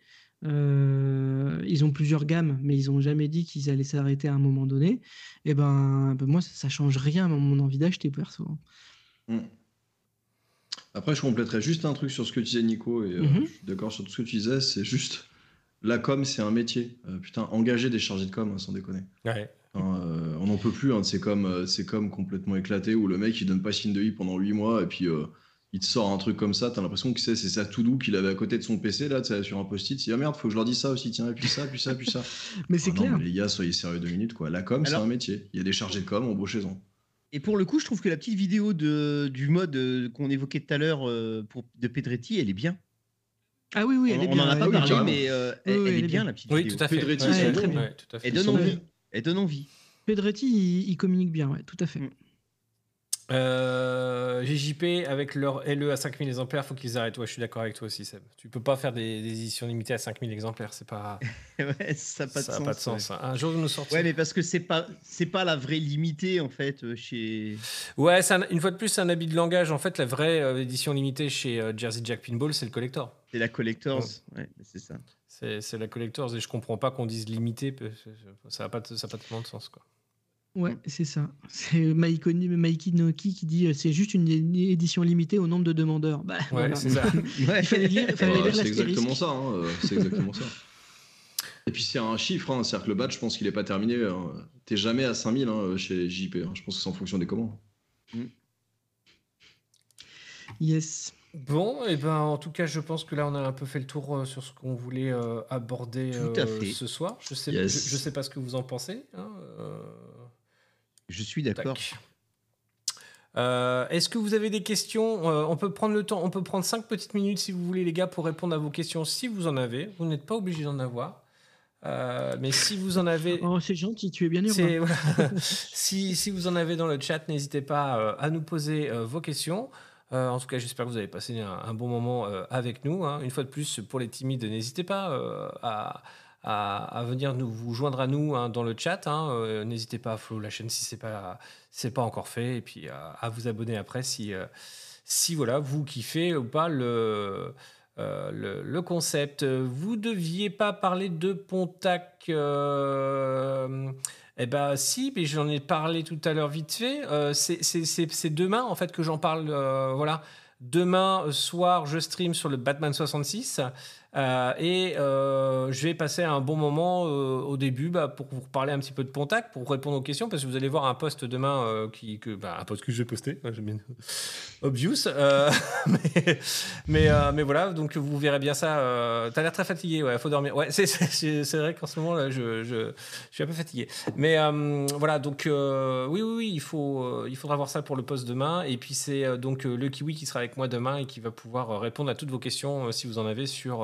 euh, ils ont plusieurs gammes, mais ils n'ont jamais dit qu'ils allaient s'arrêter à un moment donné. Et ben, ben moi, ça, ça change rien à mon envie d'acheter perso. Mm. Après, je compléterais juste un truc sur ce que tu disais, Nico, et euh, Mhm. je suis d'accord sur tout ce que tu disais, c'est juste la com, c'est un métier. Euh, putain, engager des chargés de com, hein, sans déconner. Ouais. Hein, euh, on n'en peut plus, hein, de ces coms, euh, ces coms complètement éclatés où le mec il donne pas signe de vie pendant 8 mois et puis il te sort un truc comme ça, t'as l'impression que c'est c'est sa to do qu'il avait à côté de son PC là, sur un post-it, il dit ah merde, faut que je leur dise ça aussi, tiens, et puis ça, puis ça, puis ça. Mais c'est Ah clair. mais les gars, soyez sérieux deux minutes quoi. La com, c'est un métier. Il y a des chargés de com, embauchez-en. Et pour le coup, je trouve que la petite vidéo de, du mode euh, qu'on évoquait tout à l'heure euh, pour- de Pedretti, elle est bien. Ah oui, oui, elle on est on bien. en a elle pas parlé, carrément. mais euh, elle, Oui, oui, elle elle est bien, bien. la petite Oui, vidéo. tout à fait. Pedretti, Ouais, c'est ouais, très bien. ouais, tout à fait. Elle donne envie. Elle donne envie. Pedretti, il, il communique bien, ouais, tout à fait. Mm. Euh, GJP avec leur LE à 5000 exemplaires, faut qu'ils arrêtent. Ouais, je suis d'accord avec toi aussi, Seb. Tu peux pas faire des, des éditions limitées à 5000 exemplaires, c'est pas, ouais, ça n'a pas de sens. pas de sens. hein. Un jour, nous sortir. Ouais. Mais parce que c'est pas c'est pas la vraie limitée en fait euh, chez. Ouais, un- une fois de plus, c'est un habit de langage. En fait, la vraie euh, édition limitée chez euh, Jersey Jack Pinball, c'est le collector. C'est la collectors. Ouais, c'est ça. C'est la collector et je comprends pas qu'on dise limité. parce que Ça n'a pas, ça a pas tellement de sens. Quoi. Ouais, c'est ça. C'est Mikey, Noki qui dit euh, c'est juste une, édition limitée au nombre de demandeurs. Bah, Ouais, voilà. c'est ça. Ouais. Il fallait lire, il fallait Ouais, lire c'est exactement ça. hein, euh, c'est exactement ça. Et puis c'est un chiffre, hein, c'est-à-dire que le badge, je pense qu'il est pas terminé. hein. T'es jamais à 5000 hein, chez JP. hein. Je pense que c'est en fonction des commandes. Yes. Bon, et ben en tout cas, je pense que là, on a un peu fait le tour euh, sur ce qu'on voulait euh, aborder Tout à euh, fait. ce soir. Je sais, Yes. je, je sais pas ce que vous en pensez. hein, euh, Je suis d'accord. Euh, Est-ce que vous avez des questions? Euh, On peut prendre le temps, on peut prendre cinq petites minutes si vous voulez, les gars, pour répondre à vos questions si vous en avez. Vous n'êtes pas obligé d'en avoir. Euh, mais si vous en avez, Oh, c'est gentil, tu es bien heureux. voilà. si, si vous en avez dans le chat, n'hésitez pas euh, à nous poser euh, vos questions. Euh, en tout cas, j'espère que vous avez passé un, un bon moment euh, avec nous. hein. Une fois de plus, pour les timides, n'hésitez pas euh, à, à- venir nous, vous joindre à nous hein, dans le chat. hein. Euh, n'hésitez pas à follow la chaîne si ce n'est pas, pas encore fait. Et puis à, à vous abonner après si, euh, si voilà, vous kiffez ou pas le, euh, le, concept. Vous deviez pas parler de Pontac. euh, eh ben si, mais j'en ai parlé tout à l'heure vite fait. Euh, c'est- demain en fait que j'en parle. euh, voilà, demain euh, soir, je stream sur le Batman 66 euh, et euh, je vais passer un bon moment euh, au début bah, pour vous parler un petit peu de Pontac, pour répondre aux questions parce que vous allez voir un post demain qui bah, un post que j'ai posté. Ouais, j'aime bien. Obvious, mais mais, mais voilà, donc vous verrez bien ça. T'as l'air très fatigué, ouais, faut dormir. Ouais, c'est- vrai qu'en ce moment là, je, je, je suis un peu fatigué. Mais voilà, donc oui, oui, oui, il, faut, il faudra voir ça pour le poste demain. Et puis c'est donc le Kiwi qui sera avec moi demain et qui va pouvoir répondre à toutes vos questions si vous en avez sur,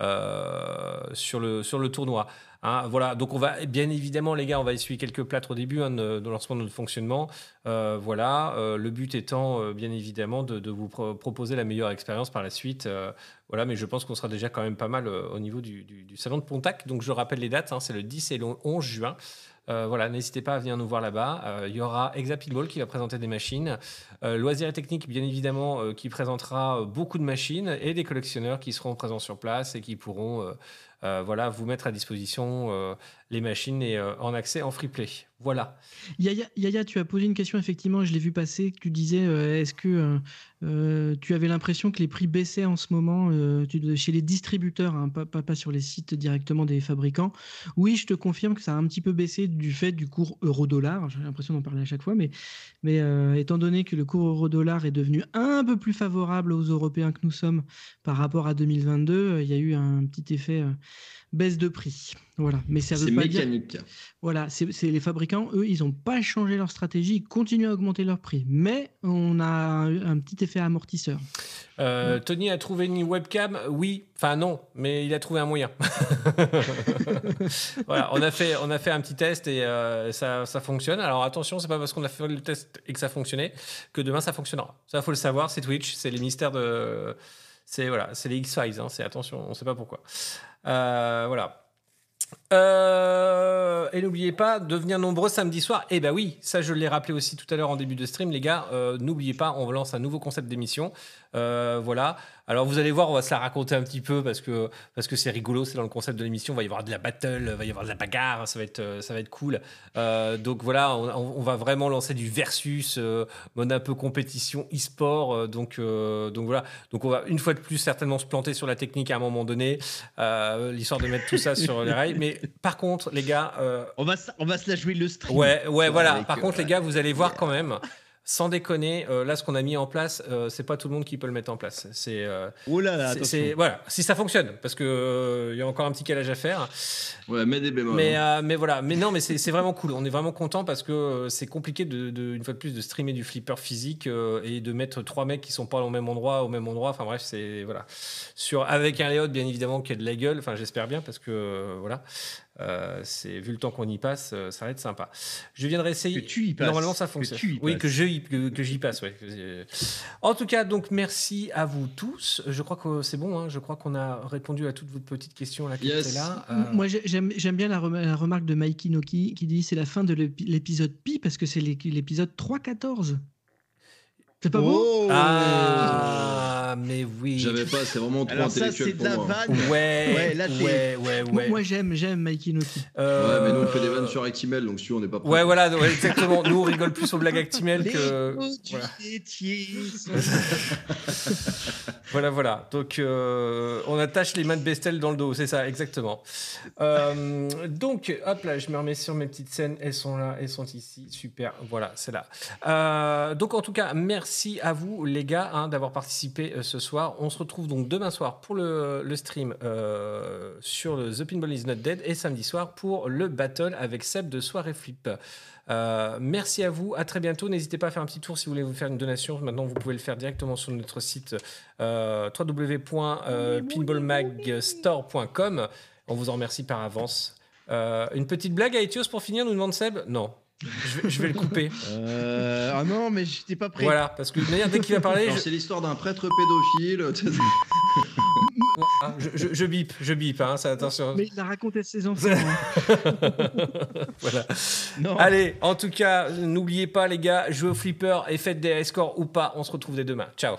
euh, euh, sur, le, sur le tournoi. Hein, voilà, donc on va bien évidemment, les gars, on va essuyer quelques plâtres au début hein, de, lancement de notre fonctionnement. Euh, voilà, le but étant bien évidemment de, vous pro- proposer la meilleure expérience par la suite. Voilà, mais je pense qu'on sera déjà quand même pas mal au niveau du salon de Pontac. Donc je rappelle les dates, hein, c'est le 10 et le 11 juin. Euh, voilà, n'hésitez pas à venir nous voir là-bas. Euh, Il y aura Exapilball qui va présenter des machines. Euh, Loisirs et Techniques, bien évidemment, euh, qui présentera beaucoup de machines et des collectionneurs qui seront présents sur place et qui pourront vous mettre à disposition les machines et euh, en accès en free play. Voilà. Yaya, Yaya, tu as posé une question, effectivement, je l'ai vu passer, tu disais, euh, est-ce que euh, tu avais l'impression que les prix baissaient en ce moment chez les distributeurs, hein, pas, sur les sites directement des fabricants? Oui, je te confirme que ça a un petit peu baissé du fait du cours euro-dollar, j'ai l'impression d'en parler à chaque fois, mais, étant donné que le cours euro-dollar est devenu un peu plus favorable aux Européens que nous sommes par rapport à 2022, euh, il y a eu un petit effet baisse de prix. Voilà, mais ça C'est veut pas dire mécanique. voilà, c'est les fabricants, eux, ils n'ont pas changé leur stratégie, ils continuent à augmenter leur prix. Mais on a un, un petit effet amortisseur. Euh, Tony a trouvé une webcam Oui, enfin non, mais il a trouvé un moyen. voilà, on a, fait, on a fait un petit test et euh, ça, ça fonctionne. Alors attention, c'est pas parce qu'on a fait le test et que ça fonctionnait que demain ça fonctionnera. Ça, faut le savoir, c'est Twitch, c'est les mystères de. C'est voilà, c'est les X-Files, hein, c'est attention, on sait pas pourquoi. Euh, voilà. Euh, et n'oubliez pas de venir nombreux samedi soir. Eh ben oui, ça je l'ai rappelé aussi tout à l'heure en début de stream, les gars. euh, n'oubliez pas, on lance un nouveau concept d'émission. Euh, voilà. Alors vous allez voir, on va se la raconter un petit peu parce que parce que c'est rigolo, c'est dans le concept de l'émission. Il va y avoir de la battle, il va y avoir de la bagarre, ça va être ça va être cool. Donc voilà, on, on- on va vraiment lancer du versus, euh, mode un peu compétition e-sport. donc donc voilà. Donc on va une fois de plus certainement se planter sur la technique à un moment donné, l'histoire de mettre tout ça sur les rails. Mais par contre, les gars. euh, On va, se- on va se la jouer le stream. Ouais, ouais, voilà. Avec, Par euh, contre, les gars, vous allez voir quand même. Sans déconner, euh, là, ce qu'on a mis en place, euh, c'est pas tout le monde qui peut le mettre en place. C'est, euh, Oh là là, voilà, si ça fonctionne, parce que euh, il y a encore un petit calage à faire. Ouais, mets des bémols. Mais, hein. euh, mais voilà, mais non, mais c'est vraiment cool. On est vraiment content parce que euh, c'est compliqué de, de- une fois de plus de streamer du flipper physique euh, et de mettre trois mecs qui sont pas au même endroit, au même endroit. Enfin bref, c'est voilà. Sur avec un layout bien évidemment qui a de la gueule. Enfin j'espère bien parce que euh, voilà, Euh, c'est vu le temps qu'on y passe, euh, ça va être sympa. Je viens de réessayer. Que tu y passes. Normalement ça Que fonctionne. tu y oui, que je y- que, que j'y passe. Ouais. Euh, En tout cas, donc merci à vous tous. Je crois que c'est bon. hein. Je crois qu'on a répondu à toutes vos petites questions là Yes. Euh, Moi, j'ai- j'aime j'aime bien la, rem- la remarque de Mikey Noki qui dit c'est la fin de l'épi- l'épisode Pi parce que c'est l'é- l'épisode 3.14. C'est pas beau? Oh Ah, mais oui. J'avais pas, c'est vraiment trop Alors ça, intellectuel c'est de pour la moi. vanne. Ouais, Ouais, là, ouais, ouais, Moi- ouais. Moi, j'aime j'aime Mikey Noki. Euh, Ouais, mais nous on fait des vannes sur Actimel, donc si on n'est pas prêt. Ouais, voilà, ouais, exactement. Nous, on rigole plus aux blagues Actimel Les que. Voilà, voilà. voilà. Donc, euh, on attache les mains de Bestel dans le dos, c'est ça, exactement. Euh, donc, hop là, je me remets sur mes petites scènes. Elles sont là, elles sont ici. Super, voilà, c'est là. Euh, donc, en tout cas, merci à vous, les gars, hein, d'avoir participé euh, ce soir. On se retrouve donc demain soir pour le, stream euh, sur The Pinball is Not Dead et samedi soir pour le battle avec Seb de Soirée Flip. Euh, merci à vous, à très bientôt. N'hésitez pas à faire un petit tour si vous voulez vous faire une donation. Maintenant, vous pouvez le faire directement sur notre site euh, www.pinballmagstore.com. On vous en remercie par avance. Euh, une petite blague à Etios pour finir, nous demande Seb? Non. Je vais, je vais le couper. Euh, Ah non, mais j'étais pas prêt. Voilà, parce que de manière, dès qu'il va parler, je, C'est l'histoire d'un prêtre pédophile. je, je- je bip, je bip, hein, ça, attention. Mais il a raconté à ses enfants. hein. voilà. Non. Allez, en tout cas, n'oubliez pas, les gars, jouez au flipper et faites des scores ou pas. On se retrouve dès demain. Ciao.